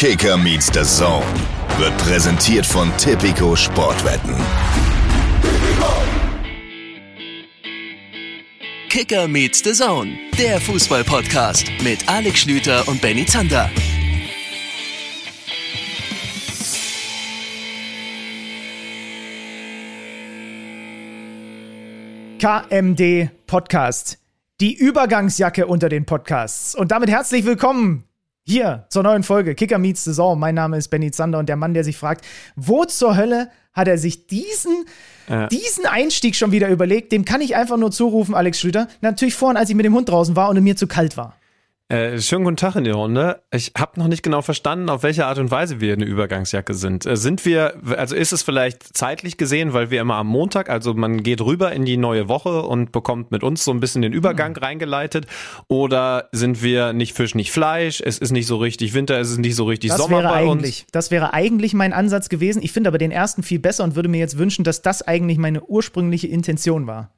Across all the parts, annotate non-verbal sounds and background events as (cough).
Kicker meets the Zone wird präsentiert von Tipico Sportwetten. Kicker meets the Zone, der Fußball-Podcast mit Alex Schlüter und Benny Zander. KMD Podcast. Die Übergangsjacke unter den Podcasts. Und damit herzlich willkommen hier zur neuen Folge Kicker Meets Saison. Mein Name ist Benny Zander und der Mann, der sich fragt, wo zur Hölle hat er sich diesen, ja. diesen Einstieg schon wieder überlegt? Dem kann ich einfach nur zurufen, Alex Schlüter. Natürlich vorhin, als ich mit dem Hund draußen war und mir zu kalt war. Äh, schönen guten Tag in die Runde. Ich habe noch nicht genau verstanden, auf welche Art und Weise wir eine Übergangsjacke sind. Äh, sind wir, also ist es vielleicht zeitlich gesehen, weil wir immer am Montag, also man geht rüber in die neue Woche und bekommt mit uns so ein bisschen den Übergang mhm. reingeleitet, oder sind wir nicht Fisch, nicht Fleisch? Es ist nicht so richtig Winter, es ist nicht so richtig das Sommer wäre bei eigentlich, uns. Das wäre eigentlich mein Ansatz gewesen. Ich finde aber den ersten viel besser und würde mir jetzt wünschen, dass das eigentlich meine ursprüngliche Intention war.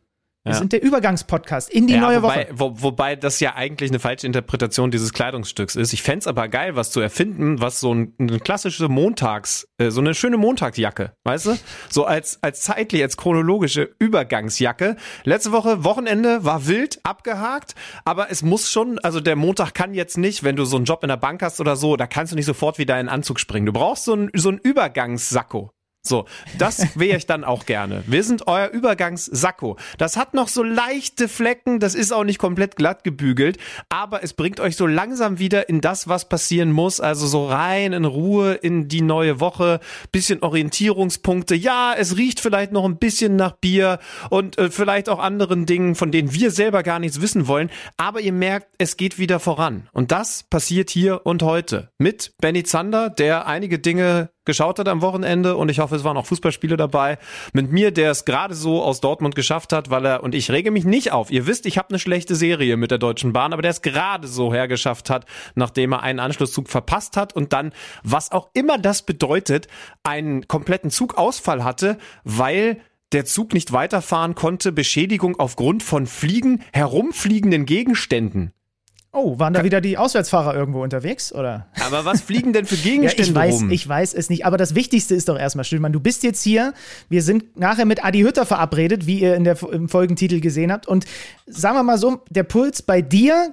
Wir ja. sind der Übergangspodcast in die ja, neue wobei, Woche. Wo, wobei das ja eigentlich eine falsche Interpretation dieses Kleidungsstücks ist. Ich fände aber geil, was zu erfinden, was so ein, eine klassische Montags, äh, so eine schöne Montagsjacke, weißt du? So als, als zeitlich, als chronologische Übergangsjacke. Letzte Woche, Wochenende, war wild, abgehakt, aber es muss schon, also der Montag kann jetzt nicht, wenn du so einen Job in der Bank hast oder so, da kannst du nicht sofort wieder in den Anzug springen. Du brauchst so ein, so ein Übergangssacko. So, das wäre ich dann auch gerne. Wir sind euer Übergangssacko. Das hat noch so leichte Flecken, das ist auch nicht komplett glatt gebügelt, aber es bringt euch so langsam wieder in das, was passieren muss, also so rein in Ruhe in die neue Woche, bisschen Orientierungspunkte. Ja, es riecht vielleicht noch ein bisschen nach Bier und äh, vielleicht auch anderen Dingen, von denen wir selber gar nichts wissen wollen, aber ihr merkt, es geht wieder voran. Und das passiert hier und heute mit Benny Zander, der einige Dinge geschaut hat am Wochenende und ich hoffe, es waren auch Fußballspiele dabei. Mit mir, der es gerade so aus Dortmund geschafft hat, weil er, und ich rege mich nicht auf, ihr wisst, ich habe eine schlechte Serie mit der Deutschen Bahn, aber der es gerade so hergeschafft hat, nachdem er einen Anschlusszug verpasst hat und dann, was auch immer das bedeutet, einen kompletten Zugausfall hatte, weil der Zug nicht weiterfahren konnte, Beschädigung aufgrund von Fliegen, herumfliegenden Gegenständen. Oh, waren da wieder die Auswärtsfahrer irgendwo unterwegs, oder? Aber was fliegen denn für Gegenstände (laughs) ja, ich weiß, rum? Ich weiß es nicht, aber das Wichtigste ist doch erstmal, Stillmann, du bist jetzt hier, wir sind nachher mit Adi Hütter verabredet, wie ihr in der, im Folgentitel gesehen habt und sagen wir mal so, der Puls bei dir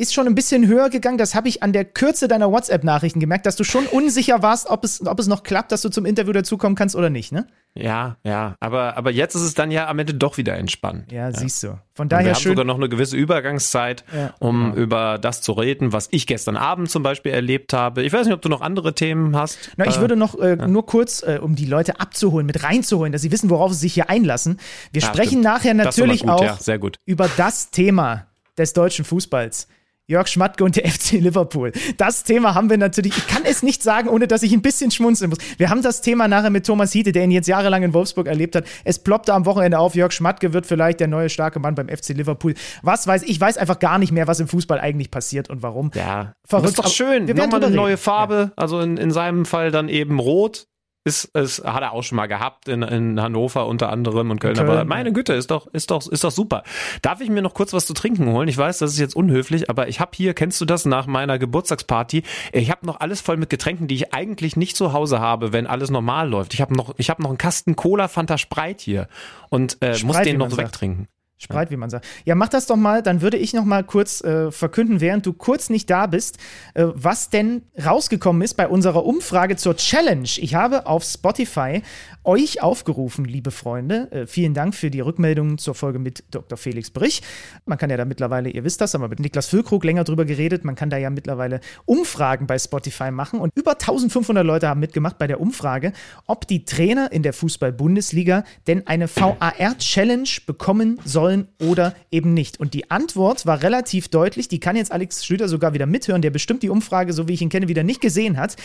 ist schon ein bisschen höher gegangen. Das habe ich an der Kürze deiner WhatsApp-Nachrichten gemerkt, dass du schon unsicher warst, ob es, ob es noch klappt, dass du zum Interview dazukommen kannst oder nicht, ne? Ja, ja, aber, aber jetzt ist es dann ja am Ende doch wieder entspannt. Ja, ja. siehst du. Von daher Und wir haben sogar noch eine gewisse Übergangszeit, ja, um genau. über das zu reden, was ich gestern Abend zum Beispiel erlebt habe. Ich weiß nicht, ob du noch andere Themen hast. Na, ich äh, würde noch äh, ja. nur kurz, äh, um die Leute abzuholen, mit reinzuholen, dass sie wissen, worauf sie sich hier einlassen. Wir sprechen nachher natürlich gut, auch über das Thema des deutschen Fußballs. Jörg Schmatke und der (laughs) FC Liverpool. Das Thema haben wir natürlich, ich kann es nicht sagen, ohne dass ich ein bisschen schmunzeln muss. Wir haben das Thema nachher mit Thomas Hiete, der ihn jetzt jahrelang in Wolfsburg erlebt hat. Es ploppte am Wochenende auf, Jörg Schmatke wird vielleicht der neue starke Mann beim FC Liverpool. Was weiß ich, weiß einfach gar nicht mehr, was im Fußball eigentlich passiert und warum. Ja, Verrückt. das ist doch schön. Wir Nochmal eine neue Farbe, ja. also in, in seinem Fall dann eben rot. Ist, ist, hat er auch schon mal gehabt in, in Hannover unter anderem und Köln. Köln aber meine Güte, ist doch, ist doch, ist doch super. Darf ich mir noch kurz was zu trinken holen? Ich weiß, das ist jetzt unhöflich, aber ich habe hier, kennst du das nach meiner Geburtstagsparty? Ich habe noch alles voll mit Getränken, die ich eigentlich nicht zu Hause habe, wenn alles normal läuft. Ich habe noch, ich habe noch einen Kasten Cola Fanta Sprite hier und äh, Sprite, muss den noch wegtrinken. Spreit, wie man sagt. Ja, mach das doch mal, dann würde ich noch mal kurz äh, verkünden, während du kurz nicht da bist, äh, was denn rausgekommen ist bei unserer Umfrage zur Challenge. Ich habe auf Spotify euch aufgerufen, liebe Freunde. Äh, vielen Dank für die Rückmeldungen zur Folge mit Dr. Felix Brich. Man kann ja da mittlerweile, ihr wisst das, haben wir mit Niklas Füllkrug länger drüber geredet, man kann da ja mittlerweile Umfragen bei Spotify machen und über 1500 Leute haben mitgemacht bei der Umfrage, ob die Trainer in der Fußball-Bundesliga denn eine VAR-Challenge bekommen sollen sollen oder eben nicht. Und die Antwort war relativ deutlich. Die kann jetzt Alex Schlüter sogar wieder mithören, der bestimmt die Umfrage, so wie ich ihn kenne, wieder nicht gesehen hat.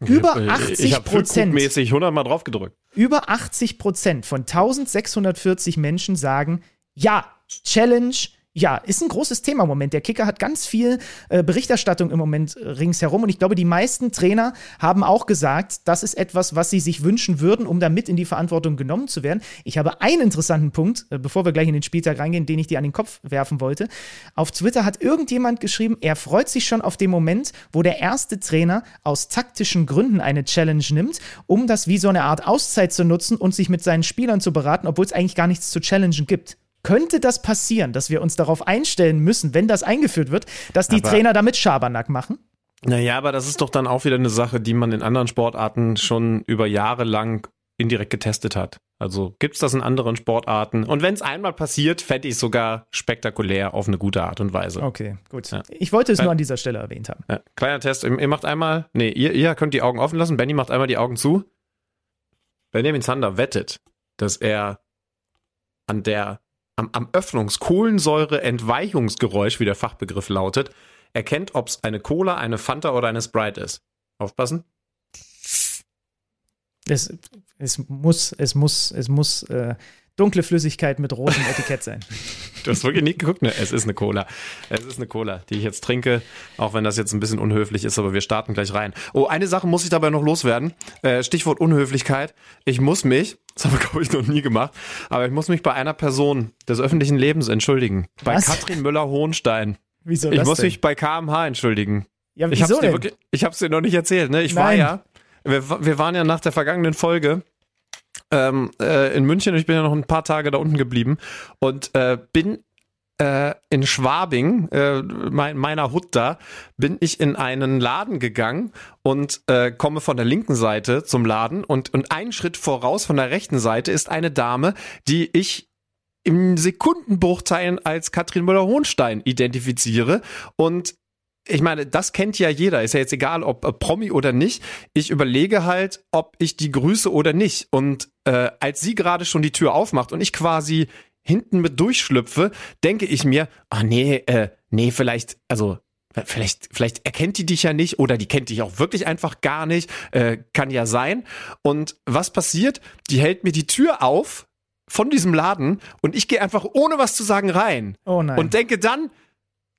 Über 80 Prozent. Ich habe 100 Mal drauf gedrückt. Über 80 Prozent von 1640 Menschen sagen, ja, Challenge Ja, ist ein großes Thema im Moment. Der Kicker hat ganz viel äh, Berichterstattung im Moment äh, ringsherum und ich glaube, die meisten Trainer haben auch gesagt, das ist etwas, was sie sich wünschen würden, um damit in die Verantwortung genommen zu werden. Ich habe einen interessanten Punkt, äh, bevor wir gleich in den Spieltag reingehen, den ich dir an den Kopf werfen wollte. Auf Twitter hat irgendjemand geschrieben, er freut sich schon auf den Moment, wo der erste Trainer aus taktischen Gründen eine Challenge nimmt, um das wie so eine Art Auszeit zu nutzen und sich mit seinen Spielern zu beraten, obwohl es eigentlich gar nichts zu challengen gibt könnte das passieren, dass wir uns darauf einstellen müssen, wenn das eingeführt wird, dass die Aber Trainer damit Schabernack machen? Naja, aber das ist doch dann auch wieder eine Sache, die man in anderen Sportarten schon über Jahre lang indirekt getestet hat. Also gibt es das in anderen Sportarten? Und wenn es einmal passiert, fände ich es sogar spektakulär auf eine gute Art und Weise. Okay, gut. Ja. Ich wollte es nur an dieser Stelle erwähnt haben. Ja, kleiner Test. Ihr macht einmal, nee, ihr, ihr könnt die Augen offen lassen. Benny macht einmal die Augen zu. Benjamin Zander wettet, dass er an der am, am Öffnungskohlensäure-Entweichungsgeräusch, wie der Fachbegriff lautet, erkennt, ob es eine Cola, eine Fanta oder eine Sprite ist. Aufpassen. Es, es muss, es muss, es muss äh, dunkle Flüssigkeit mit rotem (laughs) Etikett sein. Du hast wirklich nicht geguckt? Ne, es ist eine Cola. Es ist eine Cola, die ich jetzt trinke, auch wenn das jetzt ein bisschen unhöflich ist, aber wir starten gleich rein. Oh, eine Sache muss ich dabei noch loswerden. Äh, Stichwort Unhöflichkeit. Ich muss mich, das habe ich glaube ich noch nie gemacht, aber ich muss mich bei einer Person des öffentlichen Lebens entschuldigen. Bei Was? Katrin Müller-Hohenstein. Wieso Ich das muss denn? mich bei KMH entschuldigen. ja, Ich wieso hab's dir denn? wirklich, ich hab's dir noch nicht erzählt, ne? Ich war Nein. ja, wir, wir waren ja nach der vergangenen Folge ähm, äh, in München und ich bin ja noch ein paar Tage da unten geblieben und äh, bin äh, in Schwabing, äh, mein, meiner Hut da, bin ich in einen Laden gegangen und äh, komme von der linken Seite zum Laden und, und einen Schritt voraus von der rechten Seite ist eine Dame, die ich im Sekundenbruchteilen als Katrin Müller-Hohenstein identifiziere und ich meine, das kennt ja jeder. Ist ja jetzt egal, ob äh, Promi oder nicht. Ich überlege halt, ob ich die grüße oder nicht. Und äh, als sie gerade schon die Tür aufmacht und ich quasi hinten mit durchschlüpfe, denke ich mir, ah nee, äh, nee, vielleicht, also Vielleicht, vielleicht erkennt die dich ja nicht oder die kennt dich auch wirklich einfach gar nicht. Äh, kann ja sein. Und was passiert? Die hält mir die Tür auf von diesem Laden und ich gehe einfach ohne was zu sagen rein. Oh nein. Und denke dann,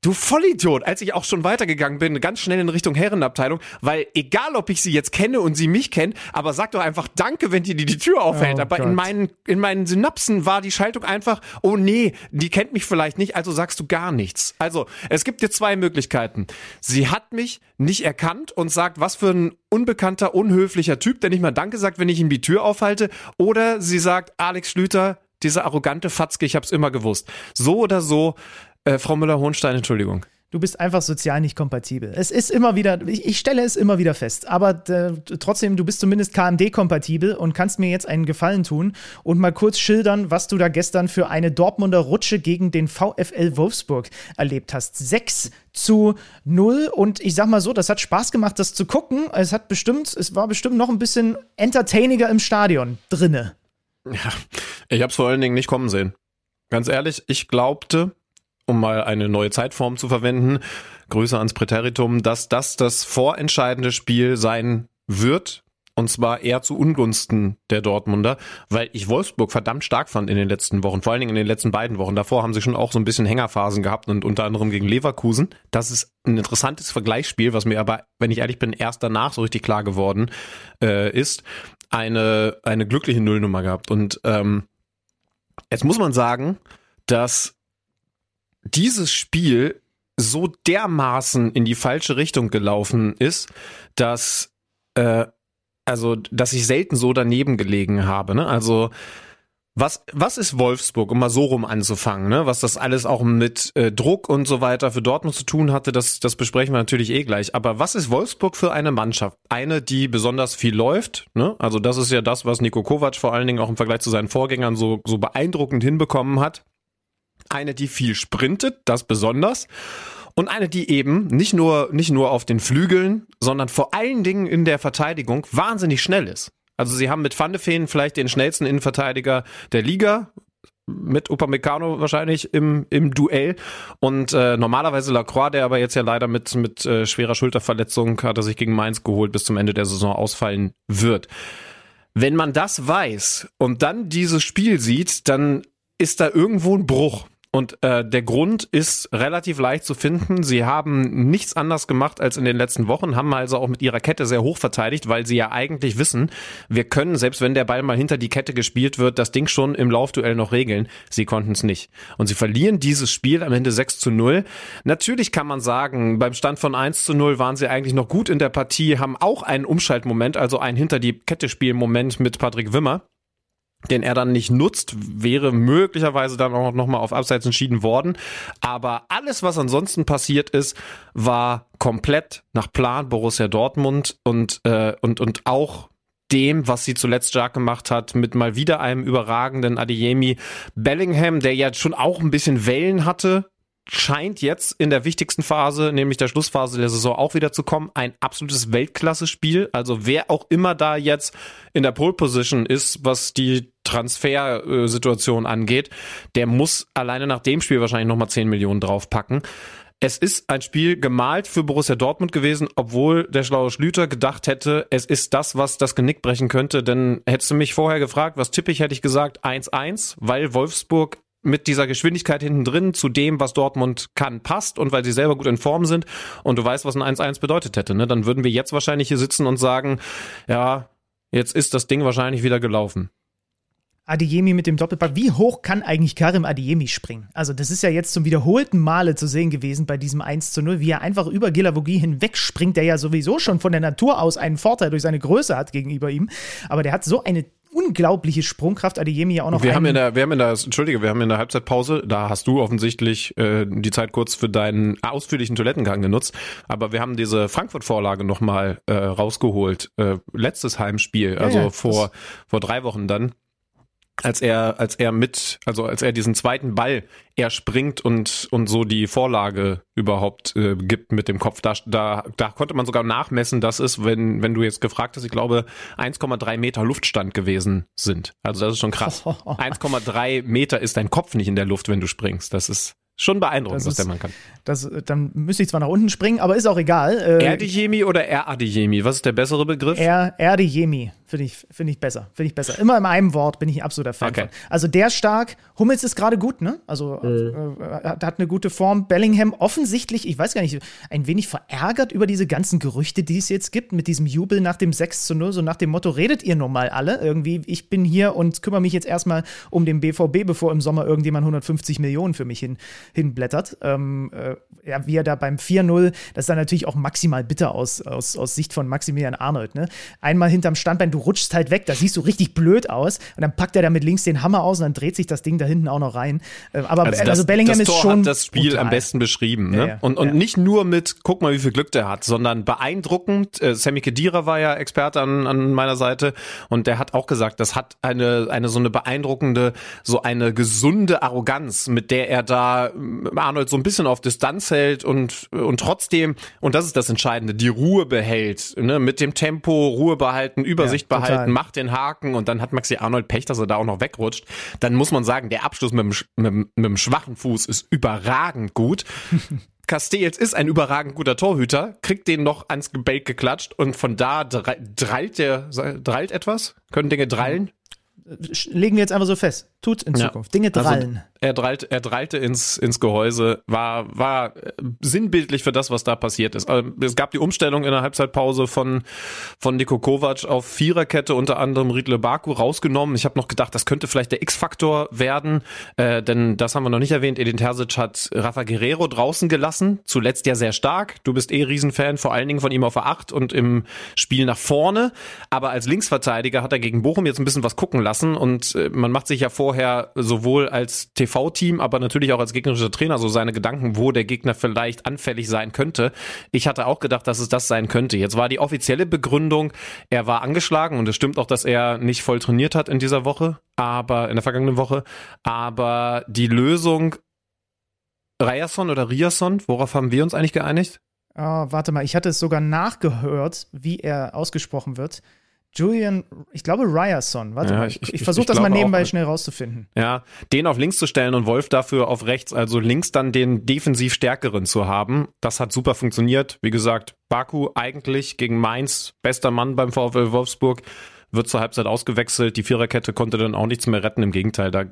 du Vollidiot, als ich auch schon weitergegangen bin, ganz schnell in Richtung Herrenabteilung, weil egal, ob ich sie jetzt kenne und sie mich kennt, aber sag doch einfach Danke, wenn dir die, die Tür aufhält. Oh aber Gott. in meinen, in meinen Synapsen war die Schaltung einfach, oh nee, die kennt mich vielleicht nicht, also sagst du gar nichts. Also, es gibt dir zwei Möglichkeiten. Sie hat mich nicht erkannt und sagt, was für ein unbekannter, unhöflicher Typ, der nicht mal Danke sagt, wenn ich ihm die Tür aufhalte. Oder sie sagt, Alex Schlüter, diese arrogante Fatzke, ich hab's immer gewusst. So oder so, äh, Frau Müller-Hohenstein, Entschuldigung. Du bist einfach sozial nicht kompatibel. Es ist immer wieder, ich, ich stelle es immer wieder fest, aber äh, trotzdem, du bist zumindest KMD-kompatibel und kannst mir jetzt einen Gefallen tun und mal kurz schildern, was du da gestern für eine Dortmunder Rutsche gegen den VfL Wolfsburg erlebt hast. 6 zu 0 und ich sag mal so, das hat Spaß gemacht, das zu gucken. Es hat bestimmt, es war bestimmt noch ein bisschen entertainiger im Stadion drinne. Ja, ich hab's vor allen Dingen nicht kommen sehen. Ganz ehrlich, ich glaubte, um mal eine neue Zeitform zu verwenden, Grüße ans Präteritum, dass das das vorentscheidende Spiel sein wird. Und zwar eher zu Ungunsten der Dortmunder, weil ich Wolfsburg verdammt stark fand in den letzten Wochen, vor allen Dingen in den letzten beiden Wochen. Davor haben sie schon auch so ein bisschen Hängerphasen gehabt und unter anderem gegen Leverkusen. Das ist ein interessantes Vergleichsspiel, was mir aber, wenn ich ehrlich bin, erst danach so richtig klar geworden äh, ist. Eine, eine glückliche Nullnummer gehabt. Und ähm, jetzt muss man sagen, dass dieses Spiel so dermaßen in die falsche Richtung gelaufen ist, dass äh, also dass ich selten so daneben gelegen habe. Ne? Also was, was ist Wolfsburg, um mal so rum anzufangen, ne? was das alles auch mit äh, Druck und so weiter für Dortmund zu tun hatte, das, das besprechen wir natürlich eh gleich. Aber was ist Wolfsburg für eine Mannschaft? Eine, die besonders viel läuft, ne? also das ist ja das, was Niko Kovac vor allen Dingen auch im Vergleich zu seinen Vorgängern so, so beeindruckend hinbekommen hat. Eine, die viel sprintet, das besonders. Und eine, die eben nicht nur, nicht nur auf den Flügeln, sondern vor allen Dingen in der Verteidigung wahnsinnig schnell ist. Also sie haben mit Van de Ven vielleicht den schnellsten Innenverteidiger der Liga, mit Upamecano wahrscheinlich im, im Duell. Und äh, normalerweise Lacroix, der aber jetzt ja leider mit, mit äh, schwerer Schulterverletzung hat er sich gegen Mainz geholt, bis zum Ende der Saison ausfallen wird. Wenn man das weiß und dann dieses Spiel sieht, dann ist da irgendwo ein Bruch. Und äh, der Grund ist relativ leicht zu finden. Sie haben nichts anders gemacht als in den letzten Wochen, haben also auch mit ihrer Kette sehr hoch verteidigt, weil sie ja eigentlich wissen, wir können, selbst wenn der Ball mal hinter die Kette gespielt wird, das Ding schon im Laufduell noch regeln. Sie konnten es nicht. Und sie verlieren dieses Spiel am Ende 6 zu 0. Natürlich kann man sagen, beim Stand von 1 zu 0 waren sie eigentlich noch gut in der Partie, haben auch einen Umschaltmoment, also einen hinter die Kette spielen Moment mit Patrick Wimmer den er dann nicht nutzt, wäre möglicherweise dann auch nochmal auf Abseits entschieden worden. Aber alles, was ansonsten passiert ist, war komplett nach Plan Borussia Dortmund und, äh, und, und auch dem, was sie zuletzt stark gemacht hat, mit mal wieder einem überragenden Adeyemi Bellingham, der ja schon auch ein bisschen Wellen hatte scheint jetzt in der wichtigsten Phase, nämlich der Schlussphase der Saison auch wieder zu kommen. Ein absolutes Weltklasse-Spiel. Also wer auch immer da jetzt in der Pole Position ist, was die Transfersituation angeht, der muss alleine nach dem Spiel wahrscheinlich nochmal 10 Millionen draufpacken. Es ist ein Spiel gemalt für Borussia Dortmund gewesen, obwohl der schlaue Schlüter gedacht hätte, es ist das, was das Genick brechen könnte. Denn hättest du mich vorher gefragt, was tippe ich, hätte ich gesagt 1-1, weil Wolfsburg mit dieser Geschwindigkeit hinten drin zu dem, was Dortmund kann, passt und weil sie selber gut in Form sind und du weißt, was ein 1-1 bedeutet hätte, ne? dann würden wir jetzt wahrscheinlich hier sitzen und sagen, ja, jetzt ist das Ding wahrscheinlich wieder gelaufen. Adiemi mit dem Doppelpack. Wie hoch kann eigentlich Karim Adiemi springen? Also, das ist ja jetzt zum wiederholten Male zu sehen gewesen bei diesem 1 zu 0, wie er einfach über Gilavogi hinwegspringt, der ja sowieso schon von der Natur aus einen Vorteil durch seine Größe hat gegenüber ihm. Aber der hat so eine unglaubliche Sprungkraft. Adeyemi ja auch noch. Wir haben in der, wir haben in der, entschuldige, wir haben in der Halbzeitpause, da hast du offensichtlich äh, die Zeit kurz für deinen ausführlichen Toilettengang genutzt, aber wir haben diese Frankfurt-Vorlage nochmal äh, rausgeholt. Äh, letztes Heimspiel, also ja, ja, vor, vor drei Wochen dann als er, als er mit, also als er diesen zweiten Ball er springt und, und so die Vorlage überhaupt äh, gibt mit dem Kopf. Da, da, da konnte man sogar nachmessen, dass es, wenn, wenn du jetzt gefragt hast, ich glaube, 1,3 Meter Luftstand gewesen sind. Also das ist schon krass. (laughs) 1,3 Meter ist dein Kopf nicht in der Luft, wenn du springst. Das ist Schon beeindruckend, das was der Mann kann. Das, dann müsste ich zwar nach unten springen, aber ist auch egal. Äh, Erdijemi oder Eradijemi? Was ist der bessere Begriff? Er, Erdijemi finde ich, find ich besser. Finde ich besser. Immer in einem Wort bin ich ein absoluter Fan okay. von. Also der stark. Hummels ist gerade gut, ne? Also mhm. äh, hat eine gute Form. Bellingham offensichtlich, ich weiß gar nicht, ein wenig verärgert über diese ganzen Gerüchte, die es jetzt gibt, mit diesem Jubel nach dem 6 zu 0, so nach dem Motto, redet ihr nun mal alle? Irgendwie, ich bin hier und kümmere mich jetzt erstmal um den BVB, bevor im Sommer irgendjemand 150 Millionen für mich hin hinblättert. Ähm, äh, ja, wie er da beim 4-0, das ist dann natürlich auch maximal bitter aus, aus, aus Sicht von Maximilian Arnold. Ne? Einmal hinterm Standbein, du rutschst halt weg, da siehst du richtig blöd aus und dann packt er da mit links den Hammer aus und dann dreht sich das Ding da hinten auch noch rein. Äh, aber also, das, also Bellingham das Tor ist schon. Hat das Spiel brutal. am besten beschrieben. Ne? Ja, ja, und und ja. nicht nur mit, guck mal, wie viel Glück der hat, sondern beeindruckend. Äh, Sammy Kedira war ja Experte an, an meiner Seite und der hat auch gesagt, das hat eine, eine so eine beeindruckende, so eine gesunde Arroganz, mit der er da Arnold so ein bisschen auf Distanz hält und, und trotzdem, und das ist das Entscheidende, die Ruhe behält, ne? mit dem Tempo, Ruhe behalten, Übersicht ja, behalten, macht den Haken und dann hat Maxi Arnold Pech, dass er da auch noch wegrutscht. Dann muss man sagen, der Abschluss mit dem, mit, mit dem schwachen Fuß ist überragend gut. (laughs) Castells ist ein überragend guter Torhüter, kriegt den noch ans Gebälk geklatscht und von da drallt der, drallt etwas? Können Dinge drallen? Legen wir jetzt einfach so fest. Tut in Zukunft. Ja. Dinge also drallen. Also er, drallt, er drallte ins, ins Gehäuse, war, war äh, sinnbildlich für das, was da passiert ist. Ähm, es gab die Umstellung in der Halbzeitpause von, von Niko Kovac auf Viererkette, unter anderem Riedle Baku rausgenommen. Ich habe noch gedacht, das könnte vielleicht der X-Faktor werden, äh, denn das haben wir noch nicht erwähnt. Edin Terzic hat Rafa Guerrero draußen gelassen, zuletzt ja sehr stark. Du bist eh Riesenfan, vor allen Dingen von ihm auf der Acht und im Spiel nach vorne. Aber als Linksverteidiger hat er gegen Bochum jetzt ein bisschen was gucken lassen und äh, man macht sich ja vorher sowohl als TV TV-Team, aber natürlich auch als gegnerischer Trainer so seine Gedanken, wo der Gegner vielleicht anfällig sein könnte. Ich hatte auch gedacht, dass es das sein könnte. Jetzt war die offizielle Begründung, er war angeschlagen und es stimmt auch, dass er nicht voll trainiert hat in dieser Woche, aber in der vergangenen Woche. Aber die Lösung Ryerson oder Riason, worauf haben wir uns eigentlich geeinigt? Oh, warte mal, ich hatte es sogar nachgehört, wie er ausgesprochen wird. Julian, ich glaube Ryerson. Warte ja, mal, ich, ich, ich versuche das mal nebenbei auch, schnell rauszufinden. Ja, den auf links zu stellen und Wolf dafür auf rechts, also links dann den defensiv stärkeren zu haben, das hat super funktioniert. Wie gesagt, Baku eigentlich gegen Mainz, bester Mann beim VfL Wolfsburg wird zur Halbzeit ausgewechselt. Die Viererkette konnte dann auch nichts mehr retten. Im Gegenteil, da äh,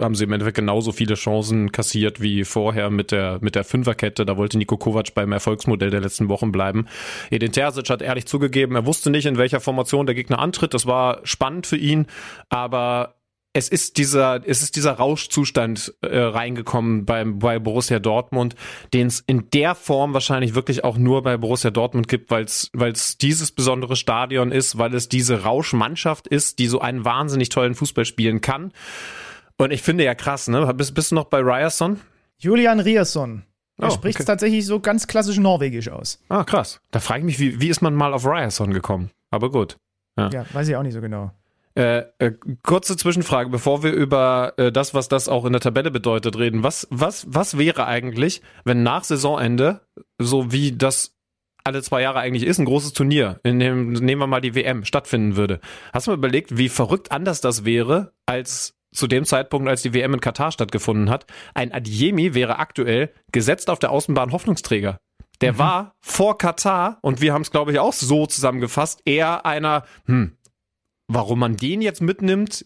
haben sie im Endeffekt genauso viele Chancen kassiert wie vorher mit der, mit der Fünferkette. Da wollte Nico Kovac beim Erfolgsmodell der letzten Wochen bleiben. Edin Terzic hat ehrlich zugegeben, er wusste nicht, in welcher Formation der Gegner antritt. Das war spannend für ihn, aber es ist dieser, es ist dieser Rauschzustand äh, reingekommen beim, bei Borussia Dortmund, den es in der Form wahrscheinlich wirklich auch nur bei Borussia Dortmund gibt, weil es dieses besondere Stadion ist, weil es diese Rauschmannschaft ist, die so einen wahnsinnig tollen Fußball spielen kann. Und ich finde ja krass, ne? Bist, bist du noch bei Ryerson? Julian Ryerson. Er Oh, spricht okay. tatsächlich so ganz klassisch norwegisch aus. Ah, krass. Da frage ich mich, wie, wie ist man mal auf Ryerson gekommen? Aber gut. Ja, weiß ich auch nicht so genau. Äh, äh, kurze Zwischenfrage, bevor wir über äh, das, was das auch in der Tabelle bedeutet, reden. Was, was, was wäre eigentlich, wenn nach Saisonende, so wie das alle zwei Jahre eigentlich ist, ein großes Turnier, in dem, nehmen wir mal die WM, stattfinden würde? Hast du mal überlegt, wie verrückt anders das wäre, als zu dem Zeitpunkt, als die WM in Katar stattgefunden hat? Ein Adiemi wäre aktuell gesetzt auf der Außenbahn Hoffnungsträger. Der war vor Katar, und wir haben es, glaube ich, auch so zusammengefasst, eher einer, hm, warum man den jetzt mitnimmt,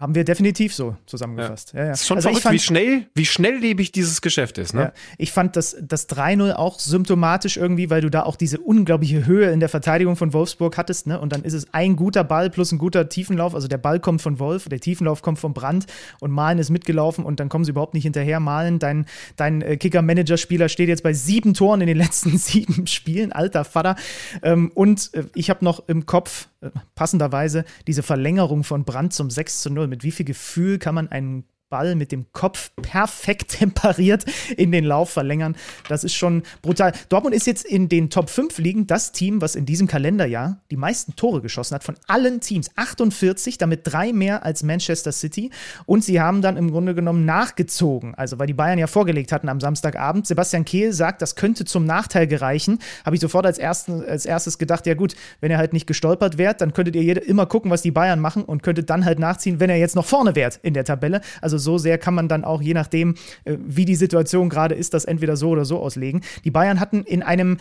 Haben wir definitiv so zusammengefasst. Ja. Ja, ist schon Also verrückt, wie fand- schnell, wie schnelllebig dieses Geschäft ist, ne? Ja, ich fand das, das 3-0 auch symptomatisch irgendwie, weil du da auch diese unglaubliche Höhe in der Verteidigung von Wolfsburg hattest. Ne? Und dann ist es ein guter Ball plus ein guter Tiefenlauf. Also der Ball kommt von Wolf, der Tiefenlauf kommt von Brandt und Malen ist mitgelaufen und dann kommen sie überhaupt nicht hinterher. Malen, dein, dein äh, Kicker-Manager-Spieler steht jetzt bei sieben Toren in den letzten (laughs) sieben Spielen. Alter Vater. Ähm, und äh, ich habe noch im Kopf, äh, passenderweise, diese Verlängerung von Brandt zum 6 zu 0. Mit wie viel Gefühl kann man einen Ball mit dem Kopf perfekt (laughs) temperiert in den Lauf verlängern. Das ist schon brutal. Dortmund ist jetzt in den Top 5 Ligen das Team, was in diesem Kalenderjahr die meisten Tore geschossen hat von allen Teams. 48, damit drei mehr als Manchester City. Und sie haben dann im Grunde genommen nachgezogen. Also, weil die Bayern ja vorgelegt hatten am Samstagabend. Sebastian Kehl sagt, das könnte zum Nachteil gereichen. Habe ich sofort als, ersten, als erstes gedacht, ja gut, wenn er halt nicht gestolpert wärt, dann könntet ihr jede, immer gucken, was die Bayern machen und könntet dann halt nachziehen, wenn er jetzt noch vorne wärt in der Tabelle. Also so sehr kann man dann auch, je nachdem, äh, wie die Situation gerade ist, das entweder so oder so auslegen. Die Bayern hatten in einem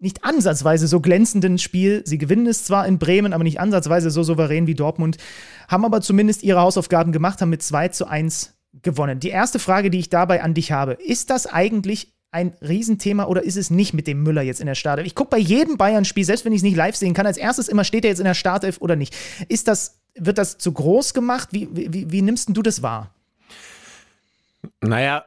nicht ansatzweise so glänzenden Spiel. Sie gewinnen es zwar in Bremen, aber nicht ansatzweise so souverän wie Dortmund, haben aber zumindest ihre Hausaufgaben gemacht, haben mit 2 zu 1 gewonnen. Die erste Frage, die ich dabei an dich habe, ist das eigentlich ein Riesenthema oder ist es nicht mit dem Müller jetzt in der Startelf? Ich gucke bei jedem Bayern-Spiel, selbst wenn ich es nicht live sehen kann, als erstes immer steht er jetzt in der Startelf oder nicht. Ist das, wird das zu groß gemacht? Wie, wie, wie nimmst du das wahr? Naja,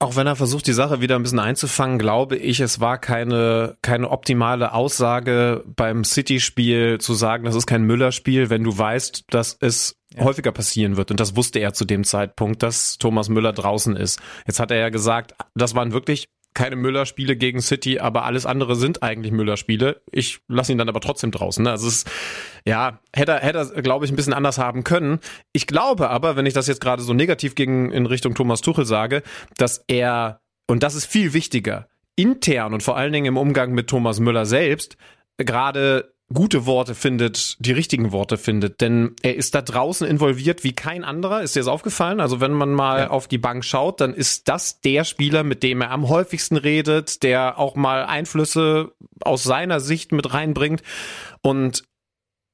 auch wenn er versucht, die Sache wieder ein bisschen einzufangen, glaube ich, es war keine, keine optimale Aussage beim City-Spiel zu sagen, das ist kein Müller-Spiel, wenn du weißt, dass es häufiger passieren wird. Und das wusste er zu dem Zeitpunkt, dass Thomas Müller draußen ist. Jetzt hat er ja gesagt, das waren wirklich keine Müller-Spiele gegen City, aber alles andere sind eigentlich Müller-Spiele. Ich lasse ihn dann aber trotzdem draußen. Ne? Also es ist, ja, hätte er, hätte glaube ich, ein bisschen anders haben können. Ich glaube aber, wenn ich das jetzt gerade so negativ gegen in Richtung Thomas Tuchel sage, dass er, und das ist viel wichtiger, intern und vor allen Dingen im Umgang mit Thomas Müller selbst, gerade gute Worte findet, die richtigen Worte findet. Denn er ist da draußen involviert wie kein anderer. Ist dir das aufgefallen? Also wenn man mal auf die Bank schaut, dann ist das der Spieler, mit dem er am häufigsten redet, der auch mal Einflüsse aus seiner Sicht mit reinbringt und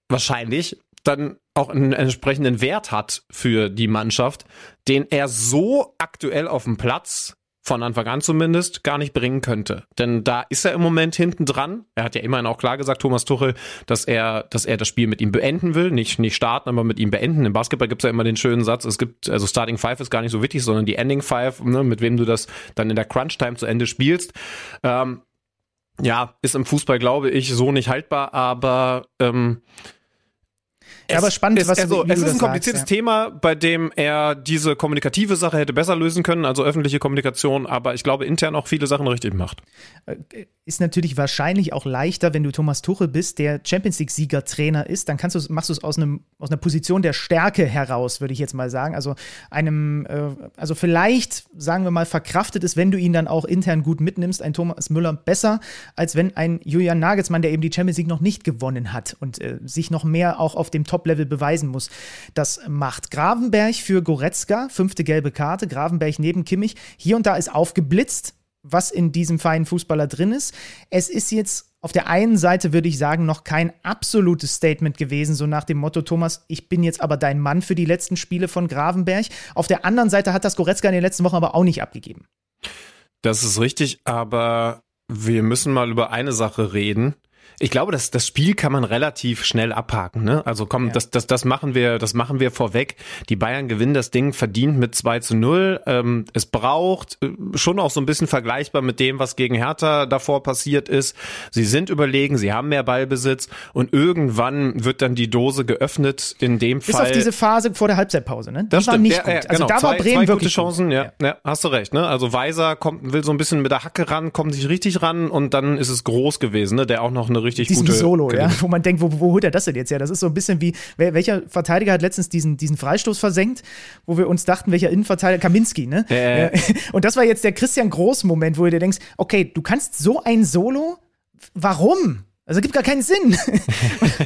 wahrscheinlich dann auch einen entsprechenden Wert hat für die Mannschaft, den er so aktuell auf dem Platz von Anfang an zumindest gar nicht bringen könnte. Denn da ist er im Moment hinten dran. Er hat ja immerhin auch klar gesagt, Thomas Tuchel, dass er, dass er das Spiel mit ihm beenden will. Nicht, nicht starten, aber mit ihm beenden. Im Basketball gibt es ja immer den schönen Satz, es gibt, also Starting Five ist gar nicht so wichtig, sondern die Ending Five, ne, mit wem du das dann in der Crunch Time zu Ende spielst. Ähm, ja, ist im Fußball, glaube ich, so nicht haltbar, aber ähm, Ja, aber spannend, ist, was- also, es ist ein kompliziertes sagst, ja. Thema, bei dem er diese kommunikative Sache hätte besser lösen können, also öffentliche Kommunikation, aber ich glaube intern auch viele Sachen richtig macht. ist natürlich wahrscheinlich auch leichter, wenn du Thomas Tuchel bist, der Champions League Sieger-Trainer ist, dann kannst du machst du es aus einem aus einer Position der Stärke heraus, würde ich jetzt mal sagen. Also einem, äh, also vielleicht sagen wir mal verkraftet es, wenn du ihn dann auch intern gut mitnimmst, ein Thomas Müller besser als wenn ein Julian Nagelsmann, der eben die Champions League noch nicht gewonnen hat und äh, sich noch mehr auch auf dem Top-Level beweisen muss, das macht. Gravenberg für Goretzka, fünfte gelbe Karte, Gravenberg neben Kimmich. Hier und da ist aufgeblitzt was in diesem feinen Fußballer drin ist. Es ist jetzt auf der einen Seite, würde ich sagen, noch kein absolutes Statement gewesen, so nach dem Motto, Thomas, ich bin jetzt aber dein Mann für die letzten Spiele von Gravenberg. Auf der anderen Seite hat das Goretzka in den letzten Wochen aber auch nicht abgegeben. Das ist richtig, aber wir müssen mal über eine Sache reden. Ich glaube, das, das Spiel kann man relativ schnell abhaken. Ne? Also komm, ja. das, das, das machen wir, das machen wir vorweg. Die Bayern gewinnen das Ding verdient mit 2 zu 0. Ähm, es braucht äh, schon auch so ein bisschen vergleichbar mit dem, was gegen Hertha davor passiert ist. Sie sind überlegen, sie haben mehr Ballbesitz und irgendwann wird dann die Dose geöffnet. In dem Bis Fall. Bis auf diese Phase vor der Halbzeitpause, ne? Die das war stimmt. nicht ja, gut. Also genau. da zwei, war Bremen zwei wirklich gute Chancen. Ja, ja, ja, hast du recht. Ne? Also Weiser kommt, will so ein bisschen mit der Hacke ran, kommt sich richtig ran und dann ist es groß gewesen, ne? Der auch noch eine richtig Diesen gute Solo, ja, wo man denkt, wo, wo holt er das denn jetzt her? Das ist so ein bisschen wie, welcher Verteidiger hat letztens diesen, diesen Freistoß versenkt, wo wir uns dachten, welcher Innenverteidiger, Kaminski, ne? Äh. (laughs) Und das war jetzt der Christian Groß-Moment, wo du dir denkst, okay, du kannst so ein Solo, warum? Also gibt gar keinen Sinn.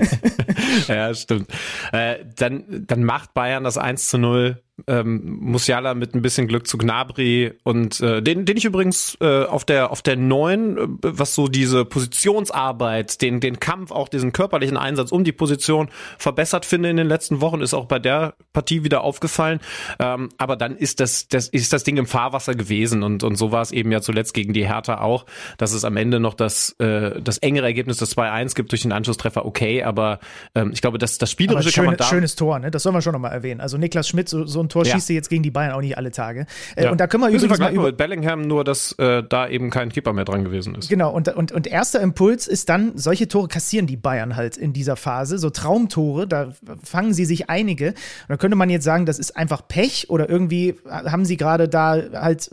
(laughs) ja, stimmt. Äh, dann, dann macht Bayern das 1 zu 0 ähm, Musiala mit ein bisschen Glück zu Gnabry und äh, den, den ich übrigens äh, auf der auf der neuen, äh, was so diese Positionsarbeit, den den Kampf, auch diesen körperlichen Einsatz um die Position verbessert finde in den letzten Wochen, ist auch bei der Partie wieder aufgefallen. Ähm, aber dann ist das das ist das Ding im Fahrwasser gewesen und und so war es eben ja zuletzt gegen die Hertha auch, dass es am Ende noch das äh, das engere Ergebnis des 2-1 gibt durch den Anschlusstreffer. Okay, aber ähm, ich glaube, dass das spielerische schöne, kann man da schönes Tor, ne? Das soll man schon nochmal erwähnen. Also Niklas Schmidt so, so ein Tor ja. schießt du jetzt gegen die Bayern auch nicht alle Tage. Äh, ja. Und da können wir übrigens mal über mit Bellingham, nur dass äh, da eben kein Keeper mehr dran gewesen ist. Genau, und, und, und erster Impuls ist dann, solche Tore kassieren die Bayern halt in dieser Phase, so Traumtore, da fangen sie sich einige. Und da könnte man jetzt sagen, das ist einfach Pech oder irgendwie haben sie gerade da halt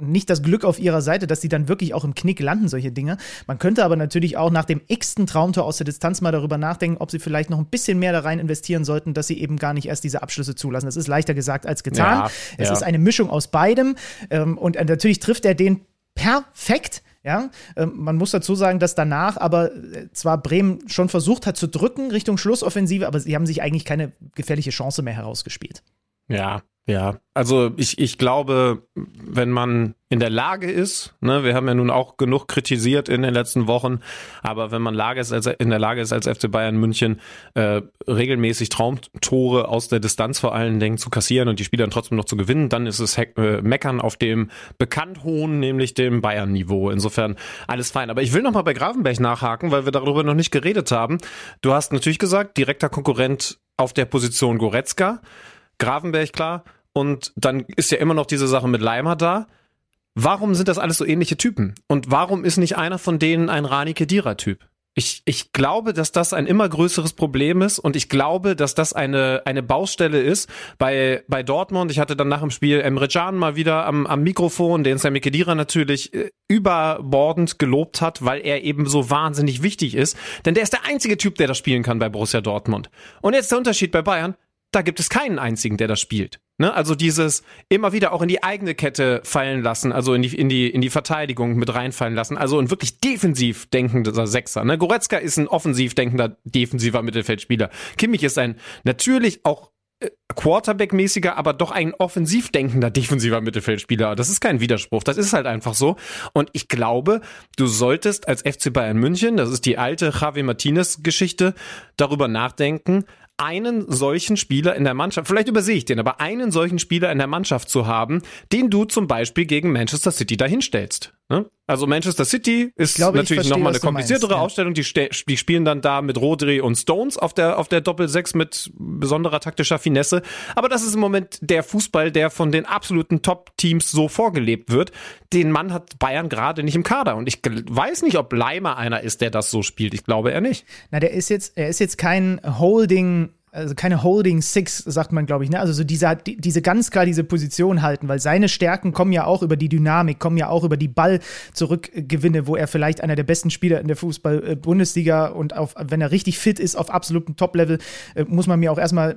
nicht das Glück auf ihrer Seite, dass sie dann wirklich auch im Knick landen, solche Dinge. Man könnte aber natürlich auch nach dem x-ten Traumtor aus der Distanz mal darüber nachdenken, ob sie vielleicht noch ein bisschen mehr da rein investieren sollten, dass sie eben gar nicht erst diese Abschlüsse zulassen. Das ist leichter gesagt als getan. Ja, es ja. ist eine Mischung aus beidem. Ähm, und äh, natürlich trifft er den perfekt. Ja, ähm, man muss dazu sagen, dass danach aber äh, zwar Bremen schon versucht hat zu drücken Richtung Schlussoffensive, aber sie haben sich eigentlich keine gefährliche Chance mehr herausgespielt. Ja, ja, also ich, ich glaube, wenn man in der Lage ist, ne, wir haben ja nun auch genug kritisiert in den letzten Wochen, aber wenn man Lage ist, als, in der Lage ist, als FC Bayern München äh, regelmäßig Traumtore aus der Distanz vor allen Dingen zu kassieren und die Spieler dann trotzdem noch zu gewinnen, dann ist es äh, Meckern auf dem bekannt hohen, nämlich dem Bayern-Niveau. Insofern alles fein. Aber ich will noch mal bei Gravenberg nachhaken, weil wir darüber noch nicht geredet haben. Du hast natürlich gesagt, direkter Konkurrent auf der Position Goretzka. Gravenberg, klar. Und dann ist ja immer noch diese Sache mit Leimer da. Warum sind das alles so ähnliche Typen? Und warum ist nicht einer von denen ein Rani Kedira-Typ? Ich, ich glaube, dass das ein immer größeres Problem ist und ich glaube, dass das eine, eine Baustelle ist bei, bei Dortmund. Ich hatte dann nach dem Spiel Emre Can mal wieder am, am Mikrofon, den Sami Kedira natürlich äh, überbordend gelobt hat, weil er eben so wahnsinnig wichtig ist. Denn der ist der einzige Typ, der das spielen kann bei Borussia Dortmund. Und jetzt der Unterschied bei Bayern da gibt es keinen einzigen, der das spielt. Ne? Also dieses immer wieder auch in die eigene Kette fallen lassen, also in die, in die, in die Verteidigung mit reinfallen lassen. Also ein wirklich defensiv denkender Sechser. Ne? Goretzka ist ein offensiv denkender, defensiver Mittelfeldspieler. Kimmich ist ein natürlich auch äh, Quarterback-mäßiger, aber doch ein offensiv denkender defensiver Mittelfeldspieler. Das ist kein Widerspruch. Das ist halt einfach so. Und ich glaube, du solltest als FC Bayern München, das ist die alte Javi Martinez-Geschichte, darüber nachdenken, einen solchen Spieler in der Mannschaft, vielleicht übersehe ich den, aber einen solchen Spieler in der Mannschaft zu haben, den du zum Beispiel gegen Manchester City dahinstellst. Ne? Also Manchester City ist glaube, natürlich nochmal eine kompliziertere meinst, Ausstellung. Die, die, spielen dann da mit Rodri und Stones auf der, auf der Doppel-6 mit besonderer taktischer Finesse. Aber das ist im Moment der Fußball, der von den absoluten Top-Teams so vorgelebt wird. Den Mann hat Bayern gerade nicht im Kader. Und ich weiß nicht, ob Leimer einer ist, der das so spielt. Ich glaube er nicht. Na, der ist jetzt, er ist jetzt kein Holding also keine Holding Six, sagt man, glaube ich, ne? Also so diese, diese ganz klar diese Position halten, weil seine Stärken kommen ja auch über die Dynamik, kommen ja auch über die Ballzurückgewinne, wo er vielleicht einer der besten Spieler in der Fußball-Bundesliga und auf, wenn er richtig fit ist, auf absolutem Top-Level, äh, muss man mir auch erstmal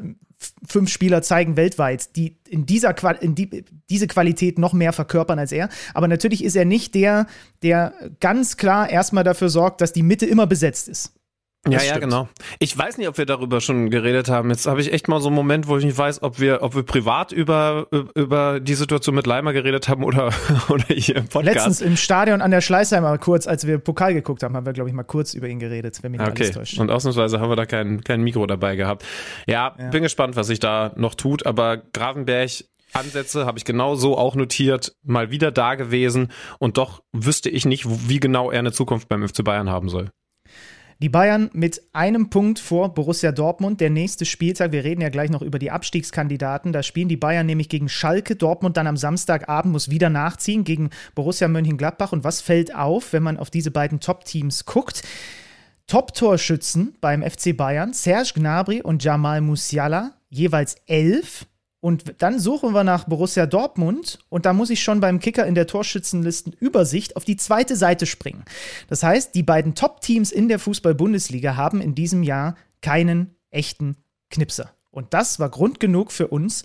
fünf Spieler zeigen weltweit, die in dieser Qual in die, diese Qualität noch mehr verkörpern als er. Aber natürlich ist er nicht der, der ganz klar erstmal dafür sorgt, dass die Mitte immer besetzt ist. Das ja, stimmt. ja, genau. Ich weiß nicht, ob wir darüber schon geredet haben. Jetzt habe ich echt mal so einen Moment, wo ich nicht weiß, ob wir, ob wir privat über, über die Situation mit Leimer geredet haben oder, (laughs) oder hier im Podcast. Letztens im Stadion an der Schleißheimer kurz, als wir Pokal geguckt haben, haben wir, glaube ich, mal kurz über ihn geredet, wenn mich nicht okay. alles täuscht. Und ausnahmsweise haben wir da kein, kein Mikro dabei gehabt. Ja, ja, bin gespannt, was sich da noch tut, aber Gravenberg Ansätze habe ich genau so auch notiert, mal wieder da gewesen und doch wüsste ich nicht, wie genau er eine Zukunft beim FC Bayern haben soll. Die Bayern mit einem Punkt vor Borussia Dortmund. Der nächste Spieltag, wir reden ja gleich noch über die Abstiegskandidaten. Da spielen die Bayern nämlich gegen Schalke. Dortmund dann am Samstagabend muss wieder nachziehen gegen Borussia Mönchengladbach. Und was fällt auf, wenn man auf diese beiden Top-Teams guckt? Top-Torschützen beim FC Bayern, Serge Gnabry und Jamal Musiala, jeweils elf. Und dann suchen wir nach Borussia Dortmund und da muss ich schon beim Kicker in der Torschützenlistenübersicht auf die zweite Seite springen. Das heißt, die beiden Top-Teams in der Fußball-Bundesliga haben in diesem Jahr keinen echten Knipser. Und das war Grund genug für uns,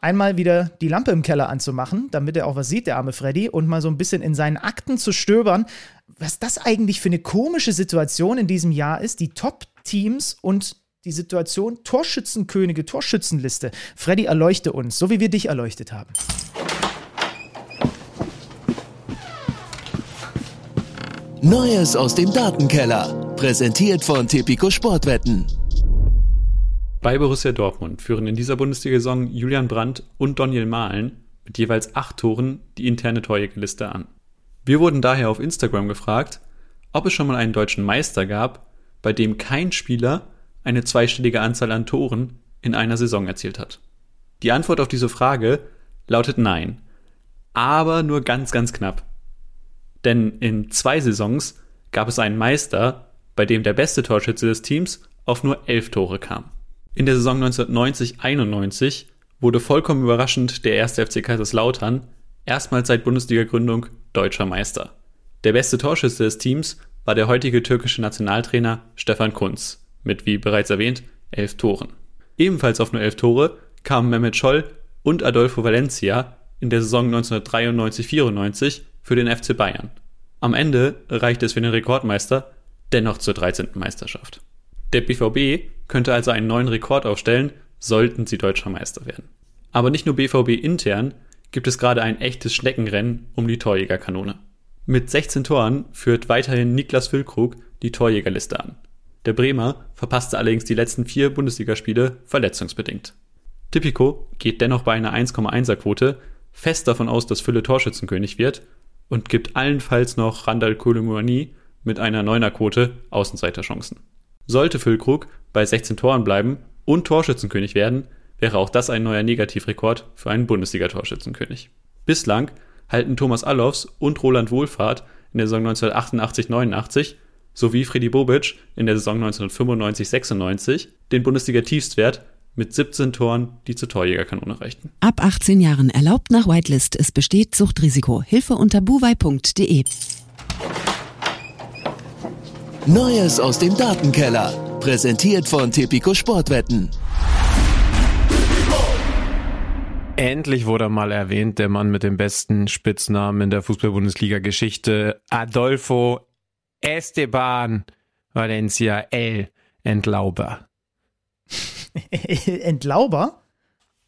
einmal wieder die Lampe im Keller anzumachen, damit er auch was sieht, der arme Freddy, und mal so ein bisschen in seinen Akten zu stöbern, was das eigentlich für eine komische Situation in diesem Jahr ist. Die Top-Teams und die Situation Torschützenkönige, Torschützenliste. Freddy, erleuchte uns, so wie wir dich erleuchtet haben. Neues aus dem Datenkeller. Präsentiert von Tipico Sportwetten. Bei Borussia Dortmund führen in dieser Bundesliga-Saison Julian Brandt und Daniel Mahlen mit jeweils acht Toren die interne Torjägerliste an. Wir wurden daher auf Instagram gefragt, ob es schon mal einen deutschen Meister gab, bei dem kein Spieler eine zweistellige Anzahl an Toren in einer Saison erzielt hat? Die Antwort auf diese Frage lautet nein. Aber nur ganz, ganz knapp. Denn in zwei Saisons gab es einen Meister, bei dem der beste Torschütze des Teams auf nur elf Tore kam. In der Saison 1990-91 wurde vollkommen überraschend der erste FC Kaiserslautern erstmals seit Bundesliga-Gründung deutscher Meister. Der beste Torschütze des Teams war der heutige türkische Nationaltrainer Stefan Kunz mit, wie bereits erwähnt, elf Toren. Ebenfalls auf nur elf Tore kamen Mehmet Scholl und Adolfo Valencia in der Saison 1993-94 für den FC Bayern. Am Ende reichte es für den Rekordmeister dennoch zur 13. Meisterschaft. Der BVB könnte also einen neuen Rekord aufstellen, sollten sie deutscher Meister werden. Aber nicht nur BVB intern gibt es gerade ein echtes Schneckenrennen um die Torjägerkanone. Mit 16 Toren führt weiterhin Niklas Füllkrug die Torjägerliste an. Der Bremer verpasste allerdings die letzten vier Bundesligaspiele verletzungsbedingt. Tipico geht dennoch bei einer 1,1er Quote fest davon aus, dass Fülle Torschützenkönig wird und gibt allenfalls noch Randall Koulibaly mit einer 9er Quote Außenseiterchancen. Sollte Füllkrug bei 16 Toren bleiben und Torschützenkönig werden, wäre auch das ein neuer Negativrekord für einen Bundesliga-Torschützenkönig. Bislang halten Thomas Allofs und Roland Wohlfahrt in der Saison 1988-89 sowie Freddy Bobic in der Saison 1995-96 den Bundesliga-Tiefstwert mit 17 Toren, die zur Torjägerkanone reichten. Ab 18 Jahren erlaubt nach Whitelist. Es besteht Suchtrisiko. Hilfe unter buwei.de. Neues aus dem Datenkeller. Präsentiert von Tipico Sportwetten. Endlich wurde mal erwähnt, der Mann mit dem besten Spitznamen in der Fußball-Bundesliga-Geschichte, Adolfo Esteban Valencia El Entlauber. (laughs) Entlauber?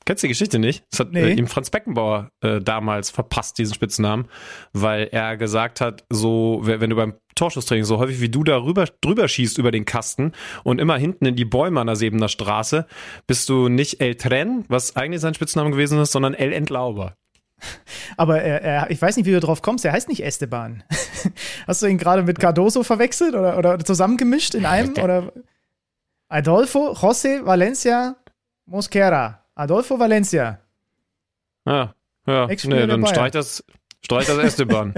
Kennst du die Geschichte nicht? Das hat nee. äh, ihm Franz Beckenbauer äh, damals verpasst, diesen Spitznamen, weil er gesagt hat, so, wenn du beim Torschusstraining so häufig wie du da rüber, drüber schießt über den Kasten und immer hinten in die Bäume an der Sebener Straße, bist du nicht El Tren, was eigentlich sein Spitzname gewesen ist, sondern El Entlauber. (laughs) Aber er, er, ich weiß nicht, wie du drauf kommst. Er heißt nicht Esteban. (laughs) Hast du ihn gerade mit Cardoso verwechselt oder, oder zusammengemischt in einem? (laughs) Oder Adolfo José Valencia Mosquera. Adolfo Valencia. Ja, ja. Nee, dann streich das, streich das Esteban.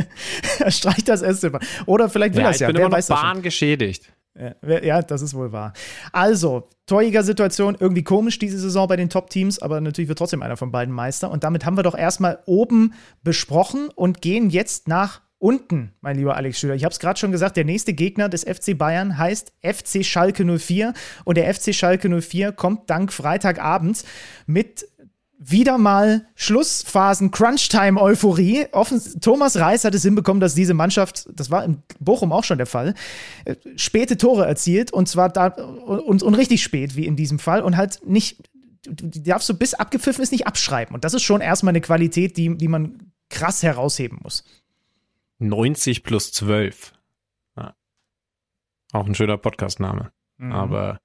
streich das Esteban. Oder vielleicht will ja, er es ja. Ich bin Wer immer noch Bahn geschädigt. Ja, das ist wohl wahr. Also, Torjäger-Situation irgendwie komisch diese Saison bei den Top-Teams, aber natürlich wird trotzdem einer von beiden Meister. Und damit haben wir doch erstmal oben besprochen und gehen jetzt nach unten, mein lieber Alex Schüler. Ich habe es gerade schon gesagt, der nächste Gegner des FC Bayern heißt FC Schalke 04 und der FC Schalke 04 kommt dank Freitagabend mit wieder mal Schlussphasen, Crunch-Time-Euphorie. Thomas Reis hat es hinbekommen, dass diese Mannschaft, das war in Bochum auch schon der Fall, äh, späte Tore erzielt und zwar da und, und richtig spät, wie in diesem Fall, und halt nicht, die darfst du bis abgepfiffen ist nicht abschreiben. Und das ist schon erstmal eine Qualität, die, die man krass herausheben muss. 90 plus 12. Ja. Auch ein schöner Podcastname. Mhm. Aber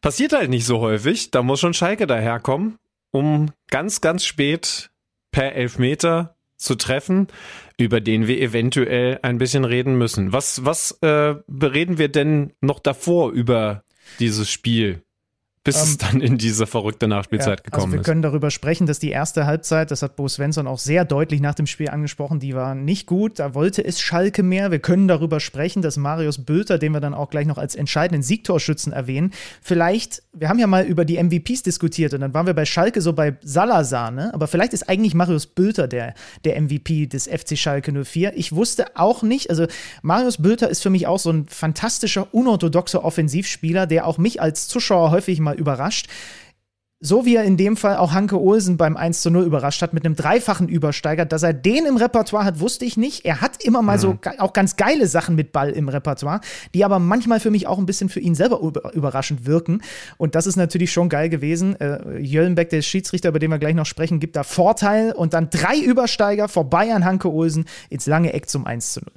passiert halt nicht so häufig. Da muss schon Schalke daherkommen um ganz, ganz spät per Elfmeter zu treffen, über den wir eventuell ein bisschen reden müssen. Was, was äh, bereden wir denn noch davor über dieses Spiel? Bis ähm, es dann in diese verrückte Nachspielzeit ja, gekommen also wir ist. Wir können darüber sprechen, dass die erste Halbzeit, das hat Bo Svensson auch sehr deutlich nach dem Spiel angesprochen, die war nicht gut. Da wollte es Schalke mehr. Wir können darüber sprechen, dass Marius Bülter, den wir dann auch gleich noch als entscheidenden Siegtorschützen erwähnen, vielleicht, wir haben ja mal über die MVPs diskutiert und dann waren wir bei Schalke so bei Salazar, ne? aber vielleicht ist eigentlich Marius Bülter der, der MVP des FC Schalke 04. Ich wusste auch nicht, also Marius Bülter ist für mich auch so ein fantastischer, unorthodoxer Offensivspieler, der auch mich als Zuschauer häufig mal mal überrascht. So wie er in dem Fall auch Hanke Olsen beim 1 zu 0 überrascht hat mit einem dreifachen Übersteiger. Dass er den im Repertoire hat, wusste ich nicht. Er hat immer mal mhm. so auch ganz geile Sachen mit Ball im Repertoire, die aber manchmal für mich auch ein bisschen für ihn selber überraschend wirken. Und das ist natürlich schon geil gewesen. Äh, Jöllenbeck, der Schiedsrichter, über den wir gleich noch sprechen, gibt da Vorteil und dann drei Übersteiger vorbei an Hanke Olsen ins lange Eck zum 1 zu 0.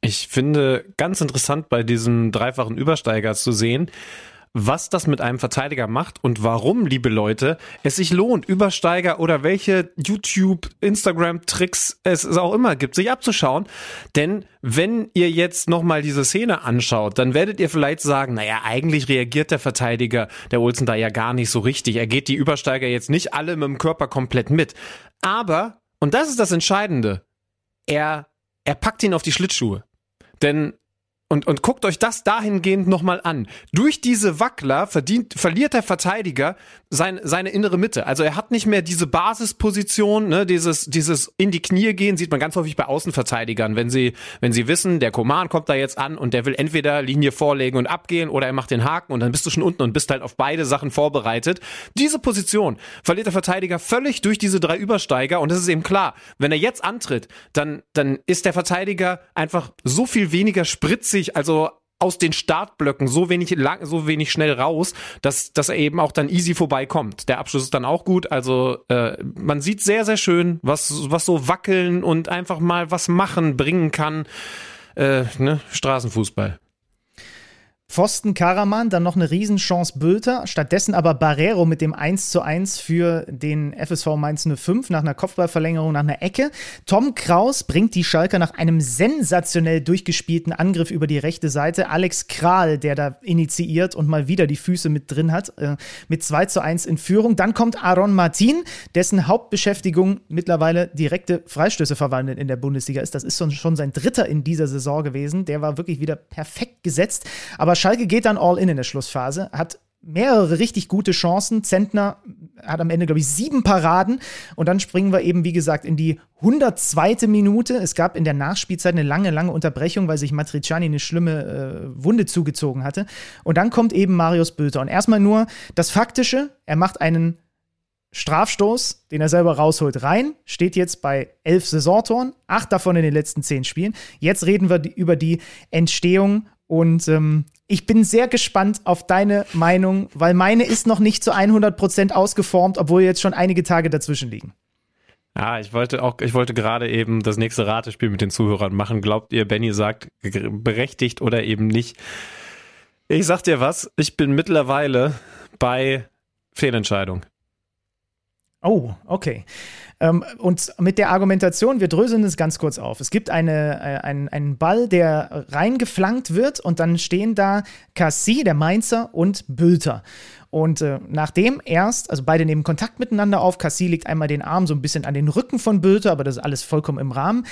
Ich finde ganz interessant bei diesem dreifachen Übersteiger zu sehen, was das mit einem Verteidiger macht und warum, liebe Leute, es sich lohnt, Übersteiger oder welche YouTube, Instagram-Tricks es auch immer gibt, sich abzuschauen. Denn wenn ihr jetzt nochmal diese Szene anschaut, dann werdet ihr vielleicht sagen, naja, eigentlich reagiert der Verteidiger, der Olsen da ja gar nicht so richtig. Er geht die Übersteiger jetzt nicht alle mit dem Körper komplett mit. Aber, und das ist das Entscheidende, er, er packt ihn auf die Schlittschuhe. Denn und, und guckt euch das dahingehend nochmal an. Durch diese Wackler verdient, verliert der Verteidiger sein, seine innere Mitte. Also er hat nicht mehr diese Basisposition, ne, dieses, dieses in die Knie gehen, sieht man ganz häufig bei Außenverteidigern, wenn sie, wenn sie wissen, der Koman kommt da jetzt an und der will entweder Linie vorlegen und abgehen oder er macht den Haken und dann bist du schon unten und bist halt auf beide Sachen vorbereitet. Diese Position verliert der Verteidiger völlig durch diese drei Übersteiger und das ist eben klar. Wenn er jetzt antritt, dann, dann ist der Verteidiger einfach so viel weniger spritzig, also aus den Startblöcken so wenig lang, so wenig schnell raus, dass, dass er eben auch dann easy vorbeikommt. Der Abschluss ist dann auch gut. Also äh, man sieht sehr, sehr schön, was, was so wackeln und einfach mal was machen bringen kann. Äh, ne? Straßenfußball. Pfosten Karaman, dann noch eine Riesenchance Bülter, stattdessen aber Barrero mit dem 1 zu 1 für den FSV Mainz 05 nach einer Kopfballverlängerung, nach einer Ecke. Tom Kraus bringt die Schalker nach einem sensationell durchgespielten Angriff über die rechte Seite. Alex Kral, der da initiiert und mal wieder die Füße mit drin hat, äh, mit 2 zu 1 in Führung. Dann kommt Aaron Martin, dessen Hauptbeschäftigung mittlerweile direkte Freistöße verwandeln in der Bundesliga ist. Das ist schon sein dritter in dieser Saison gewesen. Der war wirklich wieder perfekt gesetzt. Aber aber Schalke geht dann all in in der Schlussphase, hat mehrere richtig gute Chancen. Zentner hat am Ende, glaube ich, sieben Paraden. Und dann springen wir eben, wie gesagt, in die 102. Minute. Es gab in der Nachspielzeit eine lange, lange Unterbrechung, weil sich Matriciani eine schlimme äh, Wunde zugezogen hatte. Und dann kommt eben Marius Bülter. Und erstmal nur das Faktische. Er macht einen Strafstoß, den er selber rausholt, rein. Steht jetzt bei elf Saisontoren, acht davon in den letzten zehn Spielen. Jetzt reden wir über die Entstehung und ähm, ich bin sehr gespannt auf deine Meinung, weil meine ist noch nicht zu 100% ausgeformt, obwohl jetzt schon einige Tage dazwischen liegen. Ja, ich wollte auch, ich wollte gerade eben das nächste Ratespiel mit den Zuhörern machen. Glaubt ihr, Benny sagt berechtigt oder eben nicht? Ich sag dir was, ich bin mittlerweile bei Fehlentscheidung. Oh, okay. Ähm, und mit der Argumentation, wir dröseln es ganz kurz auf. Es gibt eine, äh, ein, einen Ball, der reingeflankt wird und dann stehen da Cassie, der Mainzer, und Bülter. Und äh, nachdem erst, also beide nehmen Kontakt miteinander auf, Cassie legt einmal den Arm so ein bisschen an den Rücken von Bülter, aber das ist alles vollkommen im Rahmen,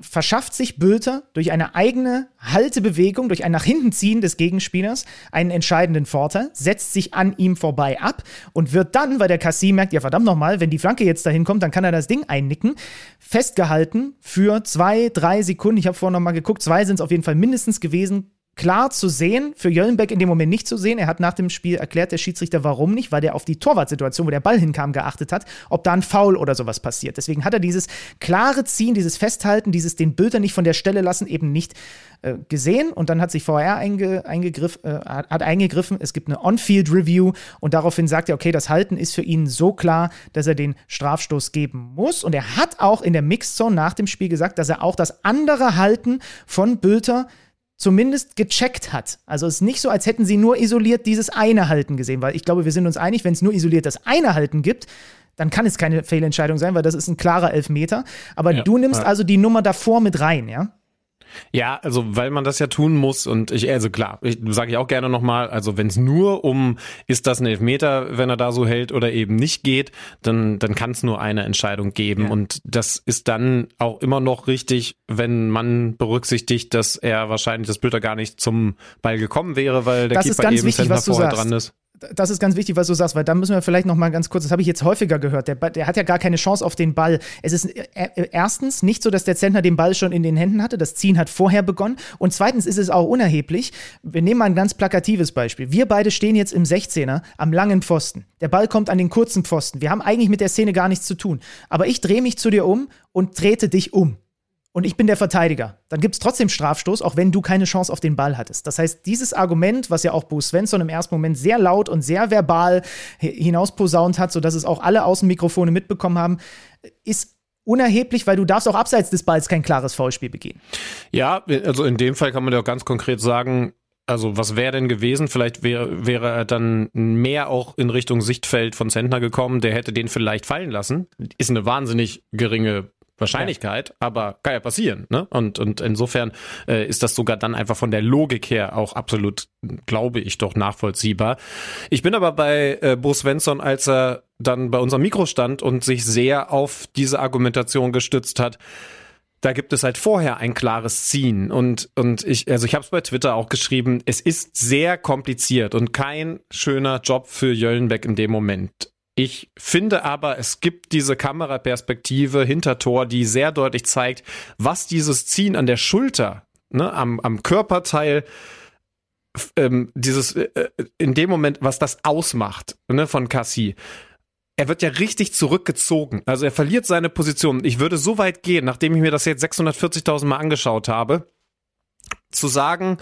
verschafft sich Bülter durch eine eigene Haltebewegung, durch ein nach hinten ziehen des Gegenspielers einen entscheidenden Vorteil, setzt sich an ihm vorbei ab und wird dann, weil der Cassie merkt, ja verdammt nochmal, wenn die Flanke jetzt dahin kommt, dann kann er das Ding einnicken, festgehalten für zwei, drei Sekunden. Ich habe vorhin nochmal geguckt, zwei sind es auf jeden Fall mindestens gewesen, klar zu sehen, für Jöllenbeck in dem Moment nicht zu sehen. Er hat nach dem Spiel erklärt, der Schiedsrichter, warum nicht, weil der auf die Torwartsituation, wo der Ball hinkam, geachtet hat, ob da ein Foul oder sowas passiert. Deswegen hat er dieses klare Ziehen, dieses Festhalten, dieses den Bülter nicht von der Stelle lassen, eben nicht äh, gesehen. Und dann hat sich VR einge, eingegriff, äh, hat eingegriffen. Es gibt eine On-Field-Review und daraufhin sagt er, okay, das Halten ist für ihn so klar, dass er den Strafstoß geben muss. Und er hat auch in der Mixzone nach dem Spiel gesagt, dass er auch das andere Halten von Bülter zumindest gecheckt hat. Also es ist nicht so, als hätten sie nur isoliert dieses eine Halten gesehen, weil ich glaube, wir sind uns einig, wenn es nur isoliert das eine Halten gibt, dann kann es keine Fehlentscheidung sein, weil das ist ein klarer Elfmeter. Aber ja, du nimmst ja. also die Nummer davor mit rein, ja? Ja, also weil man das ja tun muss und ich, also klar, ich sage ich auch gerne nochmal, also wenn es nur um, ist das ein Elfmeter, wenn er da so hält oder eben nicht geht, dann, dann kann es nur eine Entscheidung geben ja. und das ist dann auch immer noch richtig, wenn man berücksichtigt, dass er wahrscheinlich das Bilder gar nicht zum Ball gekommen wäre, weil der das Keeper eben wichtig, Center vorher dran ist das ist ganz wichtig, was du sagst, weil da müssen wir vielleicht noch mal ganz kurz, das habe ich jetzt häufiger gehört, der, der, hat ja gar keine Chance auf den Ball. Es ist äh, äh, erstens nicht so, dass der Zentner den Ball schon in den Händen hatte, das Ziehen hat vorher begonnen und zweitens ist es auch unerheblich. Wir nehmen mal ein ganz plakatives Beispiel. Wir beide stehen jetzt im 16er am langen Pfosten. Der Ball kommt an den kurzen Pfosten. Wir haben eigentlich mit der Szene gar nichts zu tun, aber ich drehe mich zu dir um und trete dich um und ich bin der Verteidiger, dann gibt es trotzdem Strafstoß, auch wenn du keine Chance auf den Ball hattest. Das heißt, dieses Argument, was ja auch Bo Svensson im ersten Moment sehr laut und sehr verbal hinausposaunt hat, sodass es auch alle Außenmikrofone mitbekommen haben, ist unerheblich, weil du darfst auch abseits des Balls kein klares Foulspiel begehen. Ja, also in dem Fall kann man ja auch ganz konkret sagen, also was wäre denn gewesen? Vielleicht wäre wäre er dann mehr auch in Richtung Sichtfeld von Zentner gekommen. Der hätte den vielleicht fallen lassen. Ist eine wahnsinnig geringe Wahrscheinlichkeit, ja. aber kann ja passieren. Ne? Und, und insofern äh, ist das sogar dann einfach von der Logik her auch absolut, glaube ich, doch nachvollziehbar. Ich bin aber bei äh, Bo Svensson, als er dann bei unserem Mikro stand und sich sehr auf diese Argumentation gestützt hat, da gibt es halt vorher ein klares Ziehen und und ich also ich habe es bei Twitter auch geschrieben, es ist sehr kompliziert und kein schöner Job für Jöllenbeck in dem Moment. Ich finde aber, es gibt diese Kameraperspektive hinter Tor, die sehr deutlich zeigt, was dieses Ziehen an der Schulter, ne, am, am Körperteil, ähm, dieses, äh, äh, in dem Moment, was das ausmacht, ne, von Cassie. Er wird ja richtig zurückgezogen. Also er verliert seine Position. Ich würde so weit gehen, nachdem ich mir das jetzt 640.000 Mal angeschaut habe, zu sagen,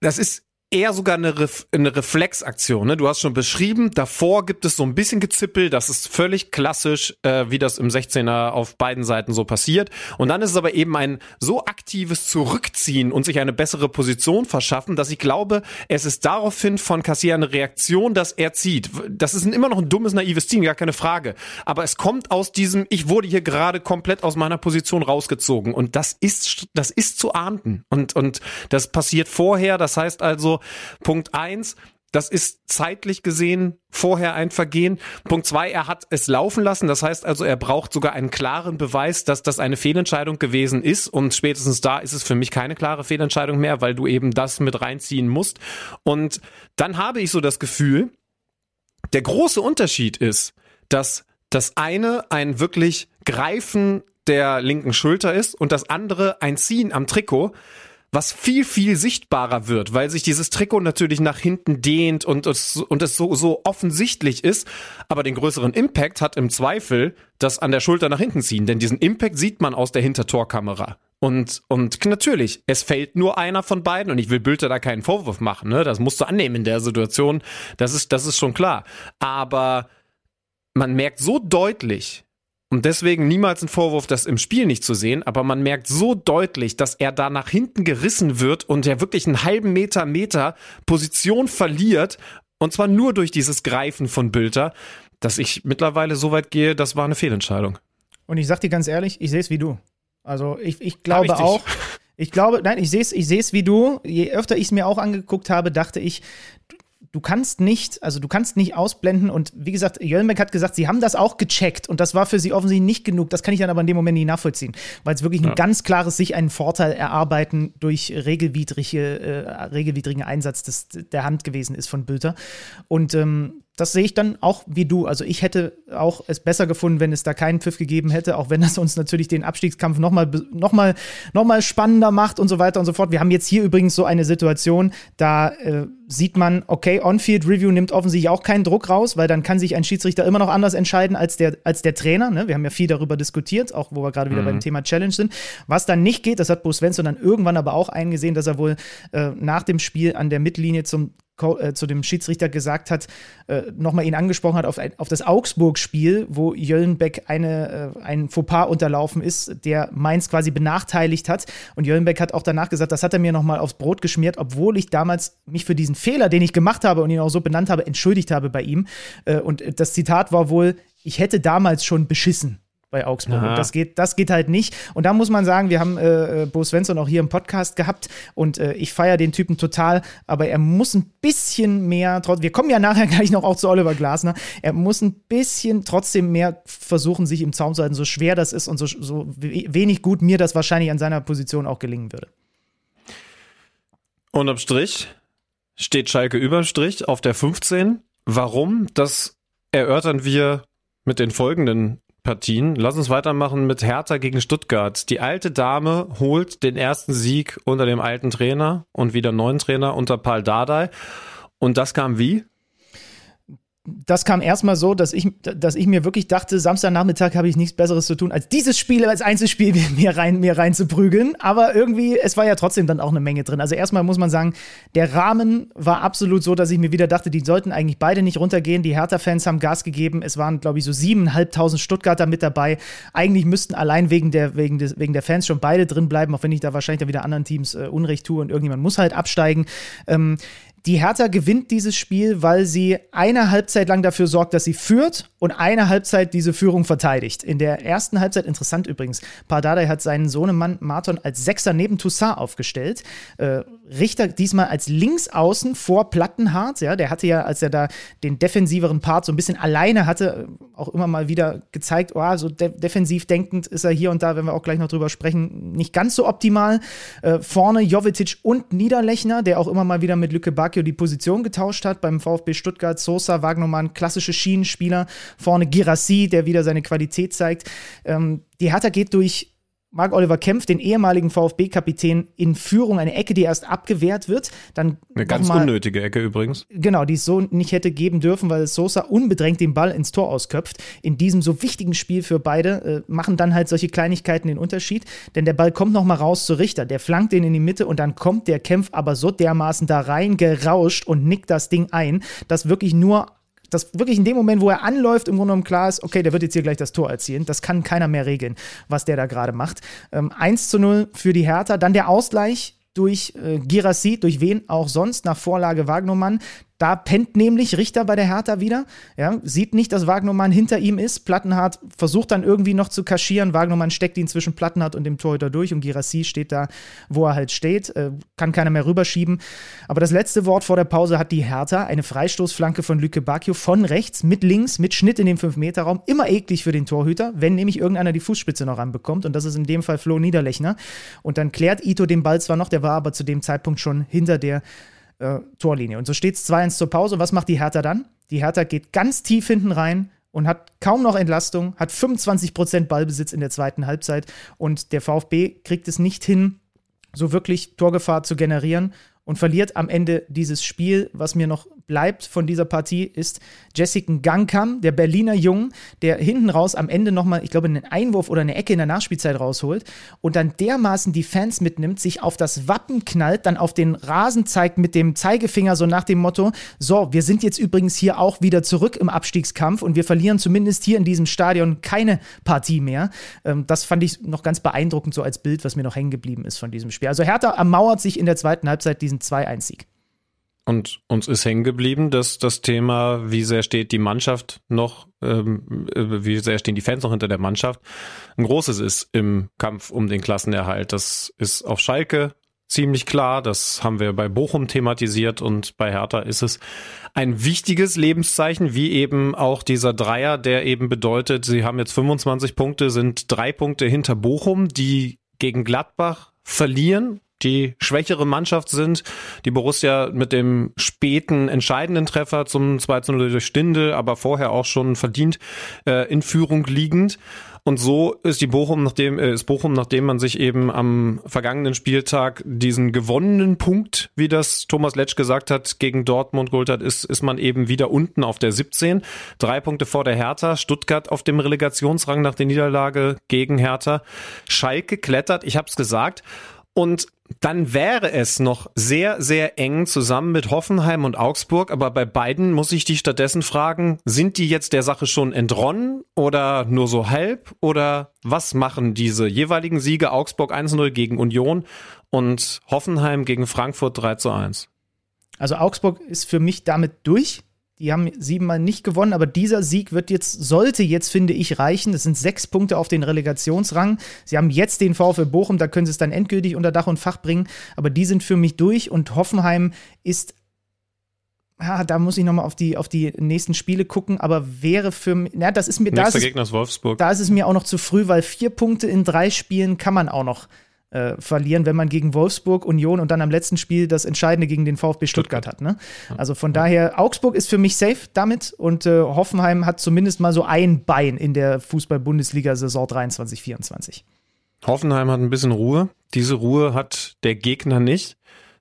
das ist eher sogar eine, Ref eine Reflexaktion. Ne? Du hast schon beschrieben, davor gibt es so ein bisschen Gezippel, das ist völlig klassisch, äh, wie das im 16er auf beiden Seiten so passiert. Und dann ist es aber eben ein so aktives Zurückziehen und sich eine bessere Position verschaffen, dass ich glaube, es ist daraufhin von Cassier eine Reaktion, dass er zieht. Das ist immer noch ein dummes, naives Ziehen, gar keine Frage. Aber es kommt aus diesem, ich wurde hier gerade komplett aus meiner Position rausgezogen. Und das ist, das ist zu ahnden. Und, und das passiert vorher. Das heißt also, Punkt eins, das ist zeitlich gesehen vorher ein Vergehen. Punkt zwei, er hat es laufen lassen. Das heißt also, er braucht sogar einen klaren Beweis, dass das eine Fehlentscheidung gewesen ist. Und spätestens da ist es für mich keine klare Fehlentscheidung mehr, weil du eben das mit reinziehen musst. Und dann habe ich so das Gefühl, der große Unterschied ist, dass das eine ein wirklich Greifen der linken Schulter ist und das andere ein Ziehen am Trikot was viel, viel sichtbarer wird, weil sich dieses Trikot natürlich nach hinten dehnt und es, und es so, so offensichtlich ist. Aber den größeren Impact hat im Zweifel das an der Schulter nach hinten ziehen, denn diesen Impact sieht man aus der Hintertorkamera. Und, und natürlich, es fällt nur einer von beiden und ich will Bülter da keinen Vorwurf machen, ne? Das musst du annehmen in der Situation. Das ist, das ist schon klar. Aber man merkt so deutlich, und deswegen niemals ein Vorwurf, das im Spiel nicht zu sehen, aber man merkt so deutlich, dass er da nach hinten gerissen wird und er wirklich einen halben Meter, Meter Position verliert. Und zwar nur durch dieses Greifen von Bülter, dass ich mittlerweile so weit gehe, das war eine Fehlentscheidung. Und ich sag dir ganz ehrlich, ich sehe es wie du. Also ich, ich glaube ich auch. Ich glaube, nein, ich sehe es ich wie du. Je öfter ich es mir auch angeguckt habe, dachte ich, du kannst nicht, also du kannst nicht ausblenden und wie gesagt, Jölmek hat gesagt, sie haben das auch gecheckt und das war für sie offensichtlich nicht genug. Das kann ich dann aber in dem Moment nicht nachvollziehen, weil es wirklich ja. ein ganz klares sich einen Vorteil erarbeiten durch regelwidrige, äh, regelwidrigen Einsatz des, der Hand gewesen ist von Bülter. Und ähm, das sehe ich dann auch wie du. Also ich hätte auch es besser gefunden, wenn es da keinen Pfiff gegeben hätte, auch wenn das uns natürlich den Abstiegskampf nochmal noch mal, noch mal spannender macht und so weiter und so fort. Wir haben jetzt hier übrigens so eine Situation, da äh, sieht man, okay, On-Field Review nimmt offensichtlich auch keinen Druck raus, weil dann kann sich ein Schiedsrichter immer noch anders entscheiden als der, als der Trainer. Ne? Wir haben ja viel darüber diskutiert, auch wo wir gerade wieder mhm. beim Thema Challenge sind. Was dann nicht geht, das hat Bruce Svensson dann irgendwann aber auch eingesehen, dass er wohl äh, nach dem Spiel an der Mittellinie zum äh, zu dem Schiedsrichter gesagt hat, äh, nochmal ihn angesprochen hat auf, auf das Augsburg-Spiel, wo Jöllenbeck eine, äh, ein Fauxpas unterlaufen ist, der Mainz quasi benachteiligt hat. Und Jöllenbeck hat auch danach gesagt, das hat er mir nochmal aufs Brot geschmiert, obwohl ich damals mich für diesen Fehler, den ich gemacht habe und ihn auch so benannt habe, entschuldigt habe bei ihm. Äh, und das Zitat war wohl, ich hätte damals schon beschissen bei Augsburg. Und das geht, das geht halt nicht. Und da muss man sagen, wir haben äh, äh, Bo Svensson auch hier im Podcast gehabt und äh, ich feiere den Typen total, aber er muss ein bisschen mehr, wir kommen ja nachher (laughs) gleich noch auch zu Oliver Glasner, er muss ein bisschen trotzdem mehr versuchen, sich im Zaum zu halten, so schwer das ist und so, so wenig gut mir das wahrscheinlich an seiner Position auch gelingen würde. Unterm Strich steht Schalke Überstrich auf der 15. Warum? Das erörtern wir mit den folgenden Partien. Lass uns weitermachen mit Hertha gegen Stuttgart. Die alte Dame holt den ersten Sieg unter dem alten Trainer und wieder neuen Trainer unter Paul Dardai. Und das kam wie? Das kam erstmal so, dass ich, dass ich mir wirklich dachte, Samstagnachmittag habe ich nichts Besseres zu tun, als dieses Spiel als Einzelspiel (laughs) mir rein, mir rein zu prügeln. Aber irgendwie, es war ja trotzdem dann auch eine Menge drin. Also erstmal muss man sagen, der Rahmen war absolut so, dass ich mir wieder dachte, die sollten eigentlich beide nicht runtergehen. Die Hertha-Fans haben Gas gegeben. Es waren, glaube ich, so siebeneinhalbtausend Stuttgarter mit dabei. Eigentlich müssten allein wegen der, wegen, des, wegen der Fans schon beide drin bleiben, auch wenn ich da wahrscheinlich dann wieder anderen Teams äh, Unrecht tue und irgendjemand muss halt absteigen. Ähm, die Hertha gewinnt dieses Spiel, weil sie eine Halbzeit lang dafür sorgt, dass sie führt und eine Halbzeit diese Führung verteidigt. In der ersten Halbzeit, interessant übrigens, Pardadei hat seinen Sohnemann Marton als Sechser neben Toussaint aufgestellt. Äh, Richter diesmal als Linksaußen vor Plattenhardt. Ja, der hatte ja, als er da den defensiveren Part so ein bisschen alleine hatte, auch immer mal wieder gezeigt, oh, so de defensiv denkend ist er hier und da, wenn wir auch gleich noch drüber sprechen, nicht ganz so optimal. Äh, vorne Jovetic und Niederlechner, der auch immer mal wieder mit Lücke Bacchio die Position getauscht hat. Beim VfB Stuttgart Sosa, Wagnermann, klassische Schienenspieler. Vorne Girassi, der wieder seine Qualität zeigt. Ähm, die Hertha geht durch Marc-Oliver Kempf, den ehemaligen VfB-Kapitän, in Führung, eine Ecke, die erst abgewehrt wird. Dann eine ganz mal, unnötige Ecke übrigens. Genau, die es so nicht hätte geben dürfen, weil Sosa unbedrängt den Ball ins Tor ausköpft. In diesem so wichtigen Spiel für beide äh, machen dann halt solche Kleinigkeiten den Unterschied, denn der Ball kommt nochmal raus zu Richter. Der flankt den in die Mitte und dann kommt der Kempf aber so dermaßen da rein gerauscht und nickt das Ding ein, dass wirklich nur dass wirklich in dem Moment, wo er anläuft, im Grunde genommen klar ist, okay, der wird jetzt hier gleich das Tor erzielen. Das kann keiner mehr regeln, was der da gerade macht. Ähm, 1 zu 0 für die Hertha. Dann der Ausgleich durch äh, Girassi, durch wen auch sonst, nach Vorlage Wagnumann. Da pennt nämlich Richter bei der Hertha wieder. Ja, sieht nicht, dass Wagnermann hinter ihm ist. Plattenhardt versucht dann irgendwie noch zu kaschieren. Wagnermann steckt ihn zwischen Plattenhardt und dem Torhüter durch und Girassi steht da, wo er halt steht. Äh, kann keiner mehr rüberschieben. Aber das letzte Wort vor der Pause hat die Hertha. Eine Freistoßflanke von Lücke Bacchio von rechts, mit links, mit Schnitt in den 5-Meter-Raum. Immer eklig für den Torhüter, wenn nämlich irgendeiner die Fußspitze noch ranbekommt. Und das ist in dem Fall Flo Niederlechner. Und dann klärt Ito den Ball zwar noch, der war aber zu dem Zeitpunkt schon hinter der äh, Torlinie. Und so steht es 2-1 zur Pause. Was macht die Hertha dann? Die Hertha geht ganz tief hinten rein und hat kaum noch Entlastung, hat 25% Ballbesitz in der zweiten Halbzeit und der VfB kriegt es nicht hin, so wirklich Torgefahr zu generieren und verliert am Ende dieses Spiel. Was mir noch bleibt von dieser Partie ist Jessica Gangkam, der Berliner Jung, der hinten raus am Ende nochmal, ich glaube, einen Einwurf oder eine Ecke in der Nachspielzeit rausholt und dann dermaßen die Fans mitnimmt, sich auf das Wappen knallt, dann auf den Rasen zeigt mit dem Zeigefinger so nach dem Motto, so, wir sind jetzt übrigens hier auch wieder zurück im Abstiegskampf und wir verlieren zumindest hier in diesem Stadion keine Partie mehr. Ähm, das fand ich noch ganz beeindruckend so als Bild, was mir noch hängen geblieben ist von diesem Spiel. Also Hertha ermauert sich in der zweiten Halbzeit diesen 2-1-Sieg. Und uns ist hängen geblieben, dass das Thema, wie sehr steht die Mannschaft noch, ähm, äh, wie sehr stehen die Fans noch hinter der Mannschaft, ein großes ist im Kampf um den Klassenerhalt. Das ist auf Schalke ziemlich klar. Das haben wir bei Bochum thematisiert und bei Hertha ist es ein wichtiges Lebenszeichen, wie eben auch dieser Dreier, der eben bedeutet, sie haben jetzt 25 Punkte, sind drei Punkte hinter Bochum, die gegen Gladbach verlieren die schwächere Mannschaft sind. Die Borussia mit dem späten entscheidenden Treffer zum 2 0 durch Stindel, aber vorher auch schon verdient äh, in Führung liegend. Und so ist die Bochum, nachdem äh, ist Bochum, nachdem man sich eben am vergangenen Spieltag diesen gewonnenen Punkt, wie das Thomas Letsch gesagt hat, gegen Dortmund geholt hat, ist, ist man eben wieder unten auf der 17. Drei Punkte vor der Hertha. Stuttgart auf dem Relegationsrang nach der Niederlage gegen Hertha. Schalke klettert, ich habe es gesagt. Und dann wäre es noch sehr, sehr eng zusammen mit Hoffenheim und Augsburg. Aber bei beiden muss ich dich stattdessen fragen, sind die jetzt der Sache schon entronnen oder nur so halb? Oder was machen diese jeweiligen Siege Augsburg 1-0 gegen Union und Hoffenheim gegen Frankfurt 3 1? Also Augsburg ist für mich damit durch. Die haben siebenmal nicht gewonnen, aber dieser Sieg wird jetzt, sollte jetzt, finde ich, reichen. Das sind sechs Punkte auf den Relegationsrang. Sie haben jetzt den VfL Bochum, da können sie es dann endgültig unter Dach und Fach bringen. Aber die sind für mich durch und Hoffenheim ist ja, da muss ich nochmal auf die, auf die nächsten Spiele gucken, aber wäre für mich, ja, das ist mir, da ist, Gegner ist Wolfsburg. da ist es mir auch noch zu früh, weil vier Punkte in drei Spielen kann man auch noch äh, verlieren, wenn man gegen Wolfsburg, Union und dann am letzten Spiel das Entscheidende gegen den VfB Stuttgart, hat. Ne? Also von daher, Augsburg ist für mich safe damit und äh, Hoffenheim hat zumindest mal so ein Bein in der Fußball-Bundesliga-Saison 23, 24. Hoffenheim hat ein bisschen Ruhe. Diese Ruhe hat der Gegner nicht,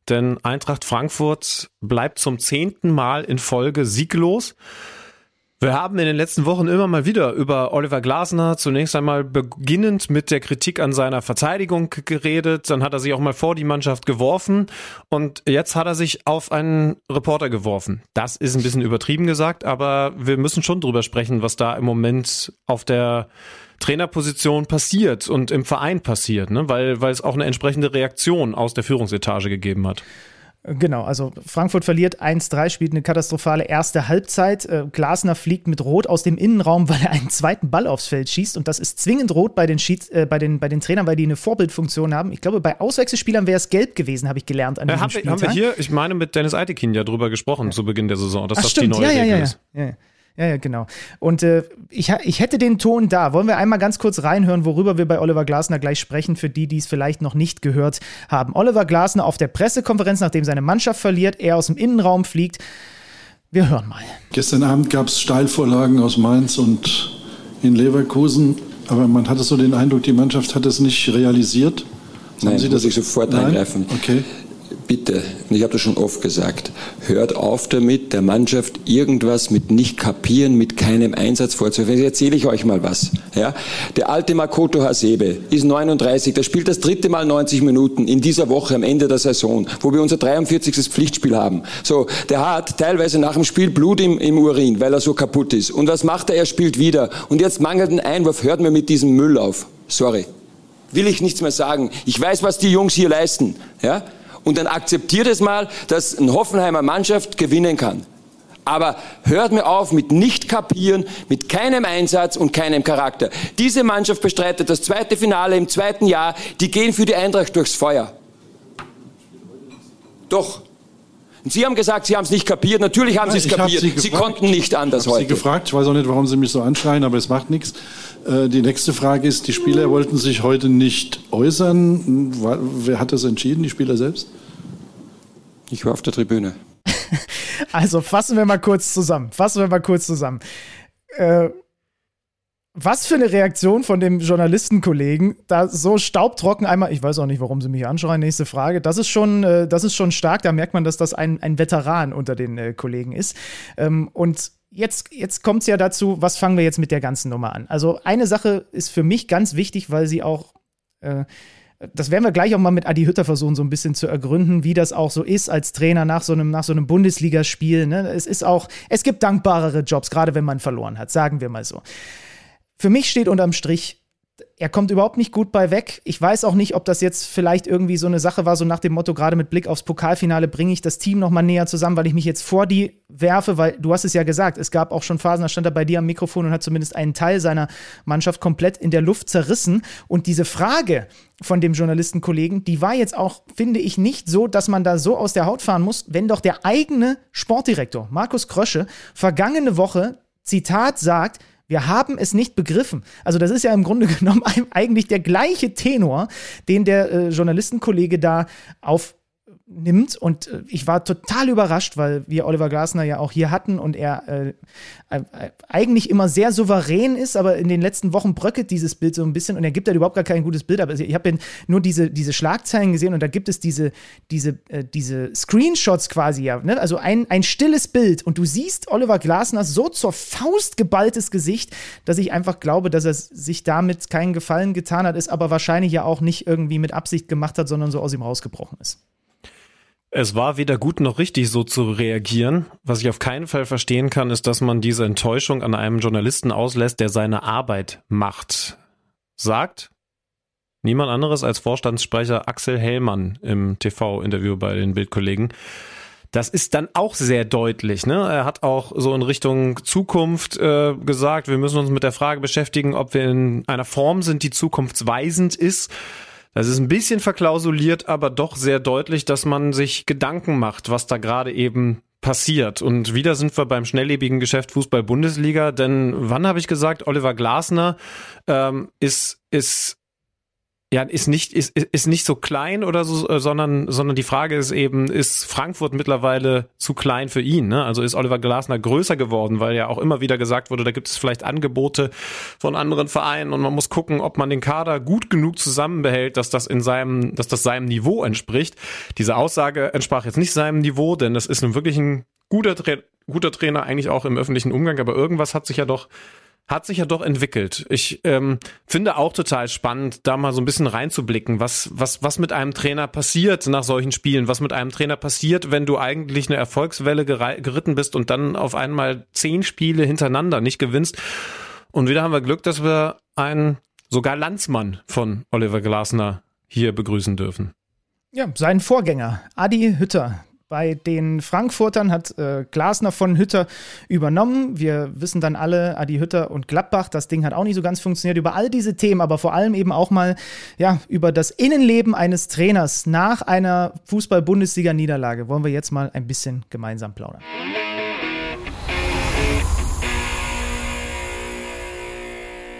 denn Eintracht Frankfurt bleibt zum zehnten Mal in Folge sieglos. Wir haben in den letzten Wochen immer mal wieder über Oliver Glasner zunächst einmal beginnend mit der Kritik an seiner Verteidigung geredet, dann hat er sich auch mal vor die Mannschaft geworfen und jetzt hat er sich auf einen Reporter geworfen. Das ist ein bisschen übertrieben gesagt, aber wir müssen schon drüber sprechen, was da im Moment auf der Trainerposition passiert und im Verein passiert, ne? weil, weil es auch eine entsprechende Reaktion aus der Führungsetage gegeben hat. Genau, also Frankfurt verliert 1-3, spielt eine katastrophale erste Halbzeit. Äh, Glasner fliegt mit Rot aus dem Innenraum, weil er einen zweiten Ball aufs Feld schießt. Und das ist zwingend rot bei den, Schieds, äh, bei den, bei den Trainern, weil die eine Vorbildfunktion haben. Ich glaube, bei Auswechselspielern wäre es gelb gewesen, habe ich gelernt an Ja, diesem haben, wir, Spieltag. haben wir hier, ich meine, mit Dennis Eitekin ja drüber gesprochen zu Beginn der Saison, dass Ach, das stimmt, die neue ja, ja, Regel ja, ist. ja, ja. Ja, ja, genau. Und äh, ich, ich hätte den Ton da. Wollen wir einmal ganz kurz reinhören, worüber wir bei Oliver Glasner gleich sprechen, für die, die es vielleicht noch nicht gehört haben. Oliver Glasner auf der Pressekonferenz, nachdem seine Mannschaft verliert, er aus dem Innenraum fliegt. Wir hören mal. Gestern Abend gab es Steilvorlagen aus Mainz und in Leverkusen, aber man hatte so den Eindruck, die Mannschaft hat es nicht realisiert. Haben Nein, Sie muss ich sofort Nein? eingreifen. Okay. Bitte, ich habe das schon oft gesagt, hört auf damit, der Mannschaft irgendwas mit nicht kapieren, mit keinem Einsatz vorzuwerfen. Jetzt erzähle ich euch mal was. Ja? Der alte Makoto Hasebe ist 39, der spielt das dritte Mal 90 Minuten in dieser Woche am Ende der Saison, wo wir unser 43. Pflichtspiel haben. So, der hat teilweise nach dem Spiel Blut im, im Urin, weil er so kaputt ist. Und was macht er? Er spielt wieder. Und jetzt mangelt ein Einwurf, hört mir mit diesem Müll auf. Sorry will ich nichts mehr sagen. Ich weiß, was die Jungs hier leisten. Ja? Und dann akzeptiert es mal, dass eine Hoffenheimer Mannschaft gewinnen kann. Aber hört mir auf mit nicht kapieren, mit keinem Einsatz und keinem Charakter. Diese Mannschaft bestreitet das zweite Finale im zweiten Jahr. Die gehen für die Eintracht durchs Feuer. Doch. Und Sie haben gesagt, Sie haben es nicht kapiert. Natürlich haben Sie es kapiert. Sie, gefragt. konnten nicht anders Ich habe Sie heute. gefragt, ich weiß auch nicht, warum Sie mich so anschreien, aber es macht nichts. Äh, Die nächste Frage ist, die Spieler wollten sich heute nicht äußern. Wer hat das entschieden, die Spieler selbst? Ich war auf der Tribüne. (laughs) Also fassen wir mal kurz zusammen. Fassen wir mal kurz zusammen. Äh, was für eine Reaktion von dem Journalistenkollegen, da so staubtrocken einmal, ich weiß auch nicht, warum sie mich anschreien, nächste Frage, das ist schon, äh, das ist schon stark, da merkt man, dass das ein, ein Veteran unter den äh, Kollegen ist. Ähm, und jetzt, jetzt kommt es ja dazu, was fangen wir jetzt mit der ganzen Nummer an? Also eine Sache ist für mich ganz wichtig, weil sie auch äh, das werden wir gleich auch mal mit Adi Hütter versuchen, so ein bisschen zu ergründen, wie das auch so ist als Trainer nach so einem, nach so einem Bundesligaspiel. Ne? Es ist auch, es gibt dankbarere Jobs, gerade wenn man verloren hat, sagen wir mal so. Für mich steht unterm Strich, er kommt überhaupt nicht gut bei weg. Ich weiß auch nicht, ob das jetzt vielleicht irgendwie so eine Sache war, so nach dem Motto, gerade mit Blick aufs Pokalfinale bringe ich das Team nochmal näher zusammen, weil ich mich jetzt vor die werfe, weil du hast es ja gesagt, es gab auch schon Phasen, da stand er bei dir am Mikrofon und hat zumindest einen Teil seiner Mannschaft komplett in der Luft zerrissen. Und diese Frage von dem Journalistenkollegen, die war jetzt auch, finde ich, nicht so, dass man da so aus der Haut fahren muss, wenn doch der eigene Sportdirektor, Markus Krösche, vergangene Woche, Zitat sagt, Wir haben es nicht begriffen. Also das ist ja im Grunde (laughs) genommen eigentlich der gleiche Tenor, den der äh, Journalistenkollege da auf nimmt. Und äh, ich war total überrascht, weil wir Oliver Glasner ja auch hier hatten und er äh, äh, eigentlich immer sehr souverän ist, aber in den letzten Wochen bröckelt dieses Bild so ein bisschen und er gibt halt überhaupt gar kein gutes Bild. Aber ich habe nur diese, diese Schlagzeilen gesehen und da gibt es diese, diese, äh, diese Screenshots quasi ja. Ne? Also ein, ein stilles Bild und du siehst Oliver Glasner so zur Faust geballtes Gesicht, dass ich einfach glaube, dass er sich damit keinen Gefallen getan hat, ist aber wahrscheinlich ja auch nicht irgendwie mit Absicht gemacht hat, sondern so aus ihm rausgebrochen ist. Es war weder gut noch richtig, so zu reagieren. Was ich auf keinen Fall verstehen kann, ist, dass man diese Enttäuschung an einem Journalisten auslässt, der seine Arbeit macht. Sagt niemand anderes als Vorstandssprecher Axel Hellmann im TV-Interview bei den Bildkollegen. Das ist dann auch sehr deutlich. Ne? Er hat auch so in Richtung Zukunft äh, gesagt, wir müssen uns mit der Frage beschäftigen, ob wir in einer Form sind, die zukunftsweisend ist. Es ist ein bisschen verklausuliert, aber doch sehr deutlich, dass man sich Gedanken macht, was da gerade eben passiert. Und wieder sind wir beim schnelllebigen Geschäft Fußball-Bundesliga, denn wann habe ich gesagt, Oliver Glasner ähm, ist, ist ja, ist nicht, ist, ist nicht so klein oder so, äh, sondern, sondern die Frage ist eben, ist Frankfurt mittlerweile zu klein für ihn? Ne? Also ist Oliver Glasner größer geworden, weil ja auch immer wieder gesagt wurde, da gibt es vielleicht Angebote von anderen Vereinen und man muss gucken, ob man den Kader gut genug zusammenbehält, dass das in seinem, dass das seinem Niveau entspricht. Diese Aussage entsprach jetzt nicht seinem Niveau, denn das ist nun wirklich ein guter, Tra guter Trainer, eigentlich auch im öffentlichen Umgang, aber irgendwas hat sich ja doch hat sich ja doch entwickelt. Ich ähm, finde auch total spannend, da mal so ein bisschen reinzublicken, was, was, was mit einem Trainer passiert nach solchen Spielen, was mit einem Trainer passiert, wenn du eigentlich eine Erfolgswelle geritten bist und dann auf einmal zehn Spiele hintereinander nicht gewinnst. Und wieder haben wir Glück, dass wir einen sogar Landsmann von Oliver Glasner hier begrüßen dürfen. Ja, seinen Vorgänger, Adi Hütter, bei den Frankfurtern hat äh, Glasner von Hütter übernommen. Wir wissen dann alle, Adi Hütter und Gladbach, das Ding hat auch nicht so ganz funktioniert. Über all diese Themen, aber vor allem eben auch mal ja, über das Innenleben eines Trainers nach einer Fußball-Bundesliga-Niederlage wollen wir jetzt mal ein bisschen gemeinsam plaudern.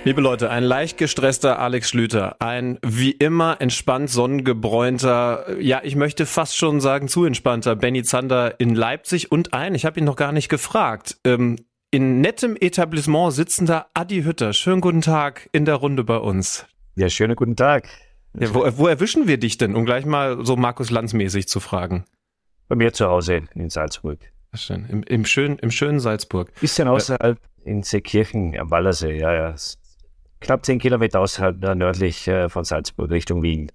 Liebe Leute, ein leicht gestresster Alex Schlüter, ein wie immer entspannt sonnengebräunter, ja, ich möchte fast schon sagen zu entspannter Benny Zander in Leipzig und ein, ich habe ihn noch gar nicht gefragt, ähm, in nettem Etablissement sitzender Adi Hütter. Schönen guten Tag in der Runde bei uns. Ja, schönen guten Tag. Ja, wo, wo erwischen wir dich denn, um gleich mal so Markus Lanz-mäßig zu fragen? Bei mir zu Hause in Salzburg. Schön. Im, im, schönen, Im schönen Salzburg. Bisschen außerhalb äh, in Seekirchen am Wallersee, ja, ja knapp zehn Kilometer außerhalb äh, nördlich äh, von Salzburg Richtung Wien.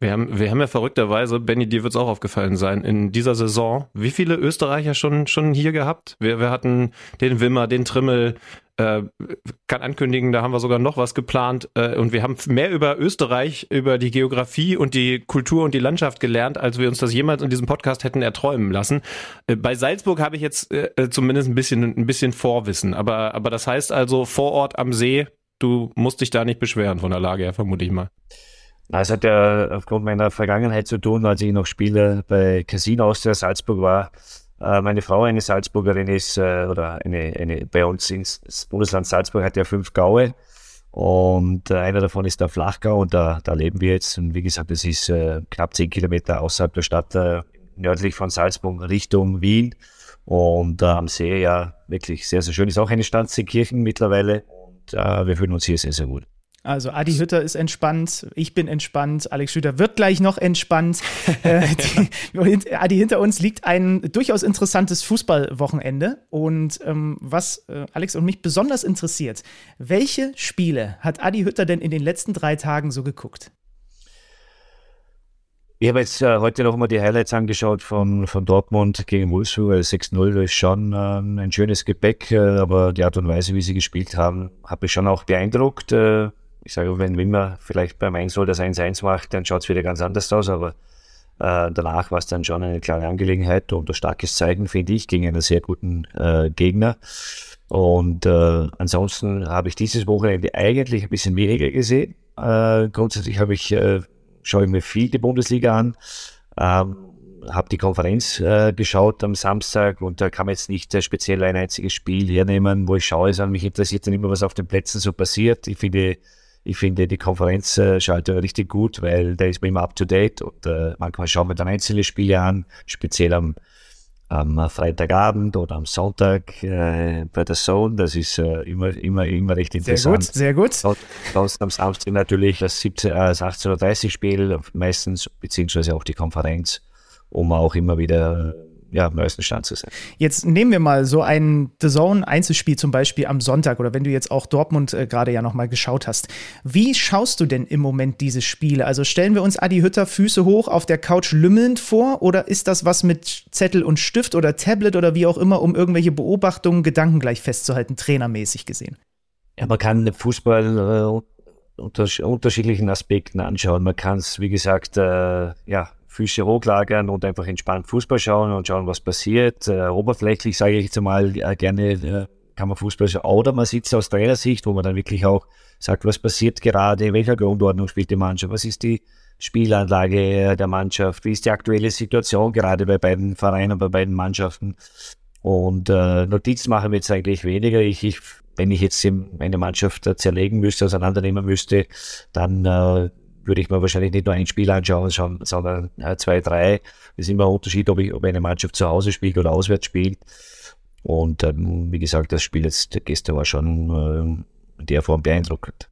Wir haben, wir haben ja verrückterweise, Benny, dir wird es auch aufgefallen sein, in dieser Saison, wie viele Österreicher schon, schon hier gehabt? Wir, wir hatten den Wimmer, den Trimmel, äh, kann ankündigen, da haben wir sogar noch was geplant äh, und wir haben mehr über Österreich, über die Geografie und die Kultur und die Landschaft gelernt, als wir uns das jemals in diesem Podcast hätten erträumen lassen. Äh, bei Salzburg habe ich jetzt äh, zumindest ein bisschen, ein bisschen Vorwissen, aber, aber das heißt also vor Ort am See, du musst dich da nicht beschweren von der Lage her, vermute ich mal. Es hat ja aufgrund meiner Vergangenheit zu tun, als ich noch Spieler bei Casino Austria Salzburg war. Äh, meine Frau eine Salzburgerin ist, äh, oder eine, eine bei uns ins Bundesland Salzburg hat ja fünf Gaue. Und äh, einer davon ist der Flachgau und da, da leben wir jetzt. Und wie gesagt, das ist knapp zehn Kilometer außerhalb der Stadt, nördlich von Salzburg Richtung Wien. Und am See ja wirklich sehr, sehr schön. Ist auch eine Stadt, Seekirchen äh, wir fühlen uns hier sehr, sehr gut. Also Adi Hütter ist entspannt, ich bin entspannt, Alex Schüter wird gleich noch entspannt. (laughs) äh, die, Adi, hinter uns liegt ein durchaus interessantes Fußballwochenende. Und ähm, was äh, Alex und mich besonders interessiert, welche Spiele hat Adi Hütter denn in den letzten drei Tagen so geguckt? Ich habe jetzt äh, heute noch mal die Highlights angeschaut von, von Dortmund gegen Wolfsburg. 6-0 also ist schon ähm, ein schönes Gepäck, äh, aber die Art und Weise, wie sie gespielt haben, hat mich schon auch beeindruckt. Äh, ich sage, wenn Wimmer vielleicht beim 1 das 1-1 macht, dann schaut es wieder ganz anders aus, aber äh, danach war es dann schon eine klare Angelegenheit und ein starkes Zeigen, finde ich, gegen einen sehr guten äh, Gegner. Und äh, ansonsten habe ich dieses Wochenende eigentlich ein bisschen weniger gesehen. grundsätzlich habe ich schaue ich mir viel die Bundesliga an. Ähm, habe die Konferenz äh, geschaut am Samstag und da kann man jetzt nicht äh, speziell ein einziges Spiel hernehmen, wo ich schaue, sondern mich interessiert dann immer, was auf den Plätzen so passiert. Ich finde, ich finde die Konferenz äh, schaltet richtig gut, weil da ist man immer up to date und äh, manchmal schauen wir dann einzelne Spiele an, speziell am, am Freitagabend oder am Sonntag äh, bei der Zone. Das ist äh, immer, immer, immer recht interessant. Sehr gut, sehr gut. Sonst am Samstag natürlich das, 17, äh, das 18.30 Spiel meistens, beziehungsweise auch die Konferenz, um auch immer wieder ja, neuesten Stand zu sein. Jetzt nehmen wir mal so ein The Zone Einzelspiel zum Beispiel am Sonntag oder wenn du jetzt auch Dortmund äh, gerade ja nochmal geschaut hast. Wie schaust du denn im Moment diese Spiele? Also stellen wir uns Adi Hütter Füße hoch auf der Couch lümmelnd vor oder ist das was mit Zettel und Stift oder Tablet oder wie auch immer, um irgendwelche Beobachtungen, Gedanken gleich festzuhalten, trainermäßig gesehen? Ja, man kann Fußball äh, unter unterschiedlichen Aspekten anschauen. Man kann es, wie gesagt, äh, ja, Füße hochlagern und einfach entspannt Fußball schauen und schauen, was passiert. Äh, oberflächlich sage ich jetzt mal äh, gerne, äh, kann man Fußball schauen. Oder man sitzt aus Trainersicht, wo man dann wirklich auch sagt, was passiert gerade, in welcher Grundordnung spielt die Mannschaft, was ist die Spielanlage der Mannschaft, wie ist die aktuelle Situation gerade bei beiden Vereinen, bei beiden Mannschaften. Und äh, Notizen machen wir jetzt eigentlich weniger. Ich, ich, wenn ich jetzt eine Mannschaft zerlegen müsste, auseinandernehmen müsste, dann äh, würde ich mir wahrscheinlich nicht nur ein Spiel anschauen, sondern zwei, drei. Das ist immer ein Unterschied, ob, ich, ob eine Mannschaft zu Hause spielt oder auswärts spielt. Und ähm, wie gesagt, das Spiel jetzt gestern war schon äh, in der Form beeindruckend.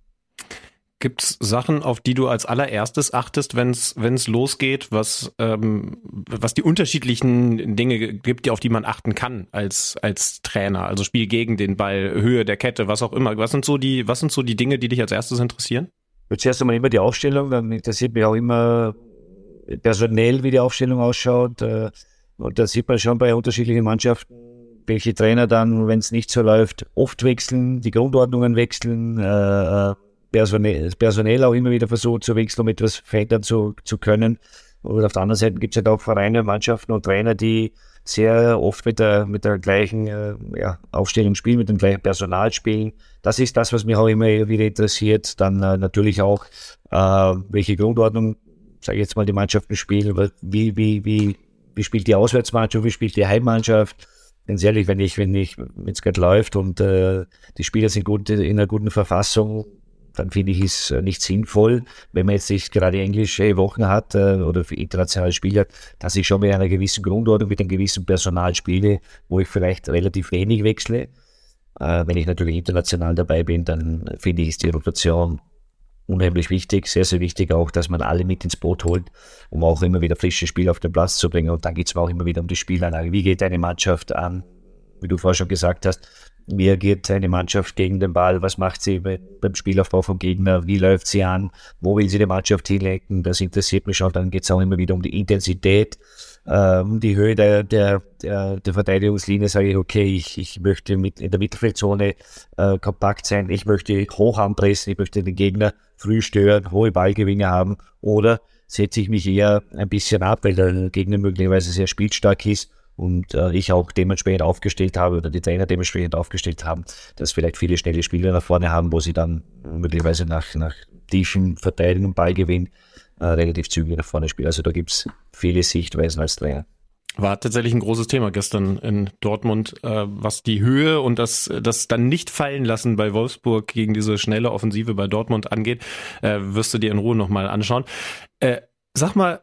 Gibt es Sachen, auf die du als allererstes achtest, wenn es losgeht, was, ähm, was die unterschiedlichen Dinge gibt, auf die man achten kann als, als Trainer? Also Spiel gegen den Ball, Höhe der Kette, was auch immer. Was sind so die, was sind so die Dinge, die dich als erstes interessieren? Zuerst einmal immer die Aufstellung, dann interessiert mich auch immer personell, wie die Aufstellung ausschaut. Äh, und da sieht man schon bei unterschiedlichen Mannschaften, welche Trainer dann, wenn es nicht so läuft, oft wechseln, die Grundordnungen wechseln, äh, äh, personell, personell auch immer wieder versucht zu wechseln, um etwas verändern zu, zu können. Und auf der anderen Seite gibt es halt auch Vereine, Mannschaften und Trainer, die sehr oft mit der, mit der gleichen äh, ja, Aufstellung spielen, mit dem gleichen Personal spielen. Das ist das, was mich auch immer wieder interessiert. Dann äh, natürlich auch, äh, welche Grundordnung, sage ich jetzt mal, die Mannschaften spielen, wie, wie, wie, wie spielt die Auswärtsmannschaft, wie spielt die Heimmannschaft. Ganz ehrlich, wenn ich, wenn ich, wenn es gerade läuft und äh, die Spieler sind gut in einer guten Verfassung, dann finde ich es äh, nicht sinnvoll, wenn man jetzt nicht gerade englische Wochen hat äh, oder für internationale Spiele hat, dass ich schon mit einer gewissen Grundordnung, mit einem gewissen Personal spiele, wo ich vielleicht relativ wenig wechsle. Äh, wenn ich natürlich international dabei bin, dann finde ich, ist die Rotation unheimlich wichtig, sehr, sehr wichtig auch, dass man alle mit ins Boot holt, um auch immer wieder frische Spiele auf den Platz zu bringen. Und dann geht es auch immer wieder um die Spielanlage. Wie geht eine Mannschaft an? Wie du vorher schon gesagt hast, wie agiert eine Mannschaft gegen den Ball? Was macht sie beim Spielaufbau vom Gegner? Wie läuft sie an? Wo will sie die Mannschaft hinlenken? Das interessiert mich schon. Dann geht es auch immer wieder um die Intensität, äh, um die Höhe der, der, der, der Verteidigungslinie. Sage ich, okay, ich, ich möchte mit in der Mittelfeldzone äh, kompakt sein. Ich möchte hoch anpressen. Ich möchte den Gegner früh stören, hohe Ballgewinne haben. Oder setze ich mich eher ein bisschen ab, weil der Gegner möglicherweise sehr spielstark ist und äh, ich auch dementsprechend aufgestellt habe oder die Trainer dementsprechend aufgestellt haben, dass vielleicht viele schnelle Spieler nach vorne haben, wo sie dann möglicherweise nach, nach tiefen Verteidigung Ballgewinn äh, relativ zügig nach vorne spielen. Also da gibt es viele Sichtweisen als Trainer. War tatsächlich ein großes Thema gestern in Dortmund, äh, was die Höhe und das, das dann nicht fallen lassen bei Wolfsburg gegen diese schnelle Offensive bei Dortmund angeht, äh, wirst du dir in Ruhe nochmal anschauen. Äh, sag mal,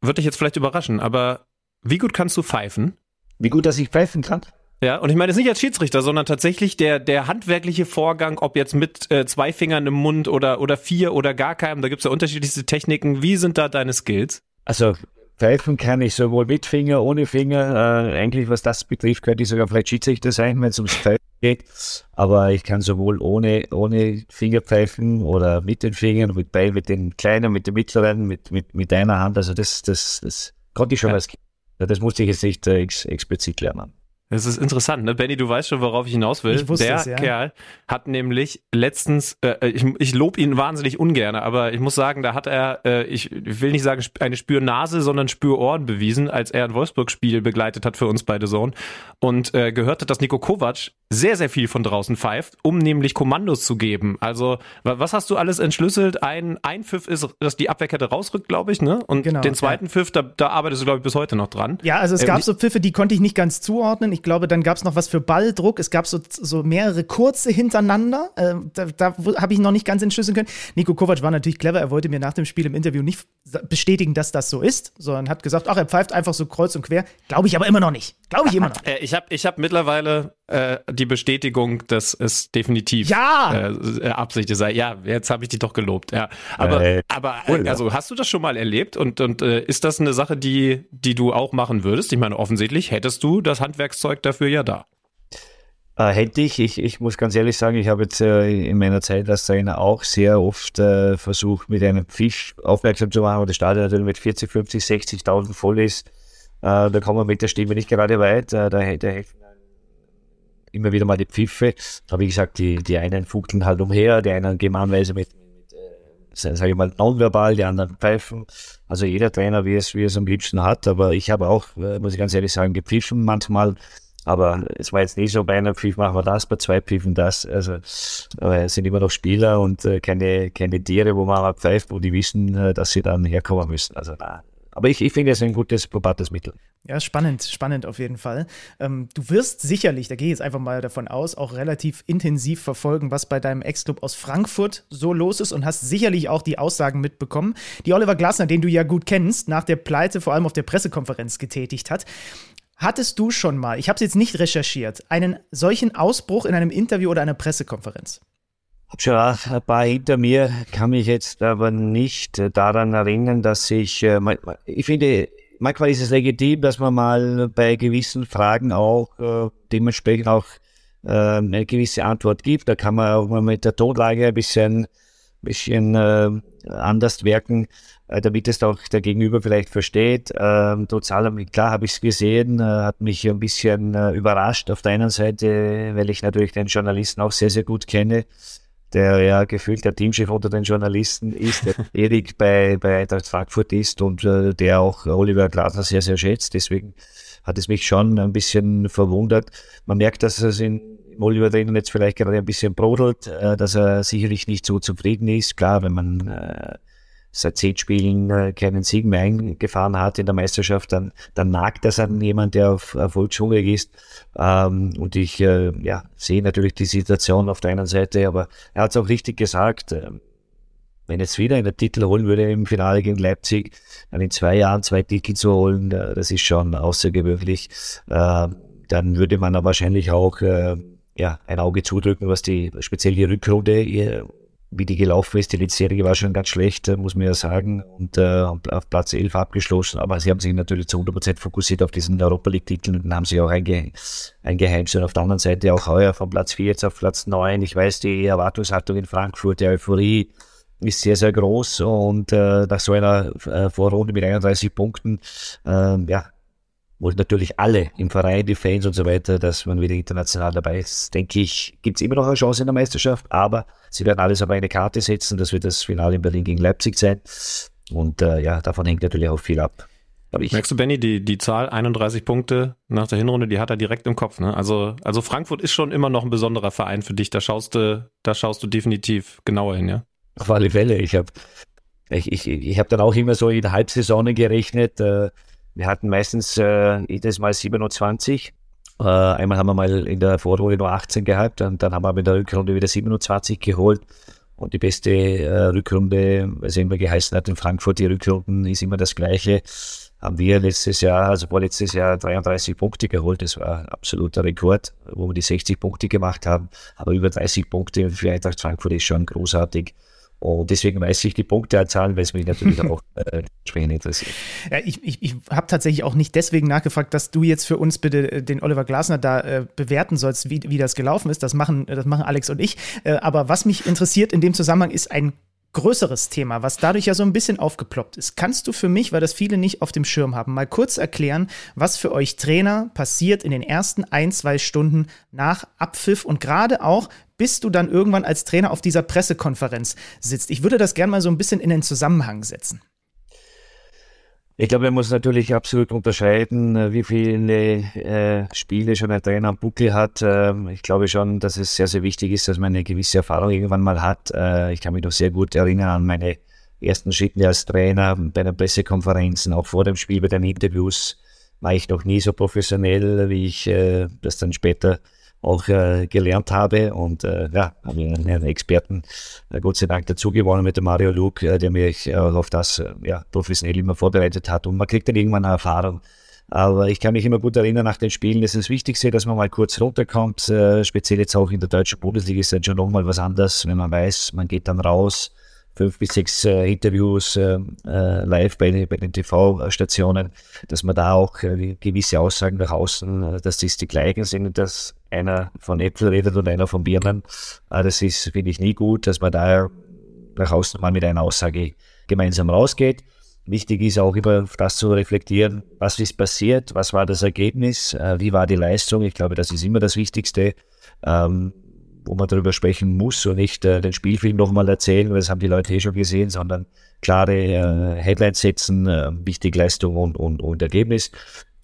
wird dich jetzt vielleicht überraschen, aber wie gut kannst du pfeifen? Wie gut, dass ich pfeifen kann? Ja, und ich meine es nicht als Schiedsrichter, sondern tatsächlich der, der handwerkliche Vorgang, ob jetzt mit äh, zwei Fingern im Mund oder, oder vier oder gar keinem, da gibt's ja unterschiedlichste Techniken. Wie sind da deine Skills? Also pfeifen kann ich sowohl mit Finger, ohne Finger. Äh, eigentlich, was das betrifft, könnte ich sogar vielleicht Schiedsrichter sein, wenn es ums Pfeifen geht. Aber ich kann sowohl ohne, ohne Finger pfeifen oder mit den Fingern, mit beiden, mit den kleinen, mit den mittleren, mit, mit, mit einer Hand. Also das, das, das konnte ich schon ja. als Kind. Das musste ich jetzt nicht äh, ex explizit lernen. Das ist interessant, ne? Benny, du weißt schon, worauf ich hinaus will. Ich Der es, ja. Kerl hat nämlich letztens, äh, ich, ich lobe ihn wahnsinnig ungern, aber ich muss sagen, da hat er, äh, ich will nicht sagen eine Spürnase, sondern Spürohren bewiesen, als er ein Wolfsburg-Spiel begleitet hat für uns beide Sohn und äh, gehört hat, dass Nico Kovac sehr, sehr viel von draußen pfeift, um nämlich Kommandos zu geben. Also, was hast du alles entschlüsselt? Ein, ein Pfiff ist, dass die Abwehrkette rausrückt, glaube ich, ne? Und genau, den zweiten ja. Pfiff, da, da arbeitest du, glaube ich, bis heute noch dran. Ja, also es äh, gab so Pfiffe, die konnte ich nicht ganz zuordnen. Ich glaube, dann gab es noch was für Balldruck. Es gab so, so mehrere kurze hintereinander. Äh, da da habe ich noch nicht ganz entschlüsseln können. Nico Kovac war natürlich clever. Er wollte mir nach dem Spiel im Interview nicht bestätigen, dass das so ist, sondern hat gesagt, ach, er pfeift einfach so kreuz und quer. Glaube ich aber immer noch nicht. Glaube ich immer noch. Äh, ich habe ich hab mittlerweile äh, die Bestätigung, dass es definitiv ja! äh, Absicht sei. Ja, jetzt habe ich dich doch gelobt. Ja, aber, äh, aber cool, also hast du das schon mal erlebt und und äh, ist das eine Sache, die die du auch machen würdest? Ich meine, offensichtlich hättest du das Handwerkszeug dafür ja da. Äh, hätte ich. ich. Ich muss ganz ehrlich sagen, ich habe jetzt äh, in meiner Zeit als Trainer auch sehr oft äh, versucht, mit einem Fisch aufmerksam zu machen, wo das Stadion natürlich mit 40, 50, 60.000 voll ist. Äh, da kommen wir mit der Stimme nicht gerade weit. Äh, da, da helfen immer wieder mal die Pfiffe. Aber wie gesagt, die, die einen fuchteln halt umher, die einen gehen anweise mit, mit äh, sage ich mal, nonverbal, die anderen pfeifen. Also jeder Trainer, wie es, wie es am liebsten hat. Aber ich habe auch, äh, muss ich ganz ehrlich sagen, gepfiffen manchmal. Aber es war jetzt nicht so, bei einem Pfiff machen wir das, bei zwei Pfiffen das. Also aber es sind immer noch Spieler und äh, keine, keine Tiere, wo man mal pfeift, wo die wissen, äh, dass sie dann herkommen müssen. Also na, aber ich, ich finde es ein gutes, probates Mittel. Ja, spannend, spannend auf jeden Fall. Ähm, du wirst sicherlich, da gehe ich jetzt einfach mal davon aus, auch relativ intensiv verfolgen, was bei deinem Ex-Club aus Frankfurt so los ist und hast sicherlich auch die Aussagen mitbekommen, die Oliver Glasner, den du ja gut kennst, nach der Pleite vor allem auf der Pressekonferenz getätigt hat. Hattest du schon mal, ich habe es jetzt nicht recherchiert, einen solchen Ausbruch in einem Interview oder einer Pressekonferenz? schon ein paar hinter mir, kann mich jetzt aber nicht äh, daran erinnern, dass ich, äh, ich finde, manchmal ist es legitim, dass man mal bei gewissen Fragen auch äh, dementsprechend auch eine gewisse Antwort gibt. Da kann man auch mal mit der Tonlage ein bisschen, bisschen anders wirken, damit es auch der Gegenüber vielleicht versteht. Ähm, trotz allem, klar habe ich es gesehen, hat mich ein bisschen überrascht auf der einen Seite, weil ich natürlich den Journalisten auch sehr, sehr gut kenne der ja gefühlt der Teamchef unter den Journalisten ist, der (laughs) Erik bei, bei Eintracht Frankfurt ist und äh, der auch Oliver Glasner sehr, sehr schätzt. Deswegen hat es mich schon ein bisschen verwundert. Man merkt, dass es in Oliver drinnen jetzt vielleicht gerade ein bisschen brodelt, äh, dass er sicherlich nicht so zufrieden ist. Klar, wenn man äh, seit zehn Spielen äh, keinen Sieg mehr eingefahren hat in der Meisterschaft, dann, dann nagt das an jemand, der auf Erfolgshungrig ist. Ähm, und ich äh, ja, sehe natürlich die Situation auf der einen Seite, aber er hat es auch richtig gesagt. Äh, wenn jetzt wieder einen Titel holen würde im Finale gegen Leipzig, dann in zwei Jahren zwei Titel zu holen, äh, das ist schon außergewöhnlich. Äh, dann würde man aber wahrscheinlich auch äh, ja, ein Auge zudrücken, was die speziell die Rückrunde wie die gelaufen ist. Die Serie war schon ganz schlecht, äh, muss man ja sagen, und äh, auf Platz 11 abgeschlossen. Aber sie haben sich natürlich zu 100% fokussiert auf diesen Europa League-Titel und haben sie auch einge eingeheimst. Und auf der anderen Seite auch heuer von Platz 4 jetzt auf Platz 9. Ich weiß, die Erwartungshaltung in Frankfurt, die Euphorie ist sehr, sehr groß und äh, nach so einer äh, Vorrunde mit 31 Punkten, äh, ja, wollen natürlich alle im Verein, die Fans und so weiter, dass man wieder international dabei ist. Denke ich, gibt es immer noch eine Chance in der Meisterschaft, aber sie werden alles auf eine Karte setzen. Das wird das Finale in Berlin gegen Leipzig sein. Und äh, ja, davon hängt natürlich auch viel ab. Merkst du, Benny, die, die Zahl 31 Punkte nach der Hinrunde, die hat er direkt im Kopf. Ne? Also, also Frankfurt ist schon immer noch ein besonderer Verein für dich. Da schaust du, da schaust du definitiv genauer hin, ja? Auf alle Fälle. Ich habe ich, ich, ich hab dann auch immer so in Halbsaisonen gerechnet. Äh, wir hatten meistens äh, jedes Mal 27. Äh, einmal haben wir mal in der Vorrunde nur 18 gehabt und dann haben wir in der Rückrunde wieder 27 geholt. Und die beste äh, Rückrunde, was immer geheißen hat in Frankfurt, die Rückrunden ist immer das gleiche. Haben wir letztes Jahr, also vorletztes Jahr 33 Punkte geholt. Das war ein absoluter Rekord, wo wir die 60 Punkte gemacht haben. Aber über 30 Punkte für Eintracht Frankfurt ist schon großartig. Und deswegen weiß ich die Punkteanzahlen, weil es mich natürlich (laughs) auch äh, entsprechend interessiert. Ja, ich ich, ich habe tatsächlich auch nicht deswegen nachgefragt, dass du jetzt für uns bitte äh, den Oliver Glasner da äh, bewerten sollst, wie, wie das gelaufen ist. Das machen, das machen Alex und ich. Äh, aber was mich interessiert in dem Zusammenhang ist ein größeres Thema, was dadurch ja so ein bisschen aufgeploppt ist. Kannst du für mich, weil das viele nicht auf dem Schirm haben, mal kurz erklären, was für euch Trainer passiert in den ersten ein, zwei Stunden nach Abpfiff und gerade auch, bis du dann irgendwann als Trainer auf dieser Pressekonferenz sitzt? Ich würde das gerne mal so ein bisschen in den Zusammenhang setzen. Ich glaube, man muss natürlich absolut unterscheiden, äh, wie viele äh, Spiele schon ein Trainer am Buckel hat. Ähm, ich glaube schon, dass es sehr, sehr wichtig ist, dass man eine gewisse Erfahrung irgendwann mal hat. Äh, ich kann mich noch sehr gut erinnern an meine ersten Schritte als Trainer bei den Pressekonferenzen, auch vor dem Spiel bei den Interviews war ich noch nie so professionell, wie ich äh, das dann später auch äh, gelernt habe und äh, ja, habe einen Experten äh, Gott sei Dank dazu gewonnen mit dem Mario Luke, äh, der mich äh, auf das äh, ja, professionell immer vorbereitet hat und man kriegt dann irgendwann eine Erfahrung. Aber ich kann mich immer gut erinnern, nach den Spielen ist das Wichtigste, dass man mal kurz runterkommt. Äh, speziell jetzt auch in der deutschen Bundesliga ist dann schon nochmal was anderes, wenn man weiß, man geht dann raus, fünf bis sechs äh, Interviews äh, live bei, bei den TV-Stationen, dass man da auch gewisse Aussagen nach außen, dass das die gleichen sind dass einer von Äpfel redet und einer von Birnen. Äh, das ist, finde ich, nie gut, dass man da nach außen mal mit einer Aussage gemeinsam rausgeht. Wichtig ist auch immer das zu reflektieren, was ist passiert, was war das Ergebnis, äh, wie war die Leistung. Ich glaube, das ist immer das Wichtigste. Ähm, wo man darüber sprechen muss und nicht äh, den Spielfilm nochmal erzählen, weil das haben die Leute eh schon gesehen, sondern klare äh, Headlines setzen, wichtige Leistung und, und, und Ergebnis.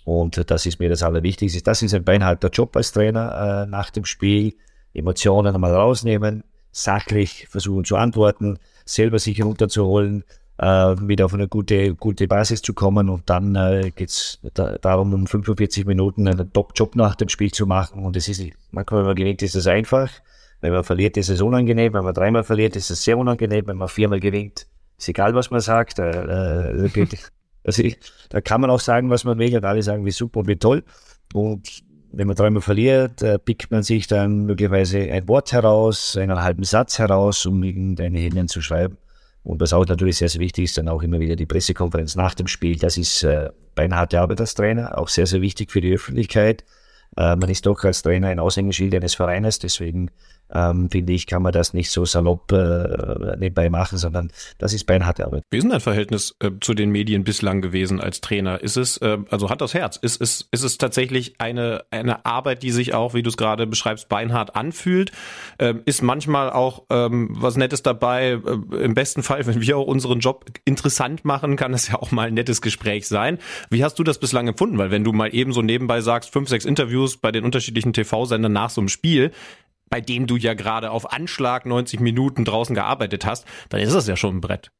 Und das ist mir das Allerwichtigste. Das ist ein beinhalter Job als Trainer äh, nach dem Spiel. Emotionen einmal rausnehmen, sachlich versuchen zu antworten, selber sich runterzuholen, äh, wieder auf eine gute, gute Basis zu kommen und dann äh, geht es da, darum, um 45 Minuten einen Top-Job nach dem Spiel zu machen. Und es ist, manchmal, wenn man gewinnt, ist es einfach. Wenn man verliert, ist es unangenehm. Wenn man dreimal verliert, ist es sehr unangenehm. Wenn man viermal gewinnt, ist egal, was man sagt. Äh, äh, also ich, da kann man auch sagen, was man will und alle sagen, wie super und wie toll. Und wenn man dreimal verliert, äh, pickt man sich dann möglicherweise ein Wort heraus, einen halben Satz heraus, um irgendeine Headline zu schreiben. Und was auch natürlich sehr, sehr wichtig ist, dann auch immer wieder die Pressekonferenz nach dem Spiel. Das ist äh, harte Arbeit als Trainer, auch sehr, sehr wichtig für die Öffentlichkeit. Äh, man ist doch als Trainer ein Aushängeschild eines Vereines, deswegen ähm, finde ich, kann man das nicht so salopp äh, nebenbei machen, sondern das ist beinharte Arbeit. Wie ist denn dein Verhältnis äh, zu den Medien bislang gewesen als Trainer? Ist es, äh, also hat das Herz? Ist, ist, ist es tatsächlich eine, eine Arbeit, die sich auch, wie du es gerade beschreibst, beinhart anfühlt? Ähm, ist manchmal auch ähm, was Nettes dabei? Äh, Im besten Fall, wenn wir auch unseren Job interessant machen, kann es ja auch mal ein nettes Gespräch sein. Wie hast du das bislang empfunden? Weil wenn du mal eben so nebenbei sagst, fünf, sechs Interviews bei den unterschiedlichen TV-Sendern nach so einem Spiel, bei dem du ja gerade auf Anschlag 90 Minuten draußen gearbeitet hast, dann ist das ja schon ein Brett.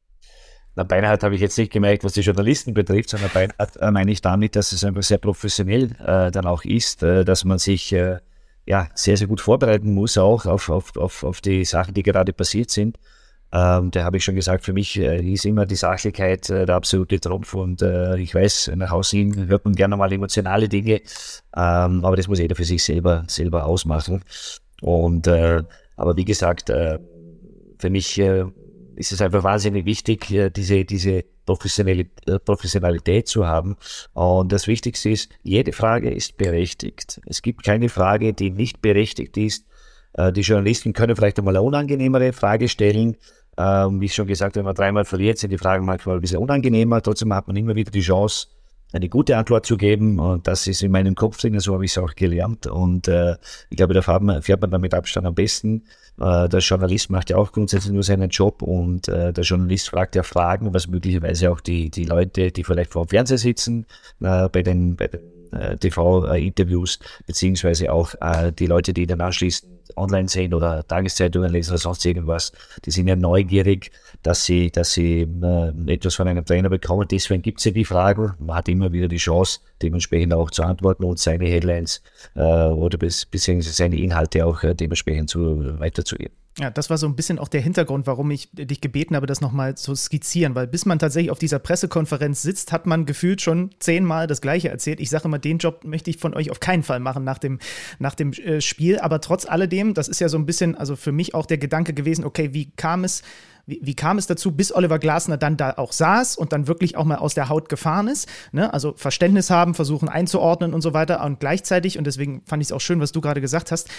Na, Beinhard habe ich jetzt nicht gemerkt, was die Journalisten betrifft, sondern Beinhard äh, meine ich damit, dass es einfach sehr professionell äh, dann auch ist, äh, dass man sich äh, ja sehr, sehr gut vorbereiten muss, auch auf, auf, auf, auf die Sachen, die gerade passiert sind. Ähm, da habe ich schon gesagt, für mich äh, ist immer die Sachlichkeit äh, der absolute Trumpf und ich weiß, nach Hause hin hört man gerne mal emotionale Dinge, ähm, aber das muss jeder für sich selber, selber ausmachen. Und äh, aber wie gesagt, äh, für mich äh, ist es einfach wahnsinnig wichtig, äh, diese, diese Professionalität, äh, Professionalität zu haben. Und das Wichtigste ist, jede Frage ist berechtigt. Es gibt keine Frage, die nicht berechtigt ist. Äh, die Journalisten können vielleicht einmal eine unangenehmere Frage stellen. Ähm, wie schon gesagt, wenn man dreimal verliert, sind die Fragen manchmal ein bisschen unangenehmer. Trotzdem hat man immer wieder die Chance, eine gute Antwort zu geben. Und das ist in meinem Kopf drin, so habe ich es auch gelernt. Und äh, ich glaube, da fährt man, fährt man dann mit Abstand am besten. Äh, der Journalist macht ja auch grundsätzlich nur seinen Job und äh, der Journalist fragt ja Fragen, was möglicherweise auch die, die Leute, die vielleicht vor dem Fernseher sitzen, äh, bei den, bei den TV-Interviews, beziehungsweise auch äh, die Leute, die dann anschließend online sehen oder Tageszeitungen lesen oder sonst irgendwas, die sind ja neugierig, dass sie, dass sie äh, etwas von einem Trainer bekommen. Deswegen gibt es ja die Fragen. Man hat immer wieder die Chance, dementsprechend auch zu antworten und seine Headlines äh, oder beziehungsweise seine Inhalte auch äh, dementsprechend zu, weiterzugeben. Ja, das war so ein bisschen auch der Hintergrund, warum ich dich gebeten habe, das nochmal zu skizzieren, weil bis man tatsächlich auf dieser Pressekonferenz sitzt, hat man gefühlt schon zehnmal das Gleiche erzählt. Ich sage immer, den Job möchte ich von euch auf keinen Fall machen nach dem, nach dem äh, Spiel, aber trotz alledem, das ist ja so ein bisschen, also für mich auch der Gedanke gewesen, okay, wie kam es, wie, wie, kam es dazu, bis Oliver Glasner dann da auch saß und dann wirklich auch mal aus der Haut gefahren ist? Ne? Also Verständnis haben, versuchen einzuordnen und so weiter und gleichzeitig, und deswegen fand ich es auch schön, was du gerade gesagt hast,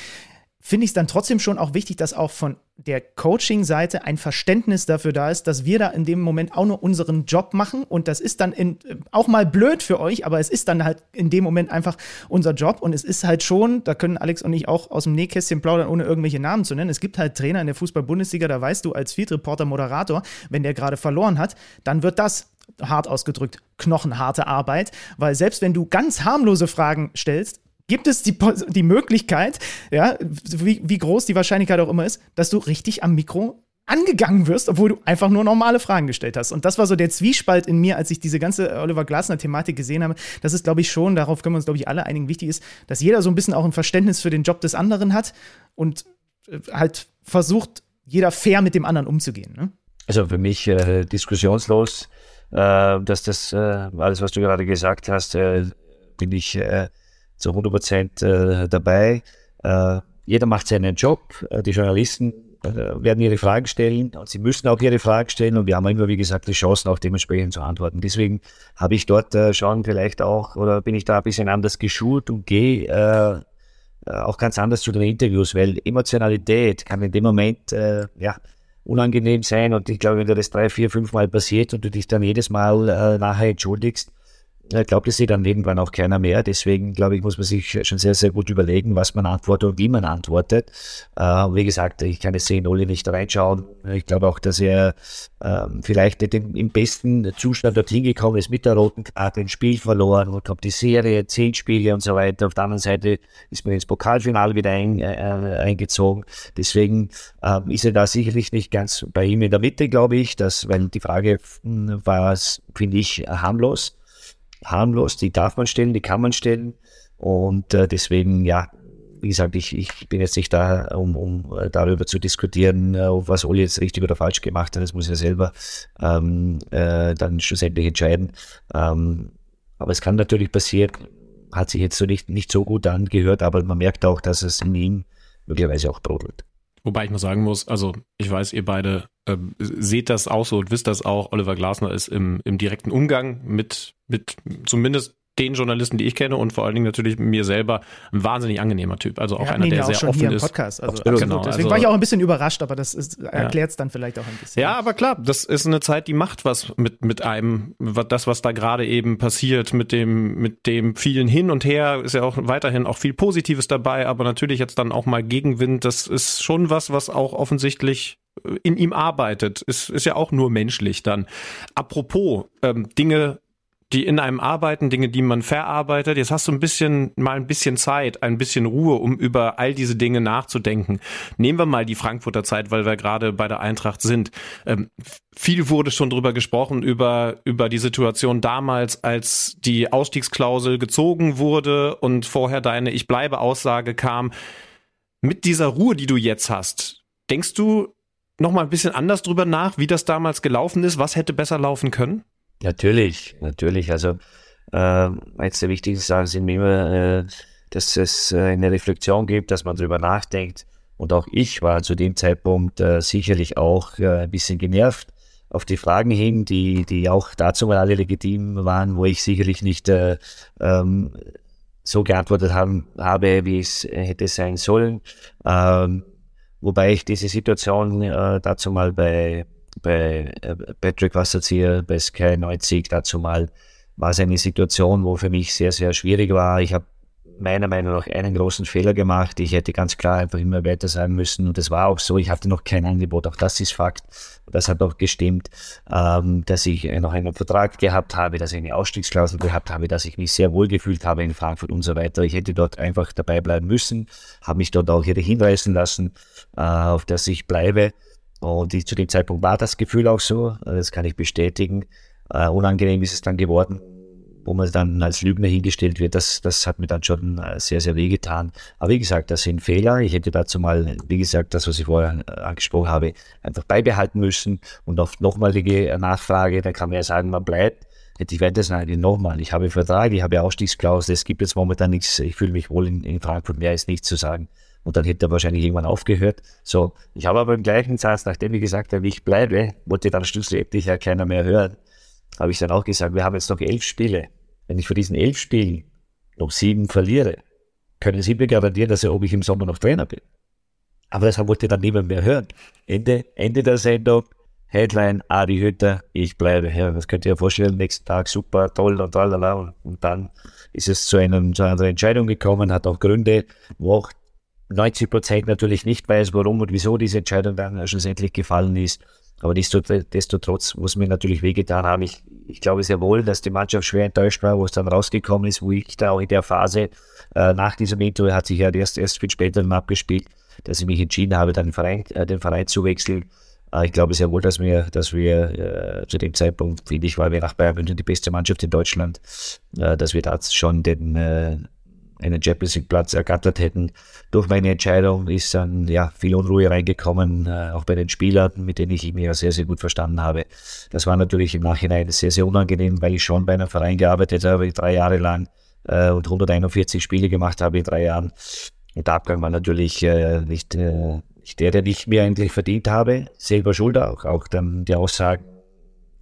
finde ich es dann trotzdem schon auch wichtig, dass auch von der Coaching-Seite ein Verständnis dafür da ist, dass wir da in dem Moment auch nur unseren Job machen. Und das ist dann in, auch mal blöd für euch, aber es ist dann halt in dem Moment einfach unser Job. Und es ist halt schon, da können Alex und ich auch aus dem Nähkästchen plaudern, ohne irgendwelche Namen zu nennen. Es gibt halt Trainer in der Fußball-Bundesliga, da weißt du als Field-Reporter, Moderator, wenn der gerade verloren hat, dann wird das hart ausgedrückt, knochenharte Arbeit, weil selbst wenn du ganz harmlose Fragen stellst, gibt es die, die Möglichkeit, ja, wie, wie groß die Wahrscheinlichkeit auch immer ist, dass du richtig am Mikro angegangen wirst, obwohl du einfach nur normale Fragen gestellt hast. Und das war so der Zwiespalt in mir, als ich diese ganze Oliver Glasner-Thematik gesehen habe. Das ist, glaube ich, schon, darauf können wir uns, glaube ich, alle einigen, wichtig ist, dass jeder so ein bisschen auch ein Verständnis für den Job des anderen hat und äh, halt versucht, jeder fair mit dem anderen umzugehen. Ne? Also für mich äh, diskussionslos, äh, dass das äh, alles, was du gerade gesagt hast, äh, bin ich äh, zu 100 Prozent äh, dabei. Äh, jeder macht seinen Job. Äh, die Journalisten werden ihre Fragen stellen und sie müssen auch ihre Fragen stellen und wir haben immer, wie gesagt, die Chancen auch dementsprechend zu antworten. Deswegen habe ich dort schon vielleicht auch oder bin ich da ein bisschen anders geschult und gehe auch ganz anders zu den Interviews, weil Emotionalität kann in dem Moment ja unangenehm sein und ich glaube, wenn dir das drei, vier, fünf Mal passiert und du dich dann jedes Mal nachher entschuldigst, glaubt es sich dann irgendwann auch keiner mehr. Deswegen, glaube ich, muss man sich schon sehr, sehr gut überlegen, was man antwortet und wie man antwortet. Äh, wie gesagt, ich kann jetzt sehen, Oli nicht reinschauen. Ich glaube auch, dass er äh, vielleicht nicht im, im, besten Zustand dorthin gekommen ist mit der roten Karte, ein Spiel verloren und kommt die Serie, zehn Spiele und so weiter. Auf der anderen Seite ist man ins Pokalfinale wieder ein, äh, eingezogen. Deswegen äh, ist er da sicherlich nicht ganz bei ihm in der Mitte, glaube ich, dass, weil die Frage hm, war, finde ich, harmlos harmlos, die darf man stellen, die kann man stellen. Und äh, deswegen, ja, wie gesagt, ich, ich bin jetzt nicht da, um, um äh, darüber zu diskutieren, äh, was Oli jetzt richtig oder falsch gemacht hat. Das muss er selber ähm, äh, dann schlussendlich entscheiden. Ähm, aber es kann natürlich passieren, hat sich jetzt so nicht, nicht so gut angehört, aber man merkt auch, dass es in ihm möglicherweise auch brodelt. Wobei ich mal sagen muss, also ich weiß, ihr beide äh, seht das auch so und wisst das auch. Oliver Glasner ist im, im direkten Umgang mit, mit zumindest den Journalisten, die ich kenne und vor allen Dingen natürlich mir selber ein wahnsinnig angenehmer Typ. Also auch einer, der ja auch sehr offen ist. Podcast. Also absolut. Genau. Deswegen also, war ich auch ein bisschen überrascht, aber das erklärt es dann vielleicht auch ein bisschen. Ja, aber klar, das ist eine Zeit, die macht was mit, mit einem, das, was da gerade eben passiert, mit dem, mit dem vielen Hin und Her ist ja auch weiterhin auch viel Positives dabei, aber natürlich jetzt dann auch mal Gegenwind, das ist schon was, was auch offensichtlich in ihm arbeitet. Ist, ist ja auch nur menschlich dann. Apropos ähm, Dinge die in einem arbeiten, Dinge, die man verarbeitet. Jetzt hast du ein bisschen, mal ein bisschen Zeit, ein bisschen Ruhe, um über all diese Dinge nachzudenken. Nehmen wir mal die Frankfurter Zeit, weil wir gerade bei der Eintracht sind. Ähm, viel wurde schon drüber gesprochen, über, über die Situation damals, als die Ausstiegsklausel gezogen wurde und vorher deine Ich bleibe Aussage kam. Mit dieser Ruhe, die du jetzt hast, denkst du noch mal ein bisschen anders drüber nach, wie das damals gelaufen ist? Was hätte besser laufen können? Natürlich, natürlich. Also äh, eins der wichtigsten Sachen sind mir immer, äh, dass es äh, eine Reflexion gibt, dass man darüber nachdenkt. Und auch ich war zu dem Zeitpunkt äh, sicherlich auch äh, ein bisschen genervt auf die Fragen hin, die, die auch dazu mal alle legitim waren, wo ich sicherlich nicht äh, ähm, so geantwortet haben, habe, wie es hätte sein sollen. Ähm, wobei ich diese Situation äh, dazu mal bei bei äh, Patrick Wasserzieher bei Sky 90 dazu mal war es eine Situation, wo für mich sehr, sehr schwierig war. Ich habe meiner Meinung nach einen großen Fehler gemacht. Ich hätte ganz klar einfach immer weiter sein müssen. Und das war auch so. Ich hatte noch kein Angebot. Auch das ist Fakt. Das hat auch gestimmt, ähm, dass ich noch einen Vertrag gehabt habe, dass ich eine Ausstiegsklausel gehabt habe, dass ich mich sehr wohl gefühlt habe in Frankfurt und so weiter. Ich hätte dort einfach dabei bleiben müssen, habe mich dort auch hinreißen lassen, äh, auf dass ich bleibe. Und ich, zu dem Zeitpunkt war das Gefühl auch so, das kann ich bestätigen. Uh, unangenehm ist es dann geworden, wo man dann als Lügner hingestellt wird. Das, das hat mir dann schon äh, sehr, sehr wehgetan. Aber wie gesagt, das sind Fehler. Ich hätte dazu mal, wie gesagt, das, was ich vorher äh, angesprochen habe, einfach beibehalten müssen. Und auf nochmalige Nachfrage, dann kann man ja sagen, man bleibt. Hätte ich weiter sagen, nochmal, ich habe Vertrag, ich habe Ausstiegsklausel, es gibt jetzt momentan nichts, ich fühle mich wohl in, in Frankfurt, mehr ist nichts zu sagen. Und dann hätte er wahrscheinlich irgendwann aufgehört. So, ich habe aber im gleichen Satz, nachdem ich gesagt habe, ich bleibe, wollte dann schlussendlich ja keiner mehr hören, habe ich dann auch gesagt, wir haben jetzt noch elf Spiele. Wenn ich für diesen elf Spielen noch sieben verliere, können Sie mir garantieren, dass er, ob ich im Sommer noch Trainer bin? Aber das wollte dann niemand mehr hören. Ende, Ende der Sendung, Headline, Adi Hütter, ich bleibe. Ja, das könnt ihr euch vorstellen, nächsten Tag super, toll und tralala. Und, dann ist es zu, einem, zu einer Entscheidung gekommen, hat auch Gründe, wo 90 Prozent natürlich nicht weiß, warum und wieso diese Entscheidung dann schlussendlich gefallen ist. Aber destotrotz muss mir natürlich wehgetan haben. Ich, ich glaube sehr wohl, dass die Mannschaft schwer enttäuscht war, wo es dann rausgekommen ist, wo ich da auch in der Phase äh, nach diesem Intro hat sich ja erst, erst viel später abgespielt, dass ich mich entschieden habe, dann den Verein, äh, den Verein zu wechseln. Äh, ich glaube sehr wohl, dass wir, dass wir äh, zu dem Zeitpunkt, finde ich, weil wir nach Bayern München die beste Mannschaft in Deutschland, äh, dass wir da schon den äh, einen Champions League Platz ergattert hätten. Durch meine Entscheidung ist dann ja viel Unruhe reingekommen, äh, auch bei den Spielern, mit denen ich mich ja sehr, sehr gut verstanden habe. Das war natürlich im Nachhinein sehr, sehr unangenehm, weil ich schon bei einem Verein gearbeitet habe, drei Jahre lang äh, und 141 Spiele gemacht habe in drei Jahren. Und der Abgang war natürlich äh, nicht, äh, nicht der, der ich mir eigentlich verdient habe. Selber schuld auch, auch dann die Aussagen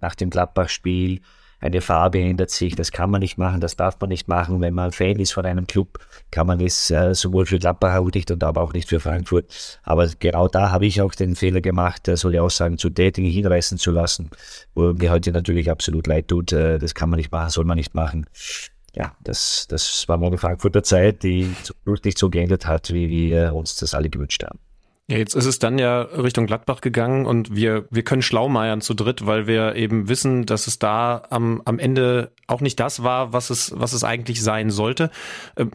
nach dem Gladbach-Spiel, eine Farbe ändert sich, das kann man nicht machen, das darf man nicht machen. Wenn man Fan ist von einem Club, kann man es äh, sowohl für Gladbach nicht und aber auch nicht für Frankfurt. Aber genau da habe ich auch den Fehler gemacht, äh, solche Aussagen zu Dating hinreißen zu lassen, wo mir heute natürlich absolut leid tut. Äh, das kann man nicht machen, soll man nicht machen. Ja, das, das war meine Frankfurter Zeit, die nicht so geändert hat, wie wir uns das alle gewünscht haben. Ja, jetzt ist es dann ja Richtung Gladbach gegangen und wir, wir können schlaumeiern zu dritt, weil wir eben wissen, dass es da am, am Ende auch nicht das war, was es, was es eigentlich sein sollte. Ähm,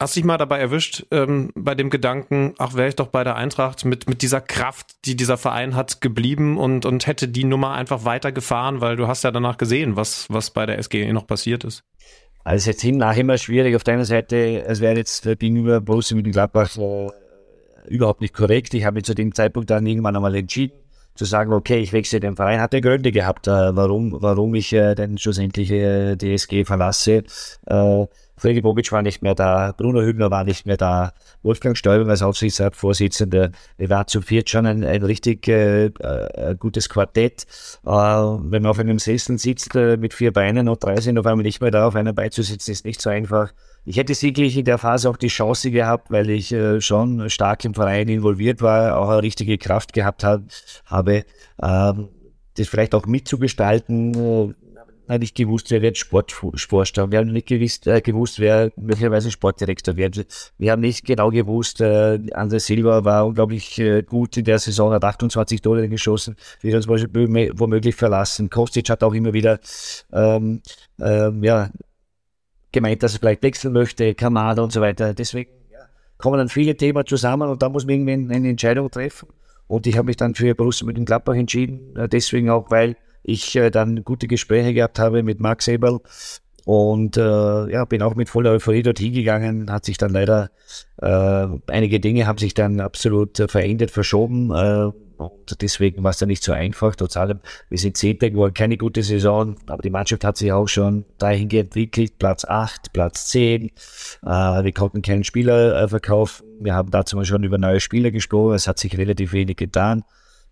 hast dich mal dabei erwischt, ähm, bei dem Gedanken, ach, wäre ich doch bei der Eintracht mit, mit dieser Kraft, die dieser Verein hat, geblieben und, und hätte die Nummer einfach weitergefahren, weil du hast ja danach gesehen, was, was bei der SGE noch passiert ist. Also jetzt im immer schwierig. Auf deiner Seite, es wäre jetzt gegenüber Borussia mit Gladbach äh, überhaupt nicht korrekt. Ich habe mich zu dem Zeitpunkt dann irgendwann einmal entschieden, zu sagen, okay, ich wechsle den Verein, hatte Gründe gehabt, äh, warum, warum ich äh, denn schlussendlich äh, DSG verlasse. Äh, Freddy Bobic war nicht mehr da, Bruno Hübner war nicht mehr da, Wolfgang Stäuber als Aufsichtsratsvorsitzender. Wir waren zu viert schon ein, ein richtig äh, äh, gutes Quartett. Äh, wenn man auf einem Sessel sitzt äh, mit vier Beinen und drei sind auf einmal nicht mehr da, auf einer beizusitzen, ist nicht so einfach. Ich hätte sicherlich in der Phase auch die Chance gehabt, weil ich äh, schon stark im Verein involviert war, auch eine richtige Kraft gehabt hab, habe, ähm, das vielleicht auch mitzugestalten. Äh, nicht gewusst, wer wird Sportvorstand. Wir haben nicht gewusst, äh, gewusst, wer möglicherweise Sportdirektor wird. Wir haben nicht genau gewusst, äh, André Silva war unglaublich äh, gut in der Saison, hat 28 Tore geschossen, wird uns womöglich verlassen. Kostic hat auch immer wieder ähm, ähm, ja, gemeint, dass er vielleicht wechseln möchte, Kamada und so weiter. Deswegen kommen dann viele Themen zusammen und da muss man irgendwie eine Entscheidung treffen. Und ich habe mich dann für Borussia mit dem Gladbach entschieden, äh, deswegen auch, weil ich äh, dann gute Gespräche gehabt habe mit Max Ebel und äh, ja, bin auch mit voller Euphorie dort hingegangen, hat sich dann leider, äh, einige Dinge haben sich dann absolut äh, verändert, verschoben äh, und deswegen war es dann nicht so einfach. Trotz allem, wir sind Zehnter geworden, keine gute Saison, aber die Mannschaft hat sich auch schon dahingehend entwickelt, Platz 8, Platz 10, äh, wir konnten keinen Spieler äh, verkaufen, wir haben dazu mal schon über neue Spieler gesprochen, es hat sich relativ wenig getan.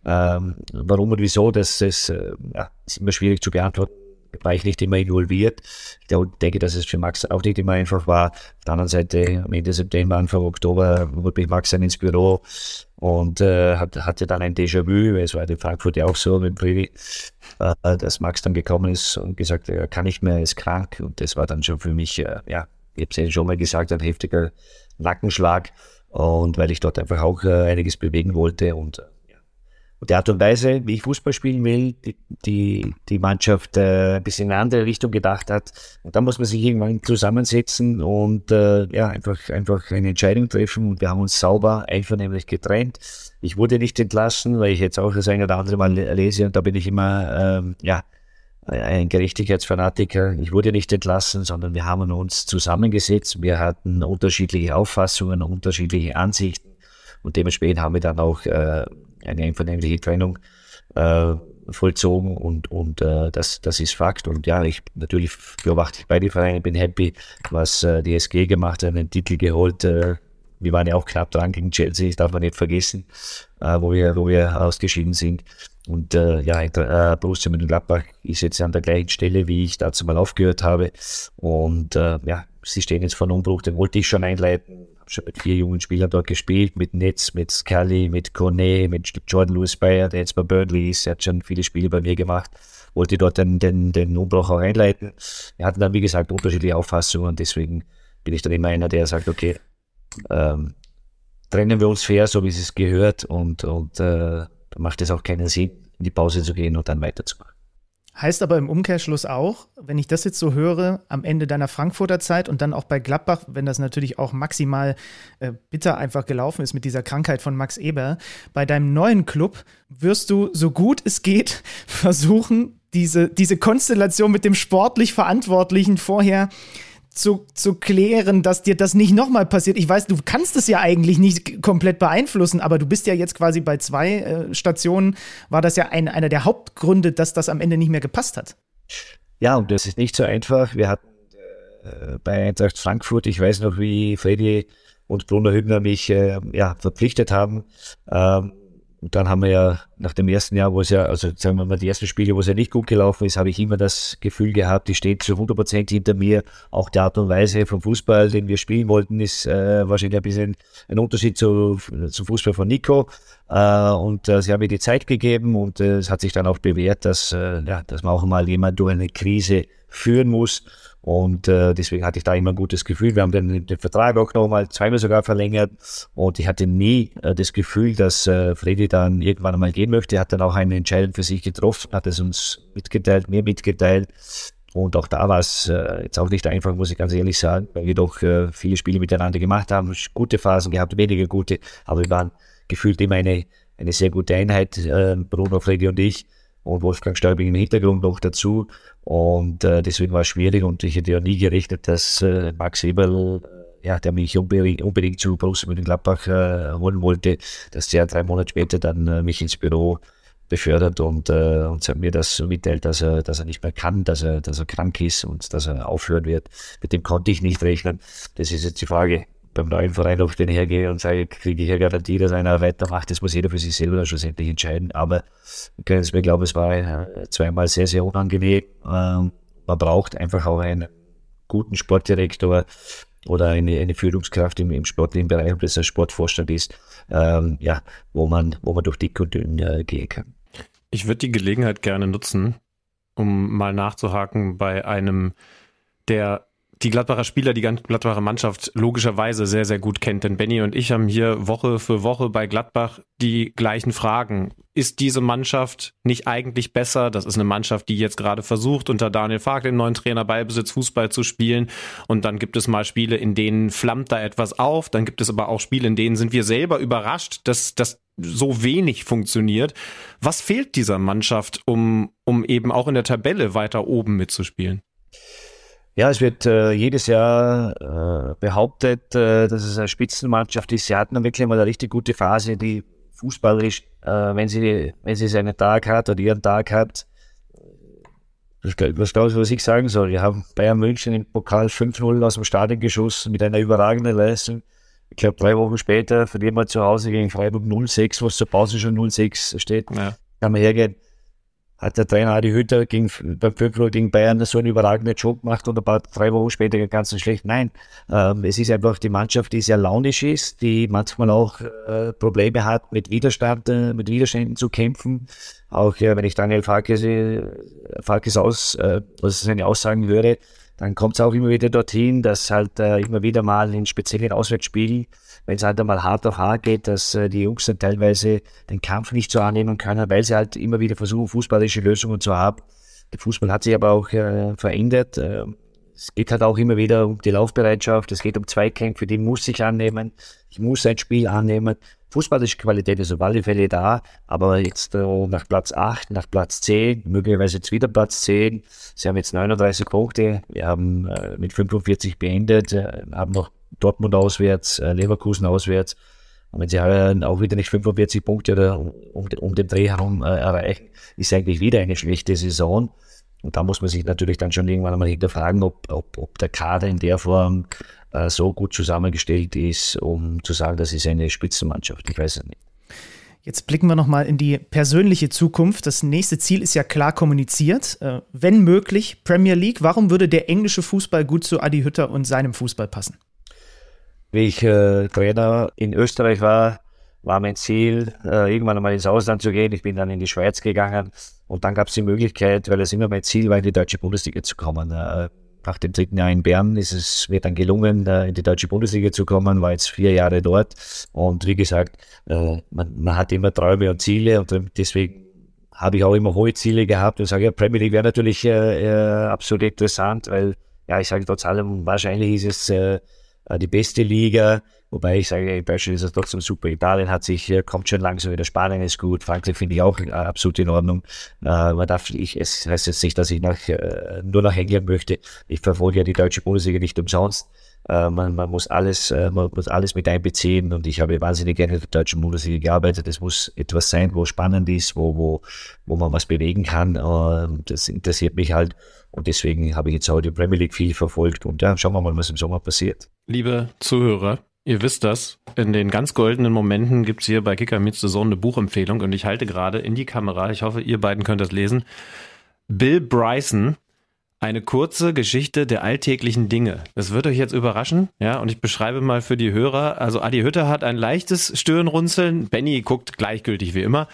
Ähm, warum und wieso, das ist, äh, ja, ist immer schwierig zu beantworten. War ich nicht immer involviert. Ich denke, dass es für Max auch nicht immer einfach war. Auf der anderen Seite, am Ende September, Anfang Oktober, wurde mich Max dann ins Büro und äh, hat, hatte dann ein Déjà-vu, es war in Frankfurt ja auch so mit Privi, äh, dass Max dann gekommen ist und gesagt, er kann nicht mehr, er ist krank. Und das war dann schon für mich, äh, ja, ich habe es ja schon mal gesagt, ein heftiger Nackenschlag. Und weil ich dort einfach auch äh, einiges bewegen wollte und äh, und die Art und Weise, wie ich Fußball spielen will, die, die, die Mannschaft äh, ein bisschen in eine andere Richtung gedacht hat. Und da muss man sich irgendwann zusammensetzen und äh, ja, einfach, einfach eine Entscheidung treffen. Und wir haben uns sauber, einvernehmlich getrennt. Ich wurde nicht entlassen, weil ich jetzt auch das eine oder andere Mal lese und da bin ich immer, ähm, ja, ein Gerechtigkeitsfanatiker. Ich wurde nicht entlassen, sondern wir haben uns zusammengesetzt. Wir hatten unterschiedliche Auffassungen, unterschiedliche Ansichten und dementsprechend haben wir dann auch äh, eine einvernehmliche Trennung äh, vollzogen und, und äh, das, das ist Fakt. Und ja, ich natürlich beobachte ich beide Vereine, bin happy, was äh, die SG gemacht hat, einen Titel geholt. Äh, wir waren ja auch knapp dran gegen Chelsea, das darf man nicht vergessen, äh, wo, wir, wo wir ausgeschieden sind. Und äh, ja, äh, Borussia Mönchengladbach ist jetzt an der gleichen Stelle, wie ich dazu mal aufgehört habe. Und äh, ja, sie stehen jetzt vor einem Umbruch, den wollte ich schon einleiten schon mit vier jungen Spielern dort gespielt, mit Netz, mit Scully, mit Cornet, mit Jordan Lewis Bayer, der jetzt bei Burnley ist. Er hat schon viele Spiele bei mir gemacht, wollte dort den, den, den Umbruch auch einleiten. Er hatte dann, wie gesagt, unterschiedliche Auffassungen und deswegen bin ich dann immer einer, der sagt, okay, ähm, trennen wir uns fair, so wie es gehört und, und äh, da macht es auch keinen Sinn, in die Pause zu gehen und dann weiterzumachen. Heißt aber im Umkehrschluss auch, wenn ich das jetzt so höre, am Ende deiner Frankfurter Zeit und dann auch bei Gladbach, wenn das natürlich auch maximal äh, bitter einfach gelaufen ist mit dieser Krankheit von Max Eber, bei deinem neuen Club wirst du so gut es geht (laughs) versuchen, diese, diese Konstellation mit dem sportlich Verantwortlichen vorher zu, zu klären, dass dir das nicht nochmal passiert. Ich weiß, du kannst es ja eigentlich nicht komplett beeinflussen, aber du bist ja jetzt quasi bei zwei äh, Stationen, war das ja ein, einer der Hauptgründe, dass das am Ende nicht mehr gepasst hat. Ja, und das ist nicht so einfach. Wir hatten äh, bei Eintracht Frankfurt, ich weiß noch, wie Freddy und Bruno Hübner mich äh, ja, verpflichtet haben, ähm, und dann haben wir ja nach dem ersten Jahr, wo es ja, also sagen wir mal, die ersten Spiele, wo es ja nicht gut gelaufen ist, habe ich immer das Gefühl gehabt, die steht zu 100 Prozent hinter mir. Auch die Art und Weise vom Fußball, den wir spielen wollten, ist äh, wahrscheinlich ein bisschen ein Unterschied zu, zum Fußball von Nico. Äh, und äh, sie haben mir die Zeit gegeben und äh, es hat sich dann auch bewährt, dass, äh, ja, dass man auch mal jemand durch eine Krise führen muss. Und äh, deswegen hatte ich da immer ein gutes Gefühl. Wir haben den, den Vertrag auch nochmal zweimal sogar verlängert. Und ich hatte nie äh, das Gefühl, dass äh, Freddy dann irgendwann einmal gehen möchte. Er hat dann auch eine Entscheidung für sich getroffen, hat es uns mitgeteilt, mir mitgeteilt. Und auch da war es äh, jetzt auch nicht einfach, muss ich ganz ehrlich sagen, weil wir doch äh, viele Spiele miteinander gemacht haben, gute Phasen gehabt, weniger gute, aber wir waren gefühlt immer eine, eine sehr gute Einheit, äh, Bruno, Freddy und ich und Wolfgang Stäubing im Hintergrund noch dazu. Und äh, deswegen war es schwierig und ich hätte ja nie gerechnet, dass äh, Max Eberl, äh, ja, der mich unbedingt, unbedingt zu Borussia Mönchengladbach äh, holen wollte, dass der drei Monate später dann äh, mich ins Büro befördert und, äh, und mir das mitteilt, dass er, dass er nicht mehr kann, dass er, dass er krank ist und dass er aufhören wird. Mit dem konnte ich nicht rechnen. Das ist jetzt die Frage, beim neuen Verein, ich den hergehe und sage, kriege ich ja Garantie, dass einer weitermacht. Das muss jeder für sich selber schlussendlich entscheiden. Aber können es mir glauben, es war äh, zweimal sehr, sehr unangenehm. Ähm, man braucht einfach auch einen guten Sportdirektor oder eine, eine Führungskraft im, im sportlichen Bereich, ob das ein Sportvorstand ist, ähm, ja, wo man, wo man durch dick und dünn äh, gehen kann. Ich würde die Gelegenheit gerne nutzen, um mal nachzuhaken bei einem der die Gladbacher Spieler, die Gladbacher Mannschaft logischerweise sehr, sehr gut kennt. Denn Benny und ich haben hier Woche für Woche bei Gladbach die gleichen Fragen. Ist diese Mannschaft nicht eigentlich besser? Das ist eine Mannschaft, die jetzt gerade versucht, unter Daniel Fark, dem neuen Trainer, Ballbesitz Fußball zu spielen. Und dann gibt es mal Spiele, in denen flammt da etwas auf. Dann gibt es aber auch Spiele, in denen sind wir selber überrascht, dass das so wenig funktioniert. Was fehlt dieser Mannschaft, um, um eben auch in der Tabelle weiter oben mitzuspielen? Ja, es wird äh, jedes Jahr äh, behauptet, äh, dass es eine Spitzenmannschaft ist. Sie hatten dann wirklich mal eine richtig gute Phase, die fußballerisch, äh, wenn sie wenn sie seinen Tag hat oder ihren Tag hat, was, was glaubst du, was ich sagen soll? Wir haben Bayern München im Pokal 5-0 aus dem Stadion geschossen mit einer überragenden Leistung. Ich glaube, drei Wochen später verlieren wir zu Hause gegen Freiburg 0-6, was zur Pause schon 0-6 steht. Ja. Kann man hergehen hat der Trainer Adi Hütter gegen, beim 5 gegen Bayern so einen überragenden Job gemacht und ein paar, drei Wochen später ganz schlecht. Nein, ähm, es ist einfach die Mannschaft, die sehr launisch ist, die manchmal auch äh, Probleme hat, mit Widerstand, äh, mit Widerständen zu kämpfen. Auch äh, wenn ich Daniel Farkes, äh, Farkes aus, äh, was seine Aussagen höre, dann kommt es auch immer wieder dorthin, dass halt äh, immer wieder mal in speziellen Auswärtsspielen wenn es halt einmal hart auf hart geht, dass äh, die Jungs dann teilweise den Kampf nicht so annehmen können, weil sie halt immer wieder versuchen, fußballische Lösungen zu haben. Der Fußball hat sich aber auch äh, verändert. Äh, es geht halt auch immer wieder um die Laufbereitschaft, es geht um Zweikämpfe, die muss ich annehmen, ich muss ein Spiel annehmen. Fußballische Qualität ist auf alle Fälle da, aber jetzt äh, nach Platz 8, nach Platz 10, möglicherweise jetzt wieder Platz 10. Sie haben jetzt 39 Punkte, wir haben äh, mit 45 beendet, äh, haben noch Dortmund auswärts, äh, Leverkusen auswärts. Und wenn sie halt auch wieder nicht 45 Punkte oder um, um den Dreh herum äh, erreichen, ist eigentlich wieder eine schlechte Saison. Und da muss man sich natürlich dann schon irgendwann einmal hinterfragen, ob, ob, ob der Kader in der Form äh, so gut zusammengestellt ist, um zu sagen, das ist eine Spitzenmannschaft. Ich weiß es nicht. Jetzt blicken wir nochmal in die persönliche Zukunft. Das nächste Ziel ist ja klar kommuniziert. Äh, wenn möglich, Premier League. Warum würde der englische Fußball gut zu Adi Hütter und seinem Fußball passen? Wie ich äh, Trainer in Österreich war, war mein Ziel, äh, irgendwann einmal ins Ausland zu gehen. Ich bin dann in die Schweiz gegangen und dann gab es die Möglichkeit, weil es immer mein Ziel war, in die deutsche Bundesliga zu kommen. Äh, nach dem dritten Jahr in Bern ist es mir dann gelungen, in die deutsche Bundesliga zu kommen, war jetzt vier Jahre dort. Und wie gesagt, äh, man, man hat immer Träume und Ziele und deswegen habe ich auch immer hohe Ziele gehabt und sage, ja, Premier League wäre natürlich äh, äh, absolut interessant, weil, ja, ich sage trotz allem, wahrscheinlich ist es die beste Liga, wobei ich sage, in Deutschland ist es trotzdem super. Italien hat sich, kommt schon langsam wieder, Spanien ist gut, Frankreich finde ich auch äh, absolut in Ordnung. Äh, man darf, ich, es heißt jetzt nicht, dass ich nach, äh, nur nach England möchte. Ich verfolge ja die deutsche Bundesliga nicht umsonst. Äh, man, man, muss alles, äh, man muss alles mit einbeziehen und ich habe wahnsinnig gerne in der deutschen Bundesliga gearbeitet. Es muss etwas sein, wo spannend ist, wo, wo, wo man was bewegen kann. Äh, das interessiert mich halt und deswegen habe ich jetzt auch die Premier League viel verfolgt und ja, schauen wir mal, was im Sommer passiert. Liebe Zuhörer, Ihr wisst das, in den ganz goldenen Momenten gibt's hier bei Kicker Meets the Zone eine Buchempfehlung und ich halte gerade in die Kamera, ich hoffe, ihr beiden könnt das lesen, Bill Bryson eine kurze Geschichte der alltäglichen Dinge. Das wird euch jetzt überraschen, ja, und ich beschreibe mal für die Hörer. Also Adi Hütter hat ein leichtes Stirnrunzeln, Benny guckt gleichgültig wie immer.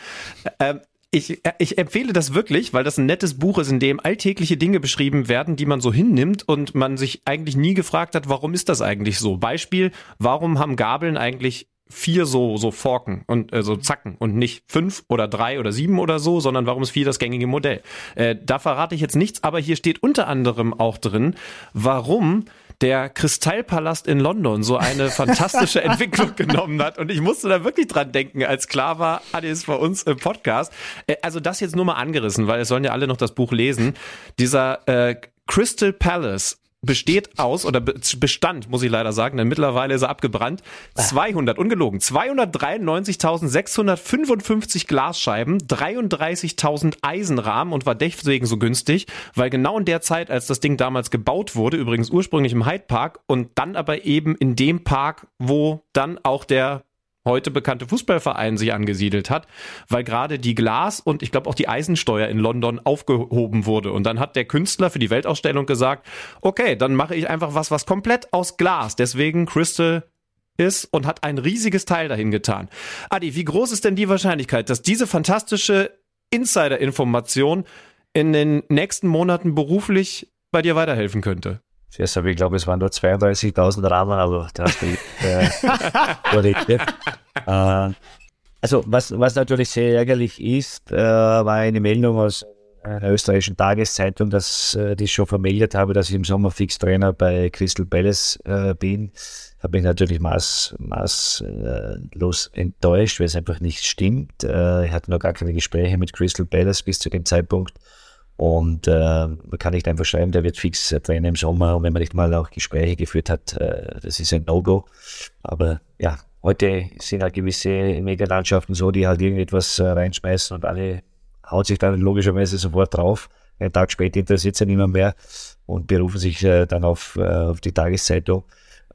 Ähm, ich, ich empfehle das wirklich, weil das ein nettes Buch ist, in dem alltägliche Dinge beschrieben werden, die man so hinnimmt und man sich eigentlich nie gefragt hat, warum ist das eigentlich so? Beispiel, warum haben Gabeln eigentlich vier so, so Forken und äh, so Zacken und nicht fünf oder drei oder sieben oder so, sondern warum ist vier das gängige Modell? Äh, da verrate ich jetzt nichts, aber hier steht unter anderem auch drin, warum der Kristallpalast in London so eine (laughs) fantastische Entwicklung genommen hat. Und ich musste da wirklich dran denken, als klar war, Adi ist bei uns im Podcast. Äh, also das jetzt nur mal angerissen, weil es sollen ja alle noch das Buch lesen. Dieser äh, Crystal Palace besteht aus, oder bestand, muss ich leider sagen, denn mittlerweile ist er abgebrannt, 200, ungelogen, 293.655 Glasscheiben, 33.000 Eisenrahmen und war deswegen so günstig, weil genau in der Zeit, als das Ding damals gebaut wurde, übrigens ursprünglich im Hyde Park und dann aber eben in dem Park, wo dann auch der heute bekannte Fußballverein sich angesiedelt hat, weil gerade die Glas- und ich glaube auch die Eisensteuer in London aufgehoben wurde. Und dann hat der Künstler für die Weltausstellung gesagt, okay, dann mache ich einfach was, was komplett aus Glas, deswegen Crystal ist und hat ein riesiges Teil dahin getan. Adi, wie groß ist denn die Wahrscheinlichkeit, dass diese fantastische Insider-Information in den nächsten Monaten beruflich bei dir weiterhelfen könnte? Zuerst habe ich, glaube es waren nur 32.000 Rahmen, aber da hast du äh, (laughs) äh, Also, was, was natürlich sehr ärgerlich ist, äh, war eine Meldung aus einer österreichischen Tageszeitung, dass äh, die schon vermeldet habe, dass ich im Sommer Fixtrainer bei Crystal Palace äh, bin. Habe mich natürlich maß, maßlos enttäuscht, weil es einfach nicht stimmt. Äh, ich hatte noch gar keine Gespräche mit Crystal Palace bis zu dem Zeitpunkt. Und äh, man kann nicht einfach schreiben, der wird fix äh, Trainer im Sommer. Und wenn man nicht mal auch Gespräche geführt hat, äh, das ist ein No-Go. Aber ja, heute sind halt gewisse Medienlandschaften so, die halt irgendetwas äh, reinschmeißen und alle hauen sich dann logischerweise sofort drauf. Einen Tag später interessiert es ja niemand mehr und berufen sich äh, dann auf, äh, auf die Tageszeitung.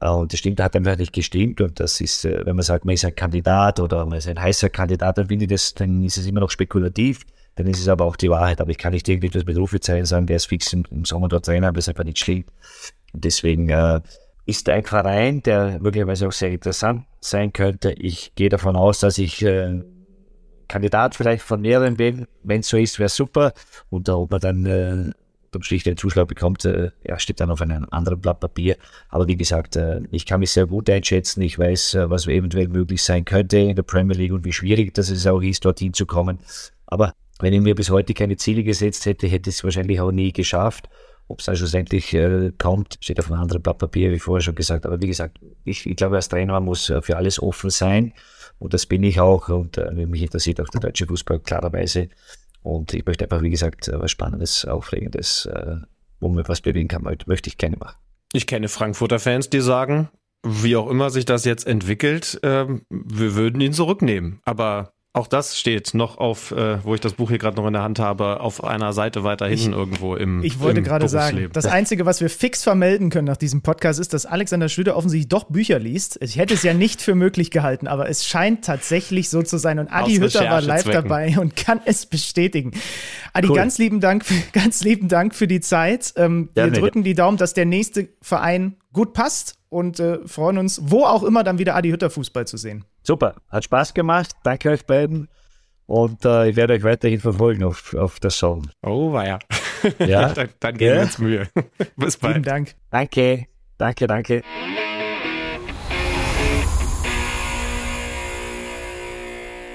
Äh, und das stimmt, hat einfach nicht gestimmt. Und das ist, äh, wenn man sagt, man ist ein Kandidat oder man ist ein heißer Kandidat, dann finde ich das, dann ist es immer noch spekulativ dann ist es aber auch die Wahrheit. Aber ich kann nicht irgendetwas mit Rufezeichen sagen, der ist fix im, im Sommer dort Trainer, aber das einfach nicht. Und deswegen äh, ist ein Verein, der möglicherweise auch sehr interessant sein könnte. Ich gehe davon aus, dass ich äh, Kandidat vielleicht von mehreren bin. Wenn es so ist, wäre super. Und ob man dann äh, unterm Strich den Zuschlag bekommt, äh, ja, steht dann auf einem anderen Blatt Papier. Aber wie gesagt, äh, ich kann mich sehr gut einschätzen. Ich weiß, äh, was eventuell möglich sein könnte in der Premier League und wie schwierig das es auch ist, dorthin zu kommen. Aber wenn ich mir bis heute keine Ziele gesetzt hätte, hätte ich es wahrscheinlich auch nie geschafft. Ob es dann schlussendlich äh, kommt, steht auf einem anderen Blatt Papier, wie vorher schon gesagt. Aber wie gesagt, ich, ich glaube, als Trainer muss äh, für alles offen sein. Und das bin ich auch. Und äh, mich interessiert auch der deutsche Fußball klarerweise. Und ich möchte einfach, wie gesagt, äh, was Spannendes, Aufregendes, äh, wo man was bewegen kann, möchte ich gerne machen. Ich kenne Frankfurter Fans, die sagen, wie auch immer sich das jetzt entwickelt, äh, wir würden ihn zurücknehmen. Aber auch das steht noch auf, äh, wo ich das Buch hier gerade noch in der Hand habe, auf einer Seite weiter hinten ich, irgendwo im Ich wollte gerade sagen, das Einzige, was wir fix vermelden können nach diesem Podcast, ist, dass Alexander Schlüter offensichtlich doch Bücher liest. Ich hätte es ja nicht für möglich gehalten, aber es scheint tatsächlich so zu sein. Und Adi Hütter war live dabei und kann es bestätigen. Adi, cool. ganz lieben Dank, (laughs) ganz lieben Dank für die Zeit. Ähm, wir drücken die Daumen, dass der nächste Verein gut passt und äh, freuen uns, wo auch immer dann wieder Adi Hütter Fußball zu sehen. Super, hat Spaß gemacht. Danke euch beiden. Und äh, ich werde euch weiterhin verfolgen auf, auf der Song. Oh, war (laughs) ja. Ja? dann, dann geben wir Ja? uns Mühe. (laughs) Bis Vielen bald. Dank. Danke, danke, danke.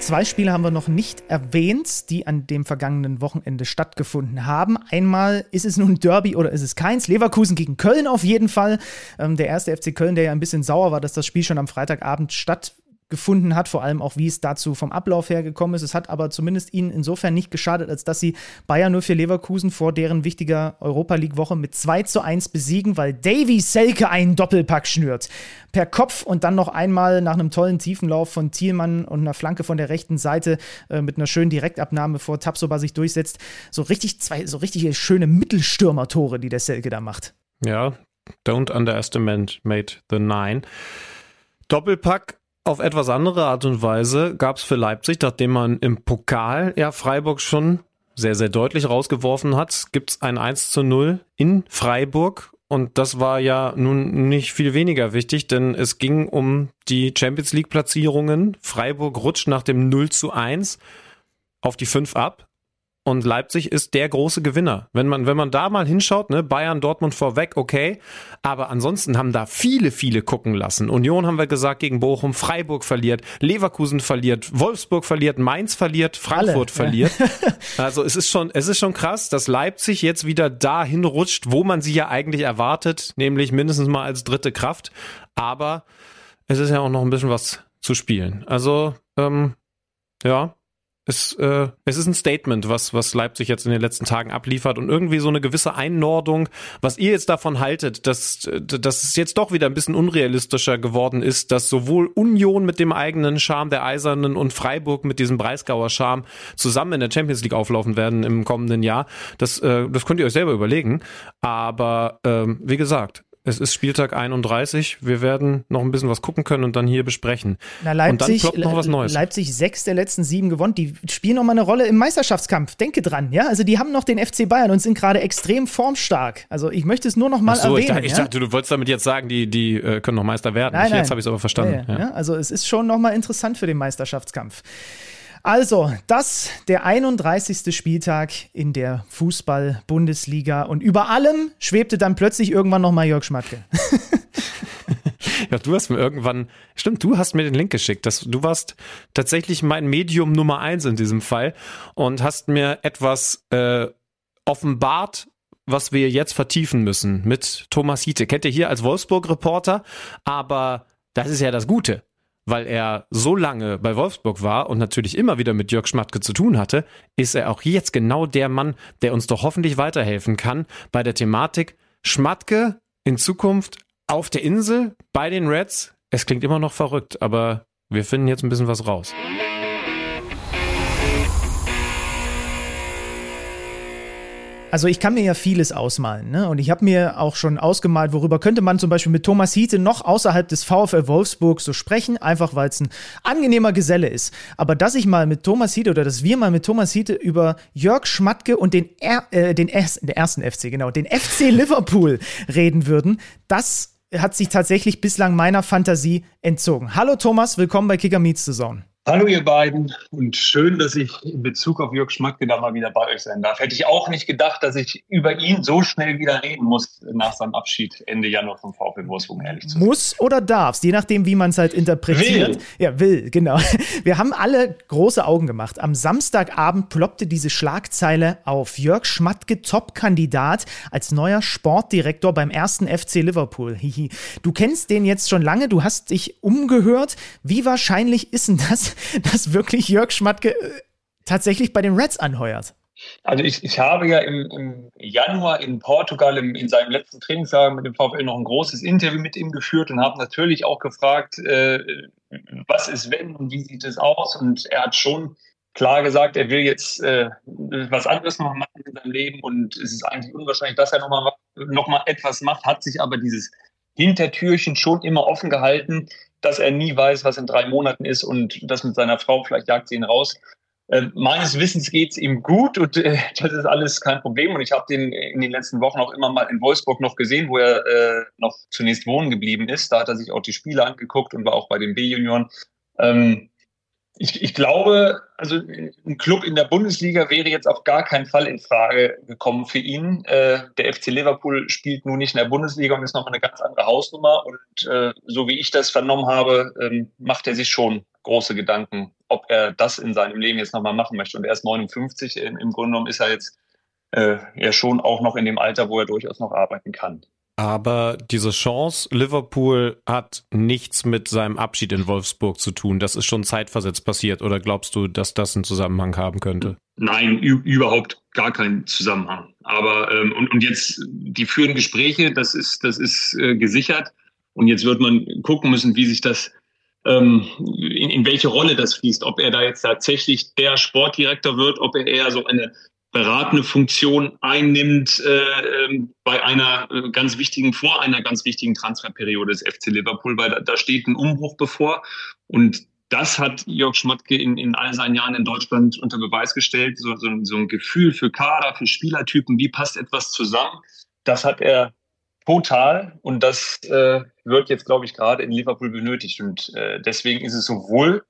Zwei Spiele haben wir noch nicht erwähnt, die an dem vergangenen Wochenende stattgefunden haben. Einmal ist es nun Derby oder ist es keins? Leverkusen gegen Köln auf jeden Fall. Ähm, der erste FC Köln, der ja ein bisschen sauer war, dass das Spiel schon am Freitagabend stattgefunden hat, vor allem auch wie es dazu vom Ablauf her gekommen ist. Es hat aber zumindest ihnen insofern nicht geschadet, als dass sie Bayern 04 Leverkusen vor deren wichtiger Europa League Woche mit 2 zu 1 besiegen, weil Davy Selke einen Doppelpack schnürt. Per Kopf und dann noch einmal nach einem tollen Tiefenlauf von Thielmann und einer Flanke von der rechten Seite äh, mit einer schönen Direktabnahme vor Tapsoba sich durchsetzt. So richtig zwei, so richtig schöne Mittelstürmer-Tore, die der Selke da macht. Ja, don't underestimate the nine. Doppelpack auf etwas andere Art und Weise gab es für Leipzig, nachdem man im Pokal ja Freiburg schon sehr, sehr deutlich rausgeworfen hat, gibt es ein 1 zu 0 in Freiburg. Und das war ja nun nicht viel weniger wichtig, denn es ging um die Champions League Platzierungen. Freiburg rutscht nach dem 0 zu 1 auf die 5 ab. Und Leipzig ist der große Gewinner. Wenn man, wenn man da mal hinschaut, ne, Bayern, Dortmund vorweg, okay. Aber ansonsten haben da viele, viele gucken lassen. Union haben wir gesagt gegen Bochum, Freiburg verliert, Leverkusen verliert, Wolfsburg verliert, Mainz verliert, Frankfurt Alle, ja. verliert. (laughs) Also es ist schon, es ist schon krass, dass Leipzig jetzt wieder dahin rutscht, wo man sie ja eigentlich erwartet, nämlich mindestens mal als dritte Kraft. Aber es ist ja auch noch ein bisschen was zu spielen. Also, ähm, ja, es, äh, es ist ein Statement, was, was Leipzig jetzt in den letzten Tagen abliefert und irgendwie so eine gewisse Einordnung, was ihr jetzt davon haltet, dass, dass es jetzt doch wieder ein bisschen unrealistischer geworden ist, dass sowohl Union mit dem eigenen Charme der Eisernen und Freiburg mit diesem Breisgauer Charme zusammen in der Champions League auflaufen werden im kommenden Jahr. Das, äh, das könnt ihr euch selber überlegen. Aber ähm, wie gesagt, es ist Spieltag 31. Wir werden noch ein bisschen was gucken können und dann hier besprechen. Na, Leipzig, und dann ploppt noch was Neues. Leipzig sechs der letzten sieben gewonnen. Die spielen noch mal eine Rolle im Meisterschaftskampf. Denke dran, ja. Also die haben noch den FC Bayern und sind gerade extrem formstark. Also ich möchte es nur noch mal Ach so, ich erwähnen. dachte, ich ja? dachte, du wolltest damit jetzt sagen, die, die äh, können noch Meister werden. Nein, Ich- nein. Jetzt habe ich es aber verstanden. Ja, ja, Ja. ja. Also es ist schon noch mal interessant für den Meisterschaftskampf. Also, das der 31. Spieltag in der Fußball-Bundesliga und über allem schwebte dann plötzlich irgendwann noch mal Jörg Schmatke. (laughs) Ja, du hast mir irgendwann, stimmt, du hast mir den Link geschickt. Das, du warst tatsächlich mein Medium Nummer eins in diesem Fall und hast mir etwas äh, offenbart, was wir jetzt vertiefen müssen mit Thomas Hiete. Kennt ihr hier als Wolfsburg-Reporter, aber das ist ja das Gute. Weil er so lange bei Wolfsburg war und natürlich immer wieder mit Jörg Schmatke zu tun hatte, ist er auch jetzt genau der Mann, der uns doch hoffentlich weiterhelfen kann bei der Thematik Schmatke in Zukunft auf der Insel bei den Reds. Es klingt immer noch verrückt, aber wir finden jetzt ein bisschen was raus. Also ich kann mir ja vieles ausmalen, ne? Und ich habe mir auch schon ausgemalt, worüber könnte man zum Beispiel mit Thomas Hiete noch außerhalb des VfL Wolfsburg so sprechen, einfach weil es ein angenehmer Geselle ist. Aber dass ich mal mit Thomas Hiete oder dass wir mal mit Thomas Hiete über Jörg Schmatke und den, er, äh, den, ersten, den ersten FC, genau, den FC (laughs) Liverpool reden würden, das hat sich tatsächlich bislang meiner Fantasie entzogen. Hallo Thomas, willkommen bei Kicker Meets the Zone. Hallo ihr beiden und schön, dass ich in Bezug auf Jörg Schmatke da mal wieder bei euch sein darf. Hätte ich auch nicht gedacht, dass ich über ihn so schnell wieder reden muss nach seinem Abschied Ende Januar vom VfL Wolfsburg, ehrlich zu sein. Muss oder darfst, je nachdem, wie man es halt interpretiert. Will. Ja, will, genau. (laughs) Wir haben alle große Augen gemacht. Am Samstagabend ploppte diese Schlagzeile auf. Jörg Schmatke, Top-Kandidat als neuer Sportdirektor beim ersten FC Liverpool. Hihi. (laughs) Du kennst den jetzt schon lange, du hast dich umgehört. Wie wahrscheinlich ist denn das, dass wirklich Jörg Schmatke äh, tatsächlich bei den Reds anheuert? Also ich, ich habe ja im, im Januar in Portugal im, in seinem letzten Trainingslager mit dem VfL noch ein großes Interview mit ihm geführt und habe natürlich auch gefragt, äh, was ist wenn und wie sieht es aus? Und er hat schon klar gesagt, er will jetzt äh, was anderes noch machen in seinem Leben und es ist eigentlich unwahrscheinlich, dass er nochmal noch mal etwas macht, hat sich aber dieses Hintertürchen schon immer offen gehalten, dass er nie weiß, was in drei Monaten ist und das mit seiner Frau, vielleicht jagt sie ihn raus. Äh, meines Wissens geht es ihm gut und äh, (laughs) das ist alles kein Problem. Und ich habe den in den letzten Wochen auch immer mal in Wolfsburg noch gesehen, wo er äh, noch zunächst wohnen geblieben ist. Da hat er sich auch die Spiele angeguckt und war auch bei den B-Junioren. Ähm, ich, ich glaube, also ein Club in der Bundesliga wäre jetzt auf gar keinen Fall in Frage gekommen für ihn. Äh, der FC Liverpool spielt nun nicht in der Bundesliga und ist nochmal eine ganz andere Hausnummer. Und äh, so wie ich das vernommen habe, ähm, macht er sich schon große Gedanken, ob er das in seinem Leben jetzt nochmal machen möchte. Und er ist 59. Im, Grunde genommen ist er jetzt äh, ja schon auch noch in dem Alter, wo er durchaus noch arbeiten kann. Aber diese Chance, Liverpool hat nichts mit seinem Abschied in Wolfsburg zu tun. Das ist schon zeitversetzt passiert. Oder glaubst du, dass das einen Zusammenhang haben könnte? Nein, überhaupt gar keinen Zusammenhang. Aber ähm, und, und jetzt die führen Gespräche, das ist das ist äh, gesichert. Und jetzt wird man gucken müssen, wie sich das ähm, in, in welche Rolle das fließt, ob er da jetzt tatsächlich der Sportdirektor wird, ob er eher so eine beratende Funktion einnimmt äh, ähm, bei einer äh, ganz wichtigen, vor einer ganz wichtigen Transferperiode des FC Liverpool, weil da, da steht ein Umbruch bevor. Und das hat Jörg Schmatke in, in all seinen Jahren in Deutschland unter Beweis gestellt. So, so, so ein Gefühl für Kader, für Spielertypen, wie passt etwas zusammen. Das hat er total und das äh, wird jetzt, glaube ich, gerade in Liverpool benötigt. Und äh, deswegen ist es sowohl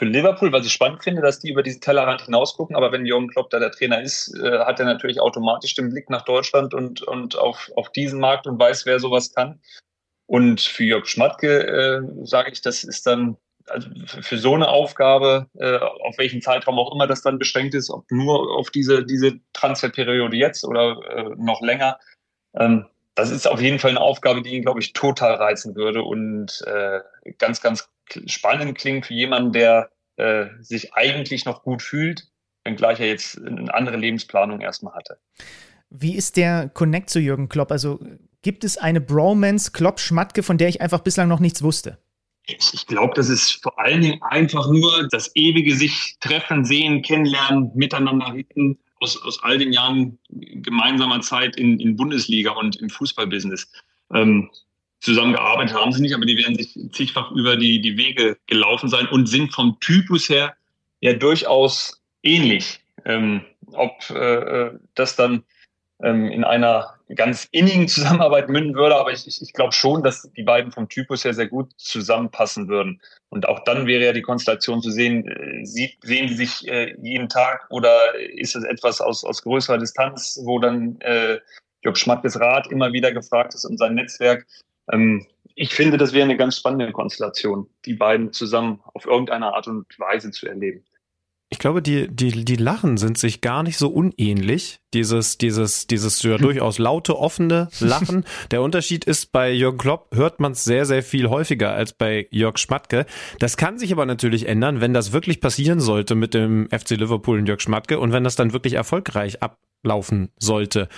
für Liverpool, was ich spannend finde, dass die über diesen Tellerrand hinausgucken. Aber wenn Jürgen Klopp da der Trainer ist, äh, hat er natürlich automatisch den Blick nach Deutschland und, und auf, auf diesen Markt und weiß, wer sowas kann. Und für Jörg Schmatke äh, sage ich, das ist dann also für so eine Aufgabe, äh, auf welchen Zeitraum auch immer das dann beschränkt ist, ob nur auf diese, diese Transferperiode jetzt oder äh, noch länger, ähm, das ist auf jeden Fall eine Aufgabe, die ihn, glaube ich, total reizen würde und äh, ganz, ganz spannend klingt für jemanden, der äh, sich eigentlich noch gut fühlt, wenngleich er jetzt eine andere Lebensplanung erstmal hatte. Wie ist der Connect zu Jürgen Klopp? Also gibt es eine Bromance Klopp-Schmatke, von der ich einfach bislang noch nichts wusste? Ich glaube, das ist vor allen Dingen einfach nur das ewige sich treffen, sehen, kennenlernen, miteinander reden aus, aus all den Jahren gemeinsamer Zeit in, in Bundesliga und im Fußballbusiness. Ähm, zusammengearbeitet haben sie nicht, aber die werden sich zigfach über die, die Wege gelaufen sein und sind vom Typus her ja durchaus ähnlich. Ähm, ob äh, äh das dann ähm, in einer ganz innigen Zusammenarbeit münden würde, aber ich, ich, ich glaube schon, dass die beiden vom Typus her sehr gut zusammenpassen würden. Und auch dann wäre ja die Konstellation zu sehen, äh, sieht, sehen sie sich äh, jeden Tag oder ist es etwas aus, aus größerer Distanz, wo dann äh, Jörg Schmattges Rat immer wieder gefragt ist und sein Netzwerk. Ähm, ich finde, das wäre eine ganz spannende Konstellation, die beiden zusammen auf irgendeine Art und Weise zu erleben. Ich glaube, die, die, die Lachen sind sich gar nicht so unähnlich. Dieses, dieses, dieses ja durchaus laute, offene Lachen. Der Unterschied ist, bei Jürgen Klopp hört man es sehr, sehr viel häufiger als bei Jörg Schmatke. Das kann sich aber natürlich ändern, wenn das wirklich passieren sollte mit dem FC Liverpool und Jörg Schmatke und wenn das dann wirklich erfolgreich ab, laufen sollte.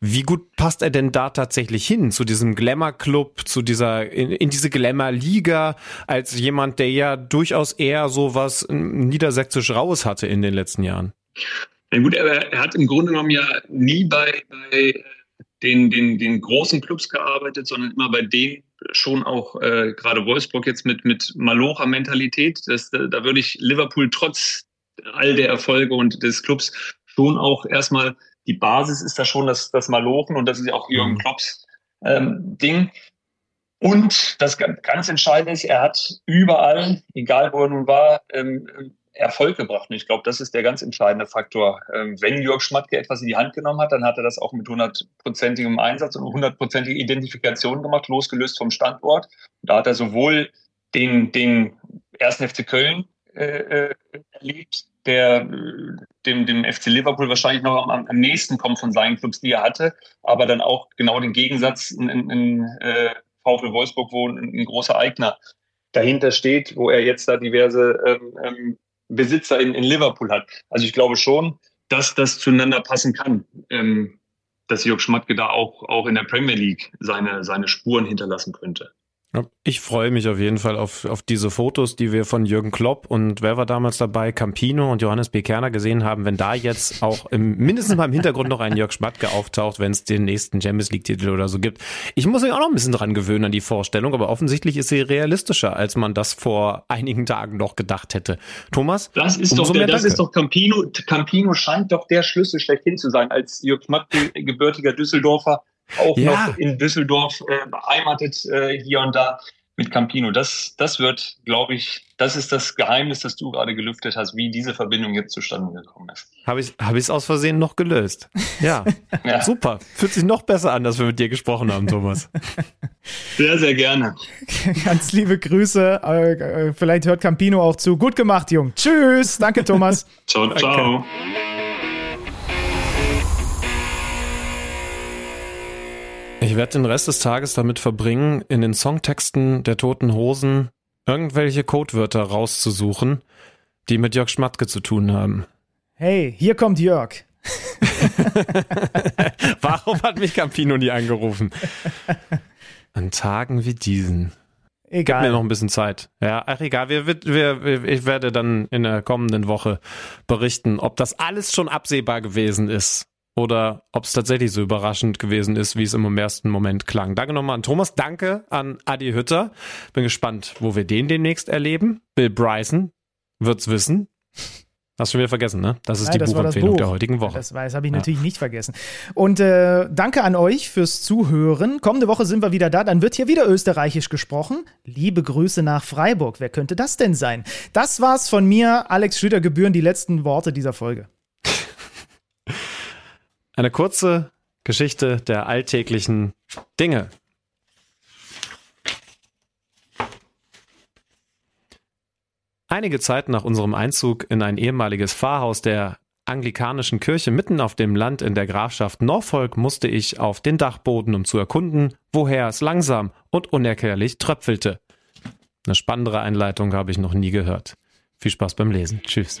Wie gut passt er denn da tatsächlich hin zu diesem Glamour-Club, zu dieser, in, in diese Glamour-Liga, als jemand, der ja durchaus eher so was niedersächsisch Raues hatte in den letzten Jahren? Ja gut, er, hat im Grunde genommen ja nie bei, bei den, den, den großen Clubs gearbeitet, sondern immer bei denen schon auch äh, gerade Wolfsburg jetzt mit, mit Malocher-Mentalität. da würde ich Liverpool trotz all der Erfolge und des Clubs schon auch erstmal die Basis ist da schon das, das Malochen und das ist ja auch Jürgen mhm. Klopps ähm, Ding. Und das ganz Entscheidende ist, er hat überall, egal wo er nun war, ähm, Erfolg gebracht. Und ich glaube, das ist der ganz entscheidende Faktor. Ähm, wenn Jörg Schmatke etwas in die Hand genommen hat, dann hat er das auch mit hundertprozentigem Einsatz und hundertprozentiger Identifikation gemacht, losgelöst vom Standort. Da hat er sowohl den, den ersten FC Köln äh, äh erlebt, der dem, dem FC Liverpool wahrscheinlich noch am, am nächsten kommt von seinen Clubs, die er hatte, aber dann auch genau den Gegensatz in, in, in äh, VfL Wolfsburg, wo ein, ein, großer Eigner dahinter steht, wo er jetzt da diverse ähm, ähm, Besitzer in, in Liverpool hat. Also ich glaube schon, dass das zueinander passen kann, ähm, dass Jörg Schmatke da auch, auch in der Premier League seine, seine Spuren hinterlassen könnte. Ich freue mich auf jeden Fall auf, auf diese Fotos, die wir von Jürgen Klopp und wer war damals dabei, Campino und Johannes B. Kerner gesehen haben, wenn da jetzt auch im, mindestens mal im Hintergrund noch ein Jörg Schmatke auftaucht, wenn es den nächsten Champions League Titel oder so gibt. Ich muss mich auch noch ein bisschen dran gewöhnen an die Vorstellung, aber offensichtlich ist sie realistischer, als man das vor einigen Tagen noch gedacht hätte. Thomas? Das ist doch, der, das ist doch Campino, Campino scheint doch der Schlüssel schlechthin zu sein, als Jörg Schmatke, gebürtiger Düsseldorfer, auch ja. noch in Düsseldorf äh, beheimatet äh, hier und da mit Campino. Das, das wird, glaube ich, das ist das Geheimnis, das du gerade gelüftet hast, wie diese Verbindung jetzt zustande gekommen ist. Habe ich es hab aus Versehen noch gelöst. Ja. (laughs) ja, super. Fühlt sich noch besser an, dass wir mit dir gesprochen haben, Thomas. (laughs) Sehr, sehr gerne. (laughs) Ganz liebe Grüße. Äh, äh, vielleicht hört Campino auch zu. Gut gemacht, Jung. Tschüss. Danke, Thomas. ciao, ciao. Ich werde den Rest des Tages damit verbringen, in den Songtexten der Toten Hosen irgendwelche Codewörter rauszusuchen, die mit Jörg Schmatke zu tun haben. Hey, hier kommt Jörg. (laughs) Warum hat mich Campino nie angerufen? An Tagen wie diesen. Egal. Gib mir noch ein bisschen Zeit. Ja, ach egal. Wir, wir, wir, ich werde dann in der kommenden Woche berichten, ob das alles schon absehbar gewesen ist oder ob es tatsächlich so überraschend gewesen ist, wie es im ersten Moment klang. Danke nochmal an Thomas, danke an Adi Hütter. Bin gespannt, wo wir den demnächst erleben. Bill Bryson wird's wissen. Hast du schon wieder vergessen, ne? Das ist Nein, die das Buchempfehlung Buch. der heutigen Woche. Das, das habe ich ja. natürlich nicht vergessen. Und äh, danke an euch fürs Zuhören. Kommende Woche sind wir wieder da. Dann wird hier wieder österreichisch gesprochen. Liebe Grüße nach Freiburg. Wer könnte das denn sein? Das war's von mir. Alex Schlüter gebühren die letzten Worte dieser Folge. Eine kurze Geschichte der alltäglichen Dinge. Einige Zeit nach unserem Einzug in ein ehemaliges Pfarrhaus der anglikanischen Kirche mitten auf dem Land in der Grafschaft Norfolk musste ich auf den Dachboden, um zu erkunden, woher es langsam und unerklärlich tröpfelte. Eine spannendere Einleitung habe ich noch nie gehört. Viel Spaß beim Lesen. Tschüss.